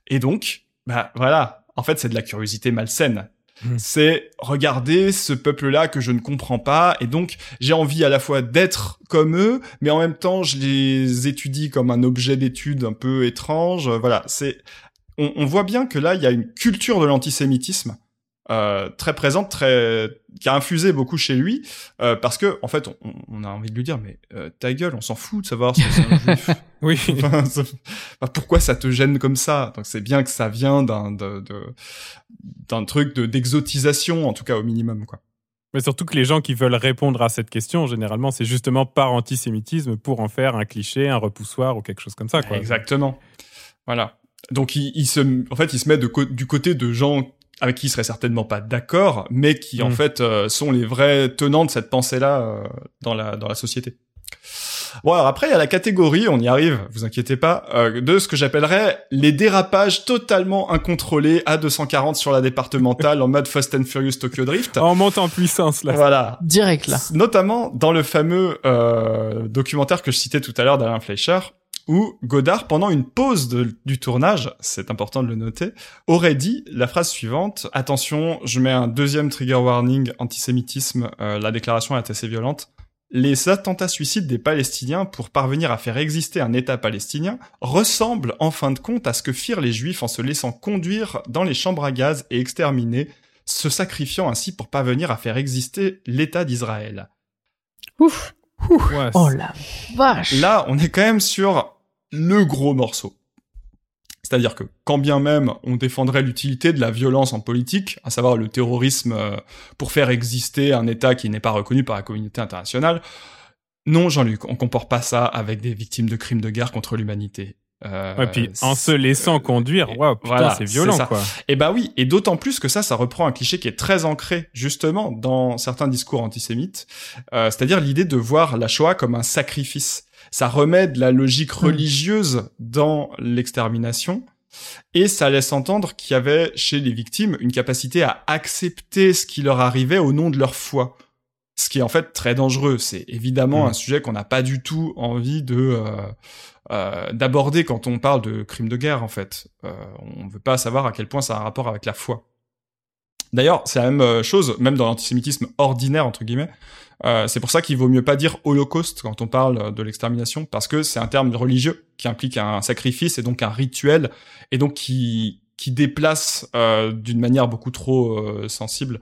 Et donc, bah voilà, en fait c'est de la curiosité malsaine. Mhm. C'est regarder ce peuple-là que je ne comprends pas, et donc j'ai envie à la fois d'être comme eux, mais en même temps je les étudie comme un objet d'étude un peu étrange. Voilà, c'est on voit bien que là, il y a une culture de l'antisémitisme euh, très présente, très qui a infusé beaucoup chez lui, euh, parce que en fait, on, on a envie de lui dire, mais euh, ta gueule, on s'en fout de savoir si c'est un juif. Oui. Enfin, ça- enfin, pourquoi ça te gêne comme ça? Donc c'est bien que ça vient d'un de- de- d'un truc de d'exotisation, en tout cas au minimum, quoi. Mais surtout que les gens qui veulent répondre à cette question, généralement, c'est justement par antisémitisme pour en faire un cliché, un repoussoir ou quelque chose comme ça. Quoi. Exactement. Voilà. Donc il, il se, en fait, il se met de du côté de gens avec qui il serait certainement pas d'accord, mais qui en Mm. fait euh, sont les vrais tenants de cette pensée-là euh, dans la dans la société. Bon alors après il y a la catégorie, on y arrive, vous inquiétez pas, euh, de ce que j'appellerais les dérapages totalement incontrôlés à 240 sur la départementale en mode Fast and Furious Tokyo Drift. On monte en puissance là. Voilà. Direct là. Notamment dans le fameux euh, documentaire que je citais tout à l'heure d'Alain Fleischer, où Godard, pendant une pause de- du tournage, c'est important de le noter, aurait dit la phrase suivante Attention, je mets un deuxième trigger warning antisémitisme, euh, la déclaration est assez violente. Les attentats suicides des Palestiniens pour parvenir à faire exister un État palestinien ressemblent en fin de compte à ce que firent les Juifs en se laissant conduire dans les chambres à gaz et exterminés, se sacrifiant ainsi pour parvenir à faire exister l'État d'Israël. Ouf. Ouais, Oh la vache. Là, on est quand même sur le gros morceau. C'est-à-dire que quand bien même on défendrait l'utilité de la violence en politique, à savoir le terrorisme euh, pour faire exister un État qui n'est pas reconnu par la communauté internationale, non Jean-Luc, on compare pas ça avec des victimes de crimes de guerre contre l'humanité. Euh, Et puis en se laissant conduire, putain, voilà, c'est violent ça. quoi. Et bah oui, et d'autant plus que ça, ça reprend un cliché qui est très ancré justement dans certains discours antisémites, euh, c'est-à-dire l'idée de voir la Shoah comme un sacrifice. Ça remet de la logique Mm. religieuse dans l'extermination. Et ça laisse entendre qu'il y avait chez les victimes une capacité à accepter ce qui leur arrivait au nom de leur foi. Ce qui est en fait très dangereux. C'est évidemment Mm. un sujet qu'on n'a pas du tout envie de euh, euh, d'aborder quand on parle de crimes de guerre. En fait, euh, on veut pas savoir à quel point ça a un rapport avec la foi. D'ailleurs, c'est la même chose, même dans l'antisémitisme ordinaire entre guillemets. Euh, c'est pour ça qu'il vaut mieux pas dire holocauste quand on parle de l'extermination, parce que c'est un terme religieux qui implique un sacrifice et donc un rituel, et donc qui qui déplace euh, d'une manière beaucoup trop euh, sensible.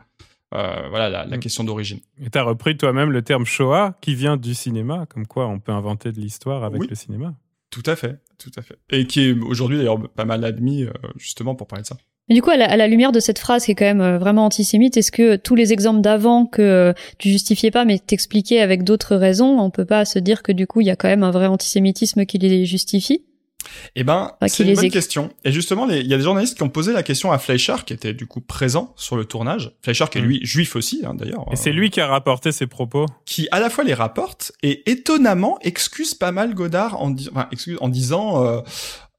voilà la, la Mm. question d'origine. Et t'as repris toi-même le terme Shoah qui vient du cinéma, comme quoi on peut inventer de l'histoire avec Oui. le cinéma. Tout à fait, tout à fait. Et qui est aujourd'hui d'ailleurs pas mal admis justement pour parler de ça. Mais du coup, à la, à la lumière de cette phrase qui est quand même euh, vraiment antisémite, est-ce que tous les exemples d'avant que euh, tu justifiais pas mais t'expliquais avec d'autres raisons, on peut pas se dire que du coup il y a quand même un vrai antisémitisme qui les justifie? Eh ben, Enfin, c'est une bonne question. Et justement, il y a des journalistes qui ont posé la question à Fleischer, qui était du coup présent sur le tournage. Fleischer, qui est Mm. lui juif aussi, hein, d'ailleurs. Et c'est euh, lui qui a rapporté ses propos. qui à la fois les rapporte et étonnamment excuse pas mal Godard en, di- enfin, excuse, en disant euh,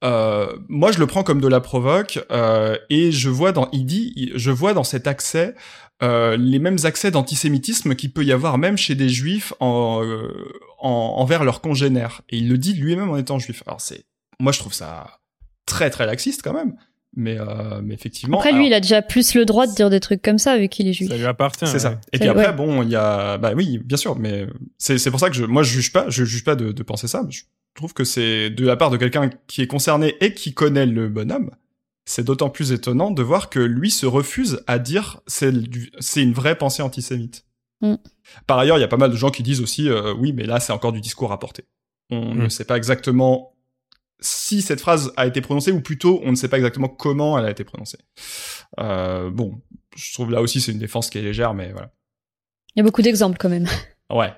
euh, moi je le prends comme de la provoque euh, et je vois dans il- je vois dans cet accès euh, les mêmes accès d'antisémitisme qu'il peut y avoir même chez des juifs en, euh, en- envers leurs congénères. Et il le dit lui-même en étant juif. Alors c'est moi je trouve ça très très laxiste quand même mais euh, mais effectivement Après, lui, alors- il a déjà plus le droit de dire des trucs comme ça vu qu'il est juif. Ça lui appartient. c'est ça. Et puis après, ouais. bon, il y a, bah oui, bien sûr, mais c'est c'est pour ça que je, moi, je juge pas, je juge pas de, de penser ça. Je trouve que c'est de la part de quelqu'un qui est concerné et qui connaît le bonhomme. C'est d'autant plus étonnant de voir que lui se refuse à dire c'est une vraie pensée antisémite. Mm. Par ailleurs, il y a pas mal de gens qui disent aussi, euh, oui, mais là, c'est encore du discours rapporté. On Mm. ne sait pas exactement si cette phrase a été prononcée ou plutôt on ne sait pas exactement comment elle a été prononcée. Euh, bon, je trouve là aussi c'est une défense qui est légère, mais voilà. Il y a beaucoup d'exemples quand même. Ouais.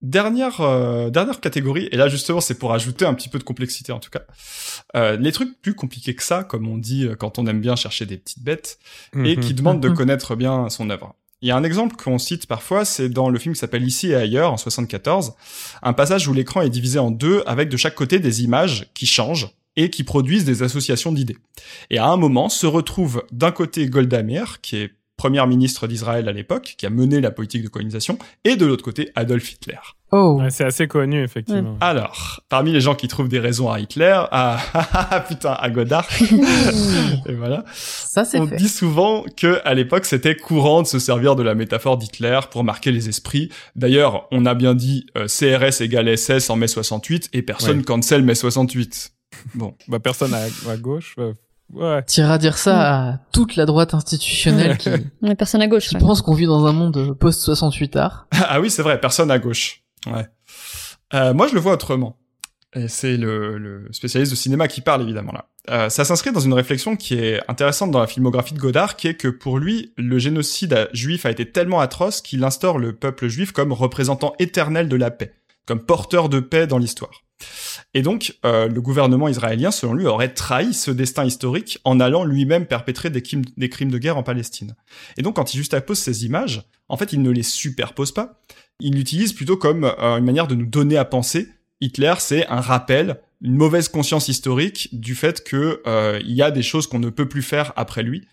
Dernière euh, dernière catégorie, et là justement c'est pour ajouter un petit peu de complexité en tout cas. Euh, les trucs plus compliqués que ça, comme on dit euh, quand on aime bien chercher des petites bêtes, et Mhm. qui demandent de Mhm. connaître bien son œuvre. Il y a un exemple qu'on cite parfois, c'est dans le film qui s'appelle Ici et ailleurs en 74, un passage où l'écran est divisé en deux avec de chaque côté des images qui changent et qui produisent des associations d'idées. Et à un moment se retrouve d'un côté Golda Meir, qui est première ministre d'Israël à l'époque, qui a mené la politique de colonisation, et de l'autre côté Adolf Hitler. Oh. Ouais, c'est assez connu, effectivement. Alors, parmi les gens qui trouvent des raisons à Hitler, à, putain, à Godard, et voilà, Ça, c'est on fait. dit souvent que à l'époque c'était courant de se servir de la métaphore d'Hitler pour marquer les esprits. D'ailleurs, on a bien dit euh, CRS égale SS en mai 68 et personne Ouais. cancel mai 68. Bon, Bah, personne à, à gauche. euh, Ouais. T'iras dire ça à toute la droite institutionnelle qui, Ouais, personne à gauche. qui ouais. pense qu'on vit dans un monde post-68 art. ah oui, c'est vrai, personne à gauche. Ouais. Euh, moi, je le vois autrement. Et c'est le, le spécialiste de cinéma qui parle évidemment là. Euh, ça s'inscrit dans une réflexion qui est intéressante dans la filmographie de Godard, qui est que pour lui, le génocide juif a été tellement atroce qu'il instaure le peuple juif comme représentant éternel de la paix, comme porteur de paix dans l'histoire. Et donc, euh, le gouvernement israélien, selon lui, aurait trahi ce destin historique en allant lui-même perpétrer des crimes, des crimes de guerre en Palestine. Et donc, quand il juxtapose ces images, en fait, il ne les superpose pas. Il l'utilise plutôt comme euh, une manière de nous donner à penser. Hitler, c'est un rappel, une mauvaise conscience historique du fait que euh, il y a des choses qu'on ne peut plus faire après lui,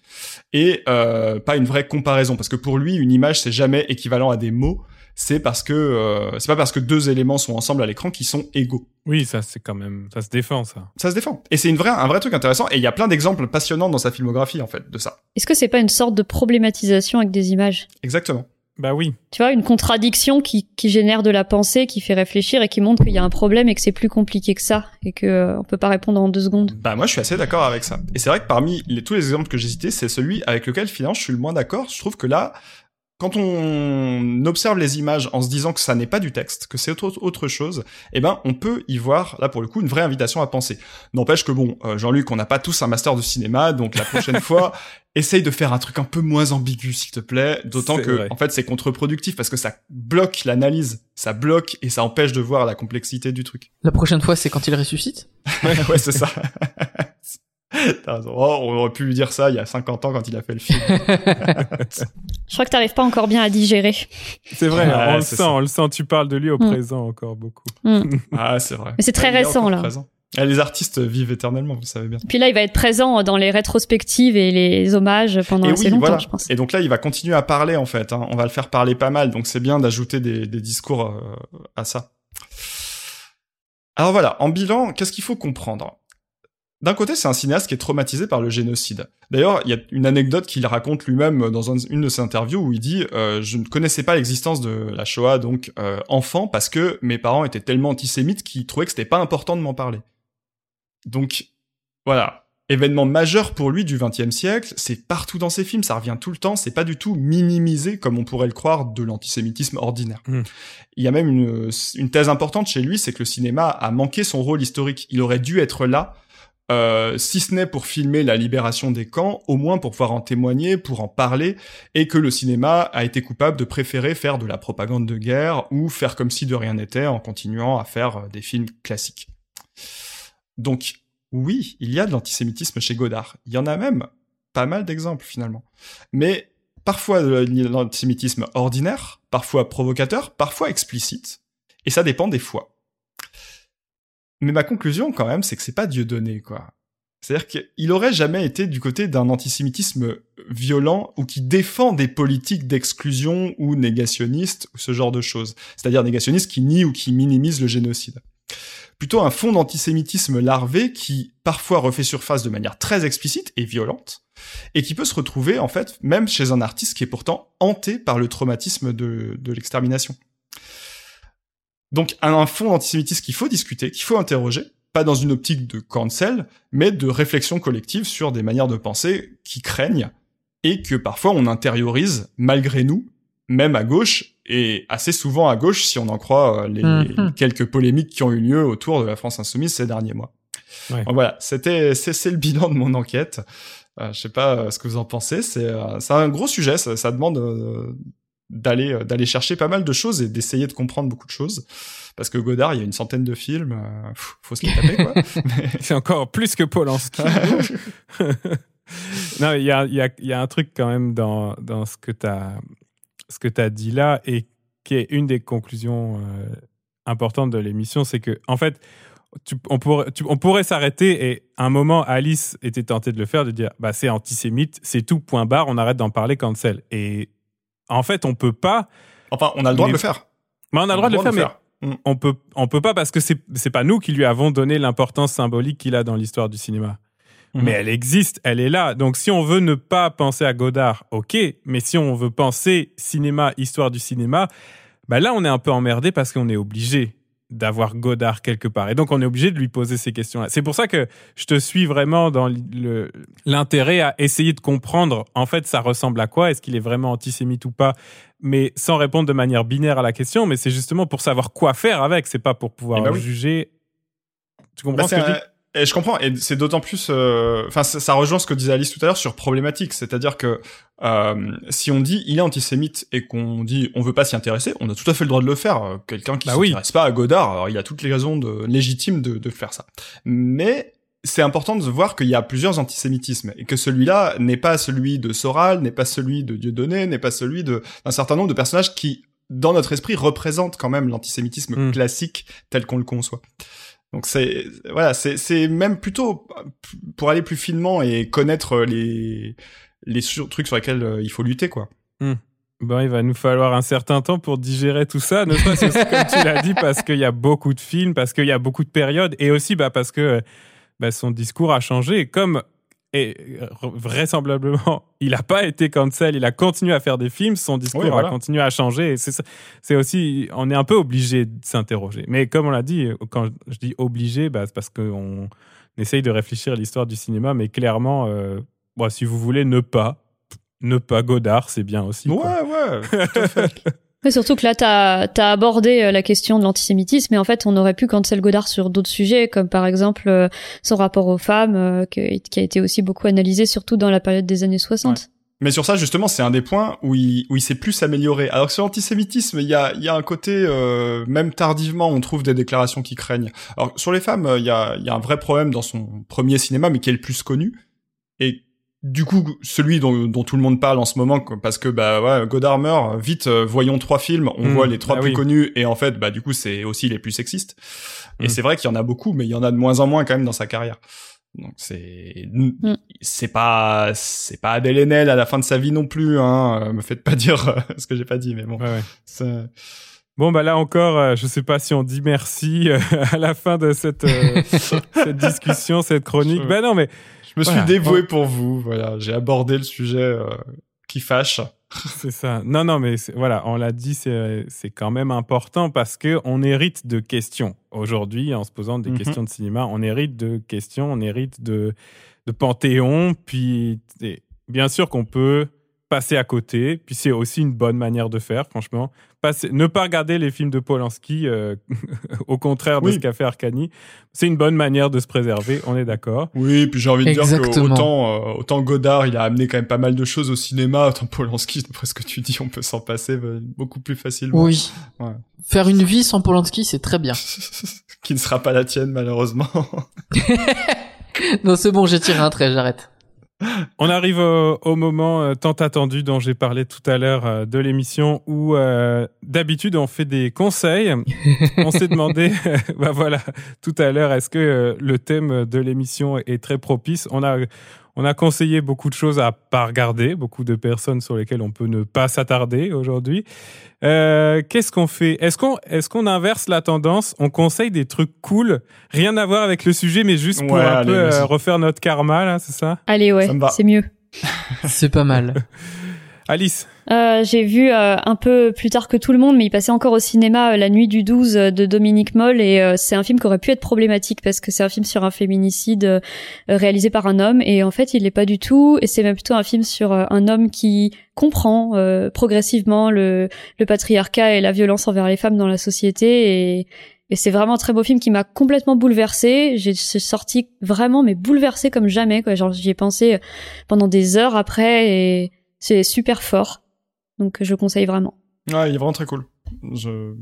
et euh, pas une vraie comparaison. Parce que pour lui, une image, c'est jamais équivalent à des mots. C'est parce que euh, c'est pas parce que deux éléments sont ensemble à l'écran qu'ils sont égaux. Oui, ça, c'est quand même. Ça se défend, ça. Ça se défend. Et c'est une vraie, un vrai truc intéressant. Et il y a plein d'exemples passionnants dans sa filmographie, en fait, de ça. Est-ce que c'est pas une sorte de problématisation avec des images? Exactement. Bah oui. Tu vois, une contradiction qui, qui génère de la pensée, qui fait réfléchir et qui montre qu'il y a un problème et que c'est plus compliqué que ça et que euh, on peut pas répondre en deux secondes. Bah moi je suis assez d'accord avec ça. Et c'est vrai que parmi les, tous les exemples que j'ai cités, c'est celui avec lequel finalement je suis le moins d'accord. Je trouve que là, quand on observe les images en se disant que ça n'est pas du texte, que c'est autre, autre chose, eh ben on peut y voir là pour le coup une vraie invitation à penser. N'empêche que bon, euh, Jean-Luc, on n'a pas tous un master de cinéma, donc la prochaine fois, essaye de faire un truc un peu moins ambigu s'il te plaît. D'autant que vrai. en fait c'est contre-productif parce que ça bloque l'analyse, ça bloque et ça empêche de voir la complexité du truc. La prochaine fois, c'est quand il ressuscite? ouais, c'est ça. Oh, on aurait pu lui dire ça il y a 50 ans quand il a fait le film. Je crois que t'arrives pas encore bien à digérer. C'est vrai, Ouais, on le sent, ça. on le sent. Tu parles de lui au Mm. présent encore beaucoup. ah, c'est vrai. Mais c'est très récent, là. présent. Ah, les artistes vivent éternellement, vous savez bien. Puis là, il va être présent dans les rétrospectives et les hommages pendant Et assez oui, longtemps, voilà. je pense. Et donc là, il va continuer à parler en fait. hein. On va le faire parler pas mal, donc c'est bien d'ajouter des, des discours euh, à ça. Alors voilà, en bilan, qu'est-ce qu'il faut comprendre? D'un côté, c'est un cinéaste qui est traumatisé par le génocide. D'ailleurs, il y a une anecdote qu'il raconte lui-même dans un- une de ses interviews où il dit euh, Je ne connaissais pas l'existence de la Shoah, donc euh, enfant, parce que mes parents étaient tellement antisémites qu'ils trouvaient que c'était pas important de m'en parler. Donc, voilà. Événement majeur pour lui du XXe siècle, c'est partout dans ses films, ça revient tout le temps, c'est pas du tout minimisé comme on pourrait le croire de l'antisémitisme ordinaire. Mm. Il y a même une, une thèse importante chez lui, c'est que le cinéma a manqué son rôle historique. Il aurait dû être là, euh, si ce n'est pour filmer la libération des camps, au moins pour pouvoir en témoigner, pour en parler, et que le cinéma a été coupable de préférer faire de la propagande de guerre ou faire comme si de rien n'était en continuant à faire euh, des films classiques. Donc, oui, il y a de l'antisémitisme chez Godard. Il y en a même pas mal d'exemples finalement. Mais parfois de l'antisémitisme ordinaire, parfois provocateur, parfois explicite, et ça dépend des fois. Mais ma conclusion quand même, c'est que c'est pas Dieu donné, quoi. C'est-à-dire qu'il aurait jamais été du côté d'un antisémitisme violent ou qui défend des politiques d'exclusion ou négationnistes ou ce genre de choses. C'est-à-dire négationnistes qui nient ou qui minimisent le génocide plutôt un fond d'antisémitisme larvé qui parfois refait surface de manière très explicite et violente, et qui peut se retrouver en fait même chez un artiste qui est pourtant hanté par le traumatisme de, de l'extermination. Donc un, un fond d'antisémitisme qu'il faut discuter, qu'il faut interroger, pas dans une optique de cancel, mais de réflexion collective sur des manières de penser qui craignent et que parfois on intériorise malgré nous, même à gauche, et assez souvent à gauche si on en croit euh, les Mhm. quelques polémiques qui ont eu lieu autour de la France insoumise ces derniers mois. Ouais. Donc voilà, c'était c'est c'est le bilan de mon enquête. Euh, je sais pas euh, ce que vous en pensez. C'est euh, c'est un gros sujet. Ça, ça demande euh, d'aller euh, d'aller chercher pas mal de choses et d'essayer de comprendre beaucoup de choses. Parce que Godard, il y a une centaine de films. euh, faut se les taper quoi. Mais- C'est encore plus que Polanski. non, il y a, il y, a, il y a un truc quand même dans, dans ce que tu as, ce que as dit là et qui est une des conclusions euh, importantes de l'émission, c'est que, en fait, tu- on pourrait, tu- on pourrait s'arrêter et à un moment, Alice était tentée de le faire, de dire bah, c'est antisémite, c'est tout, point barre, on arrête d'en parler, cancel. Et en fait, on peut pas. enfin, on a le droit Mais- de le faire. Mais on a le droit de le faire, mais on peut on peut pas parce que c'est c'est pas nous qui lui avons donné l'importance symbolique qu'il a dans l'histoire du cinéma. Mhm. Mais elle existe, elle est là. Donc si on veut ne pas penser à Godard, OK, mais si on veut penser cinéma, histoire du cinéma, bah là on est un peu emmerdé parce qu'on est obligé d'avoir Godard quelque part. Et donc on est obligé de lui poser ces questions-là. C'est pour ça que je te suis vraiment dans le- l'intérêt à essayer de comprendre en fait ça ressemble à quoi, est-ce qu'il est vraiment antisémite ou pas, mais sans répondre de manière binaire à la question, mais c'est justement pour savoir quoi faire avec, c'est pas pour pouvoir Eh ben oui. juger. Tu comprends Bah, ce que je dis? Et je comprends, et c'est d'autant plus, euh, enfin, ça, ça rejoint ce que disait Alice tout à l'heure sur problématique, c'est-à-dire que euh, si on dit il est antisémite et qu'on dit on veut pas s'y intéresser, on a tout à fait le droit de le faire. Euh, Quelqu'un qui Bah oui. s'intéresse pas à Godard, alors il a toutes les raisons de, légitimes de, de faire ça. Mais c'est important de voir qu'il y a plusieurs antisémitismes et que celui-là n'est pas celui de Soral, n'est pas celui de Dieudonné, n'est pas celui d'un certain nombre de personnages qui, dans notre esprit, représentent quand même l'antisémitisme Mm. classique tel qu'on le conçoit. Donc c'est voilà, c'est même plutôt pour aller plus finement et connaître les les sur- trucs sur lesquels euh, il faut lutter quoi. Bon, il va nous falloir un certain temps pour digérer tout ça, ne que, comme tu l'as dit, parce qu'il y a beaucoup de films, parce qu'il y a beaucoup de périodes, et aussi bah, parce que bah, son discours a changé. Comme, et euh, vraisemblablement, il n'a pas été cancel, il a continué à faire des films, son discours Oui, voilà. a continué à changer. C'est aussi, on est un peu obligé de s'interroger. Mais comme on l'a dit, quand je dis obligé, bah, c'est parce qu'on essaye de réfléchir à l'histoire du cinéma, mais clairement, euh, bon, si vous voulez ne pas, ne pas Godard, c'est bien aussi. quoi. Ouais ouais. tout à fait. Mais surtout que là, t'as as abordé euh, la question de l'antisémitisme, mais en fait, on aurait pu cancel Godard sur d'autres sujets, comme par exemple euh, son rapport aux femmes, euh, qui a été aussi beaucoup analysé, surtout dans la période des années 60. Mais sur ça, justement, c'est un des points où il, où il s'est plus amélioré. Alors que sur l'antisémitisme, il y a, y a un côté, même tardivement, on trouve des déclarations qui craignent. Alors sur les femmes, il y a, y a un vrai problème dans son premier cinéma, mais qui est le plus connu. Et du coup, celui dont, dont tout le monde parle en ce moment, parce que bah ouais, Godard meurt, vite, euh, voyons trois films, on Mm, voit les trois ah plus oui. connus, et en fait, bah du coup, c'est aussi les plus sexistes. Et Mm. c'est vrai qu'il y en a beaucoup, mais il y en a de moins en moins quand même dans sa carrière. Donc c'est c'est pas c'est pas Adèle Haenel à la fin de sa vie non plus hein Euh, me faites pas dire euh, ce que j'ai pas dit mais bon Ouais, ouais. Bon, bah là encore, euh, je sais pas si on dit merci euh, à la fin de cette, euh, cette discussion, cette chronique. Je- Ben non, mais me suis Voilà. dévoué pour vous voilà j'ai abordé le sujet euh, qui fâche c'est ça. Non, non, mais voilà, on l'a dit, c'est quand même important parce que on hérite de questions. Aujourd'hui, en se posant des Mhm. questions de cinéma, on hérite de questions, on hérite de, de panthéon. Puis, bien sûr qu'on peut passer à côté. Puis c'est aussi une bonne manière de faire, franchement. Passer, ne pas regarder les films de Polanski, euh, au contraire de Oui. ce qu'a fait Arcani, c'est une bonne manière de se préserver, on est d'accord. oui puis j'ai envie de dire que autant euh, autant Godard il a amené quand même pas mal de choses au cinéma autant Polanski d'après ce que tu dis on peut s'en passer euh, beaucoup plus facilement Oui. Ouais. Faire une vie sans Polanski, c'est très bien. qui ne sera pas la tienne malheureusement non, c'est bon, j'ai tiré un trait, j'arrête. On arrive au, au moment euh, tant attendu dont j'ai parlé tout à l'heure euh, de l'émission où euh, d'habitude on fait des conseils. on s'est demandé, bah voilà, tout à l'heure, est-ce que euh, le thème de l'émission est très propice? On a on a conseillé beaucoup de choses à pas regarder, beaucoup de personnes sur lesquelles on peut ne pas s'attarder aujourd'hui. Euh, Qu'est-ce qu'on fait? Est-ce qu'on est-ce qu'on inverse la tendance? On conseille des trucs cool, rien à voir avec le sujet, mais juste pour Ouais, un allez, peu euh, refaire notre karma, là, c'est ça? Allez, ouais, c'est mieux. C'est pas mal. Alice Euh, j'ai vu euh, un peu plus tard que tout le monde, mais il passait encore au cinéma euh, La Nuit du 12 euh, de Dominique Moll et euh, c'est un film qui aurait pu être problématique parce que c'est un film sur un féminicide euh, réalisé par un homme et en fait il l'est pas du tout et c'est même plutôt un film sur un homme qui comprend progressivement le, le patriarcat et la violence envers les femmes dans la société et et c'est vraiment un très beau film qui m'a complètement bouleversée. J'ai sorti vraiment mais bouleversée comme jamais quoi. Genre j'y ai pensé pendant des heures après et c'est super fort. Donc je conseille vraiment. ouais il est vraiment très cool je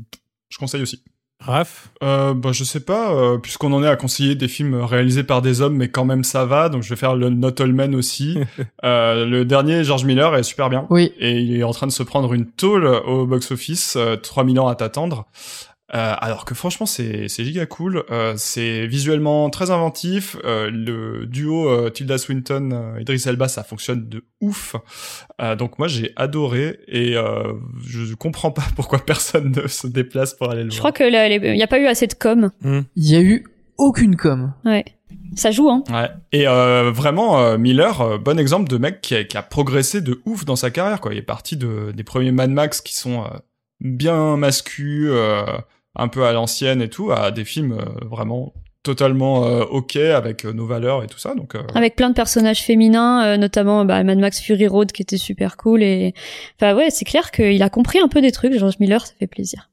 je conseille aussi Raph Euh, bah, je sais pas, euh, puisqu'on en est à conseiller des films réalisés par des hommes, mais quand même ça va, donc je vais faire le Not All Men aussi. euh, le dernier, George Miller, est super bien. Oui. Et il est en train de se prendre une tôle au box-office, euh, 3000 ans à t'attendre. Euh, alors que franchement c'est c'est giga cool, euh, c'est visuellement très inventif, euh, le duo euh, Tilda Swinton euh, Idris Elba ça fonctionne de ouf, Euh, donc moi j'ai adoré et euh, je comprends pas pourquoi personne ne se déplace pour aller le Je voir. crois que là, il n'y a pas eu assez de com. Il y a eu aucune com. Ouais. Ça joue, hein. Ouais. Et euh, vraiment, euh, Miller, euh, bon exemple de mec qui a, qui a progressé de ouf dans sa carrière. Quoi. Il est parti de, des premiers Mad Max qui sont euh, bien mascus, euh, un peu à l'ancienne et tout, à des films euh, vraiment totalement euh, ok avec euh, nos valeurs et tout ça. Donc euh, Avec plein de personnages féminins, euh, notamment bah, Mad Max Fury Road qui était super cool. Et enfin ouais, c'est clair qu'il a compris un peu des trucs. George Miller, ça fait plaisir.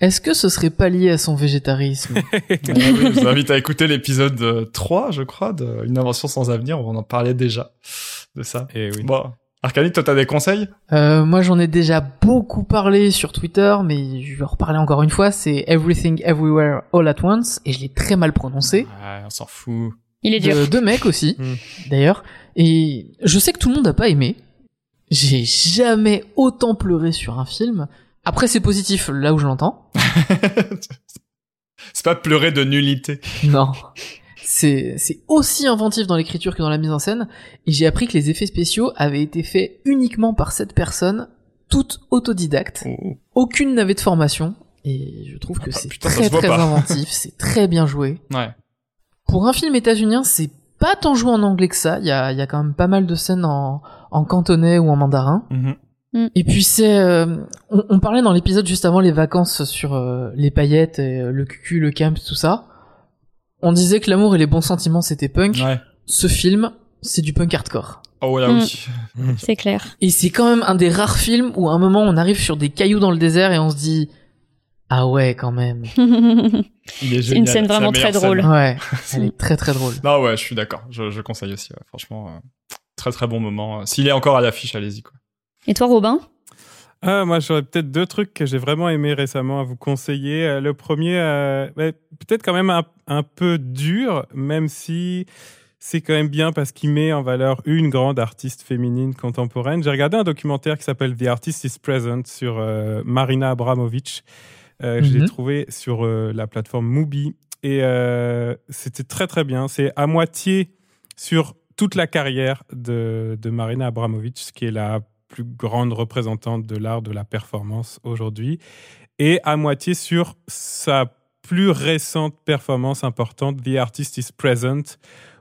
Est-ce que ce serait pas lié à son végétarisme? Oui, je vous invite à écouter l'épisode euh, 3, je crois, de Une invention sans avenir. On en parlait déjà de ça. Et oui. Bon, Arcani, toi t'as des conseils? Euh, Moi, j'en ai déjà beaucoup parlé sur Twitter, mais je vais en reparler encore une fois. C'est Everything Everywhere All at Once, et je l'ai très mal prononcé. Ouais, On s'en fout. Il est dur. De, de mecs aussi, Mm. d'ailleurs. Et je sais que tout le monde n'a pas aimé. J'ai jamais autant pleuré sur un film. Après, c'est positif, là où je l'entends. C'est pas pleurer de nullité. Non. C'est, c'est aussi inventif dans l'écriture que dans la mise en scène. Et j'ai appris que les effets spéciaux avaient été faits uniquement par cette personne, toute autodidacte. Oh. Aucune n'avait de formation. Et je trouve que Ah, c'est très très pas. inventif, c'est très bien joué. Ouais. Pour un film états-unien, c'est pas tant joué en anglais que ça. Il y a, il y a quand même pas mal de scènes en, en cantonais ou en mandarin. Mhm. Et puis c'est, euh, on, on parlait dans l'épisode juste avant les vacances sur euh, les paillettes, et, euh, le cucu, le camp, tout ça. On disait que l'amour et les bons sentiments c'était punk. Ouais. Ce film, c'est du punk hardcore. Oh là Mm. oui. C'est clair. Et c'est quand même un des rares films où à un moment on arrive sur des cailloux dans le désert et on se dit ah ouais quand même. Il est C'est une scène vraiment très drôle. scène. Ouais, elle est très très drôle. Non ouais, je suis d'accord. Je, je conseille aussi. ouais. Franchement, euh, très très bon moment. S'il est encore à l'affiche, allez-y quoi. Et toi, Robin? Ah, moi, j'aurais peut-être deux trucs que j'ai vraiment aimé récemment à vous conseiller. Euh, le premier, euh, peut-être quand même un, un, peu dur, même si c'est quand même bien parce qu'il met en valeur une grande artiste féminine contemporaine. J'ai regardé un documentaire qui s'appelle The Artist is Present sur euh, Marina Abramovic. Euh, Je l'ai mhm. trouvé sur la plateforme Mubi et c'était très très bien. C'est à moitié sur toute la carrière de, de Marina Abramovic, qui est la plus grande représentante de l'art de la performance aujourd'hui, et à moitié sur sa plus récente performance importante, The Artist is Present,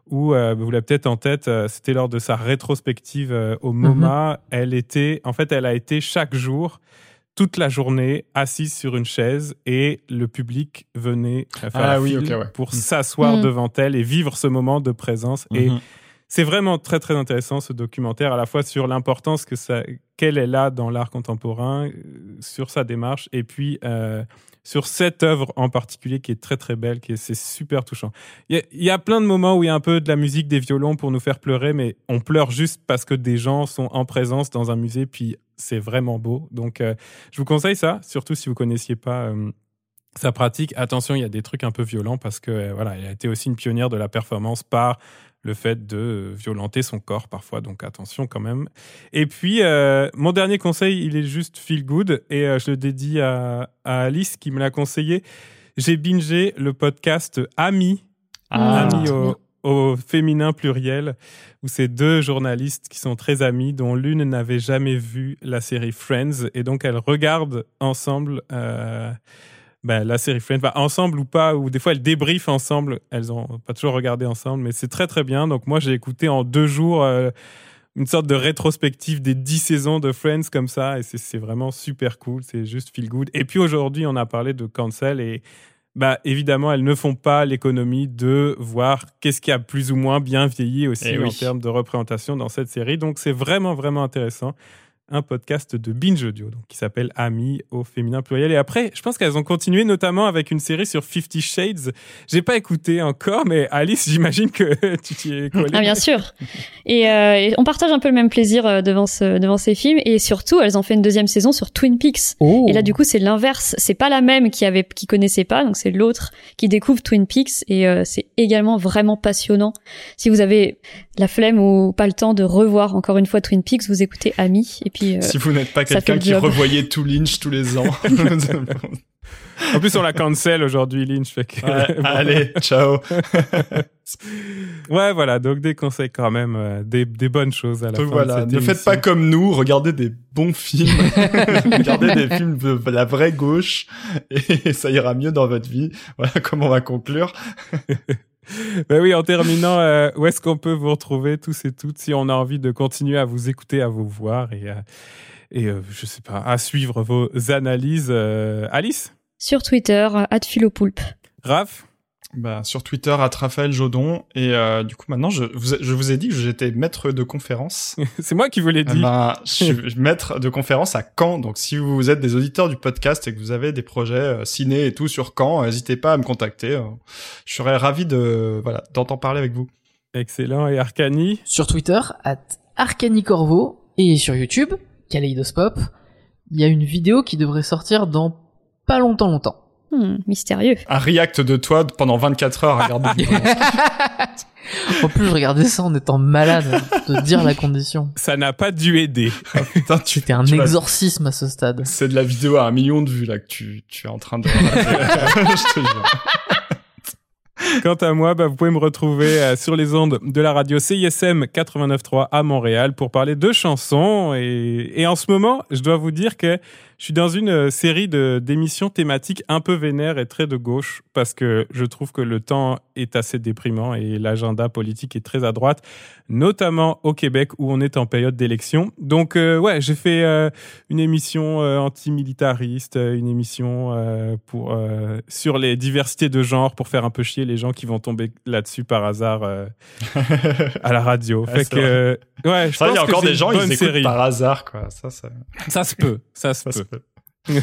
où euh, vous l'avez peut-être en tête, euh, c'était lors de sa rétrospective euh, au MoMA. Mhm. Elle était, en fait, elle a été chaque jour, toute la journée, assise sur une chaise et le public venait faire ah, oui, pour s'asseoir mhm. devant elle et vivre ce moment de présence. Et mhm c'est vraiment très très intéressant ce documentaire, à la fois sur l'importance que ça, qu'elle est là dans l'art contemporain, euh, sur sa démarche, et puis euh, sur cette œuvre en particulier qui est très très belle, qui est c'est super touchant. Il y, a plein de moments où il y a un peu de la musique, des violons pour nous faire pleurer, mais on pleure juste parce que des gens sont en présence dans un musée, puis c'est vraiment beau. Donc euh, je vous conseille ça, surtout si vous connaissiez pas. sa pratique, attention, il y a des trucs un peu violents parce que voilà, elle a été aussi une pionnière de la performance par le fait de violenter son corps parfois, donc attention quand même. Et puis, euh, mon dernier conseil, il est juste feel good, et euh, je le dédie à, Alice qui me l'a conseillé. J'ai bingé le podcast Ami, ah. Ami au, féminin pluriel, où c'est deux journalistes qui sont très amis, dont l'une n'avait jamais vu la série Friends, et donc elles regardent ensemble... Euh, ben, la série Friends, ensemble ou pas, ou des fois elles débriefent ensemble. Elles ont pas toujours regardé ensemble, mais c'est très très bien. Donc moi j'ai écouté en deux jours euh, une sorte de rétrospective des dix saisons de Friends comme ça, et c'est vraiment super cool. C'est juste feel good. Et puis aujourd'hui on a parlé de cancel et bah évidemment elles ne font pas l'économie de voir qu'est-ce qui a plus ou moins bien vieilli aussi eh en termes de représentation dans cette série. Donc c'est vraiment vraiment intéressant un podcast de Binge Audio donc, qui s'appelle Amis au féminin pluriel. Et après, je pense qu'elles ont continué notamment avec une série sur Fifty Shades. J'ai pas écouté encore, mais Alice, j'imagine que tu t'y es collée. Ah, bien sûr. Et, euh, on partage un peu le même plaisir euh, devant, ce, devant ces films. Et surtout, elles ont fait une deuxième saison sur Twin Peaks. Oh. Et là, du coup, c'est l'inverse. C'est pas la même qui avait, qui connaissait pas, donc c'est l'autre qui découvre Twin Peaks. Et euh, c'est également vraiment passionnant. Si vous avez la flemme ou pas le temps de revoir encore une fois Twin Peaks, vous écoutez Ami. Et puis, euh, si vous n'êtes pas quelqu'un qui revoyait tout Lynch tous les ans. en plus, on la cancel aujourd'hui, Lynch. Fait que... allez, ciao. ouais, voilà. Donc des conseils quand même, euh, des, des, bonnes choses à la donc fin voilà, de cette ne faites pas comme nous. Regardez des bons films. regardez des films de la vraie gauche et ça ira mieux dans votre vie. Voilà comment on va conclure. ben oui, en terminant, euh, où est-ce qu'on peut vous retrouver tous et toutes si on a envie de continuer à vous écouter, à vous voir et, euh, et euh, je sais pas, à suivre vos analyses, Alice? Sur Twitter, @philopoulpe. Raph? Bah, sur Twitter à Raphaël Jodon et euh, du coup maintenant je vous, je vous ai dit que j'étais maître de conférence. c'est moi qui vous l'ai dit. Bah, je suis maître de conférence à Caen donc si vous êtes des auditeurs du podcast et que vous avez des projets euh, ciné et tout sur Caen, n'hésitez pas à me contacter. Euh, je serais ravi de voilà d'entendre parler avec vous. Excellent et Arcani? Sur Twitter at Arcani Corvo et sur YouTube Kaleidoscope. Il y a une vidéo qui devrait sortir dans pas longtemps longtemps. Hmm, mystérieux. Un react de toi pendant 24 heures à regarder. en plus, je regardais ça en étant malade de dire la condition. Ça n'a pas dû aider. Oh, putain, tu, C'était un exorcisme à ce stade. C'est de la vidéo à un million de vues là que tu, tu es en train de. je te jure. Quant à moi, bah, vous pouvez me retrouver euh, sur les ondes de la radio CISM 89.3 à Montréal pour parler de chansons. Et, et en ce moment, je dois vous dire que je suis dans une euh, série de d'émissions thématiques un peu vénères et très de gauche parce que je trouve que le temps est assez déprimant et l'agenda politique est très à droite, notamment au Québec où on est en période d'élection. Donc euh, ouais, j'ai fait euh, une émission anti-militariste, une émission pour sur les diversités de genre pour faire un peu chier les gens qui vont tomber là-dessus par hasard à la radio. fait que ouais, je pense il y a encore des gens qui écoutent par hasard quoi. Ça ça ça se peut, ça se peut.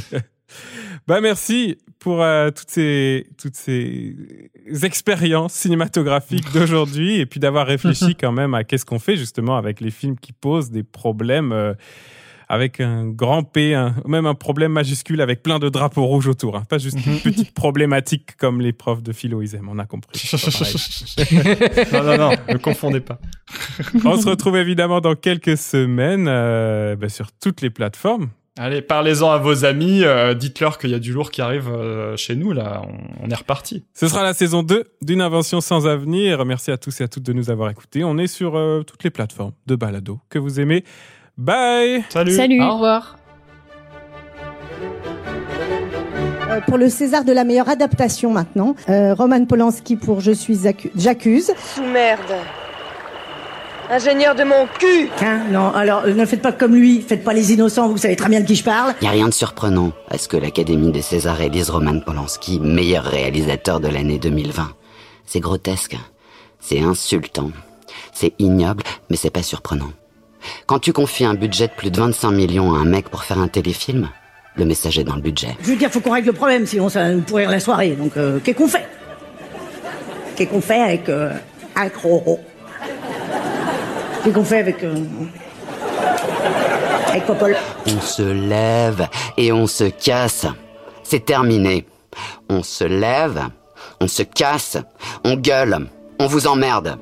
bah merci pour euh, toutes ces toutes ces expériences cinématographiques d'aujourd'hui et puis d'avoir réfléchi quand même à qu'est-ce qu'on fait justement avec les films qui posent des problèmes euh, avec un grand P, même un problème majuscule avec plein de drapeaux rouges autour. Hein. Pas juste une mhm. petite problématique comme les profs de philo ils aiment, on a compris. non, non, non, ne confondez pas. on se retrouve évidemment dans quelques semaines euh, bah, sur toutes les plateformes. Allez, parlez-en à vos amis, euh, dites-leur qu'il y a du lourd qui arrive euh, chez nous, là, on, on, est reparti. Ce sera la saison 2 d'une invention sans avenir. Merci à tous et à toutes de nous avoir écoutés. On est sur toutes les plateformes de balado que vous aimez. Bye Salut Salut Au revoir euh, pour le César de la meilleure adaptation maintenant. Euh, Roman Polanski pour Je suis j'accuse. Merde. Ingénieur de mon cul Hein, non, alors euh, ne faites pas comme lui, faites pas les innocents, vous savez très bien de qui je parle. Y a rien de surprenant à ce que l'Académie des Césars élise Roman Polanski meilleur réalisateur de l'année 2020. C'est grotesque, c'est insultant, c'est ignoble, mais c'est pas surprenant. Quand tu confies un budget de plus de 25 millions à un mec pour faire un téléfilm, le message est dans le budget. Je veux dire, faut qu'on règle le problème, sinon ça nous pourrir la soirée. Donc, euh, qu'est-ce qu'on fait? Qu'est-ce qu'on fait avec euh, un Roro Qu'est-ce qu'on fait avec... Euh, avec Popol On se lève et on se casse. C'est terminé. On se lève, on se casse, on gueule, on vous emmerde.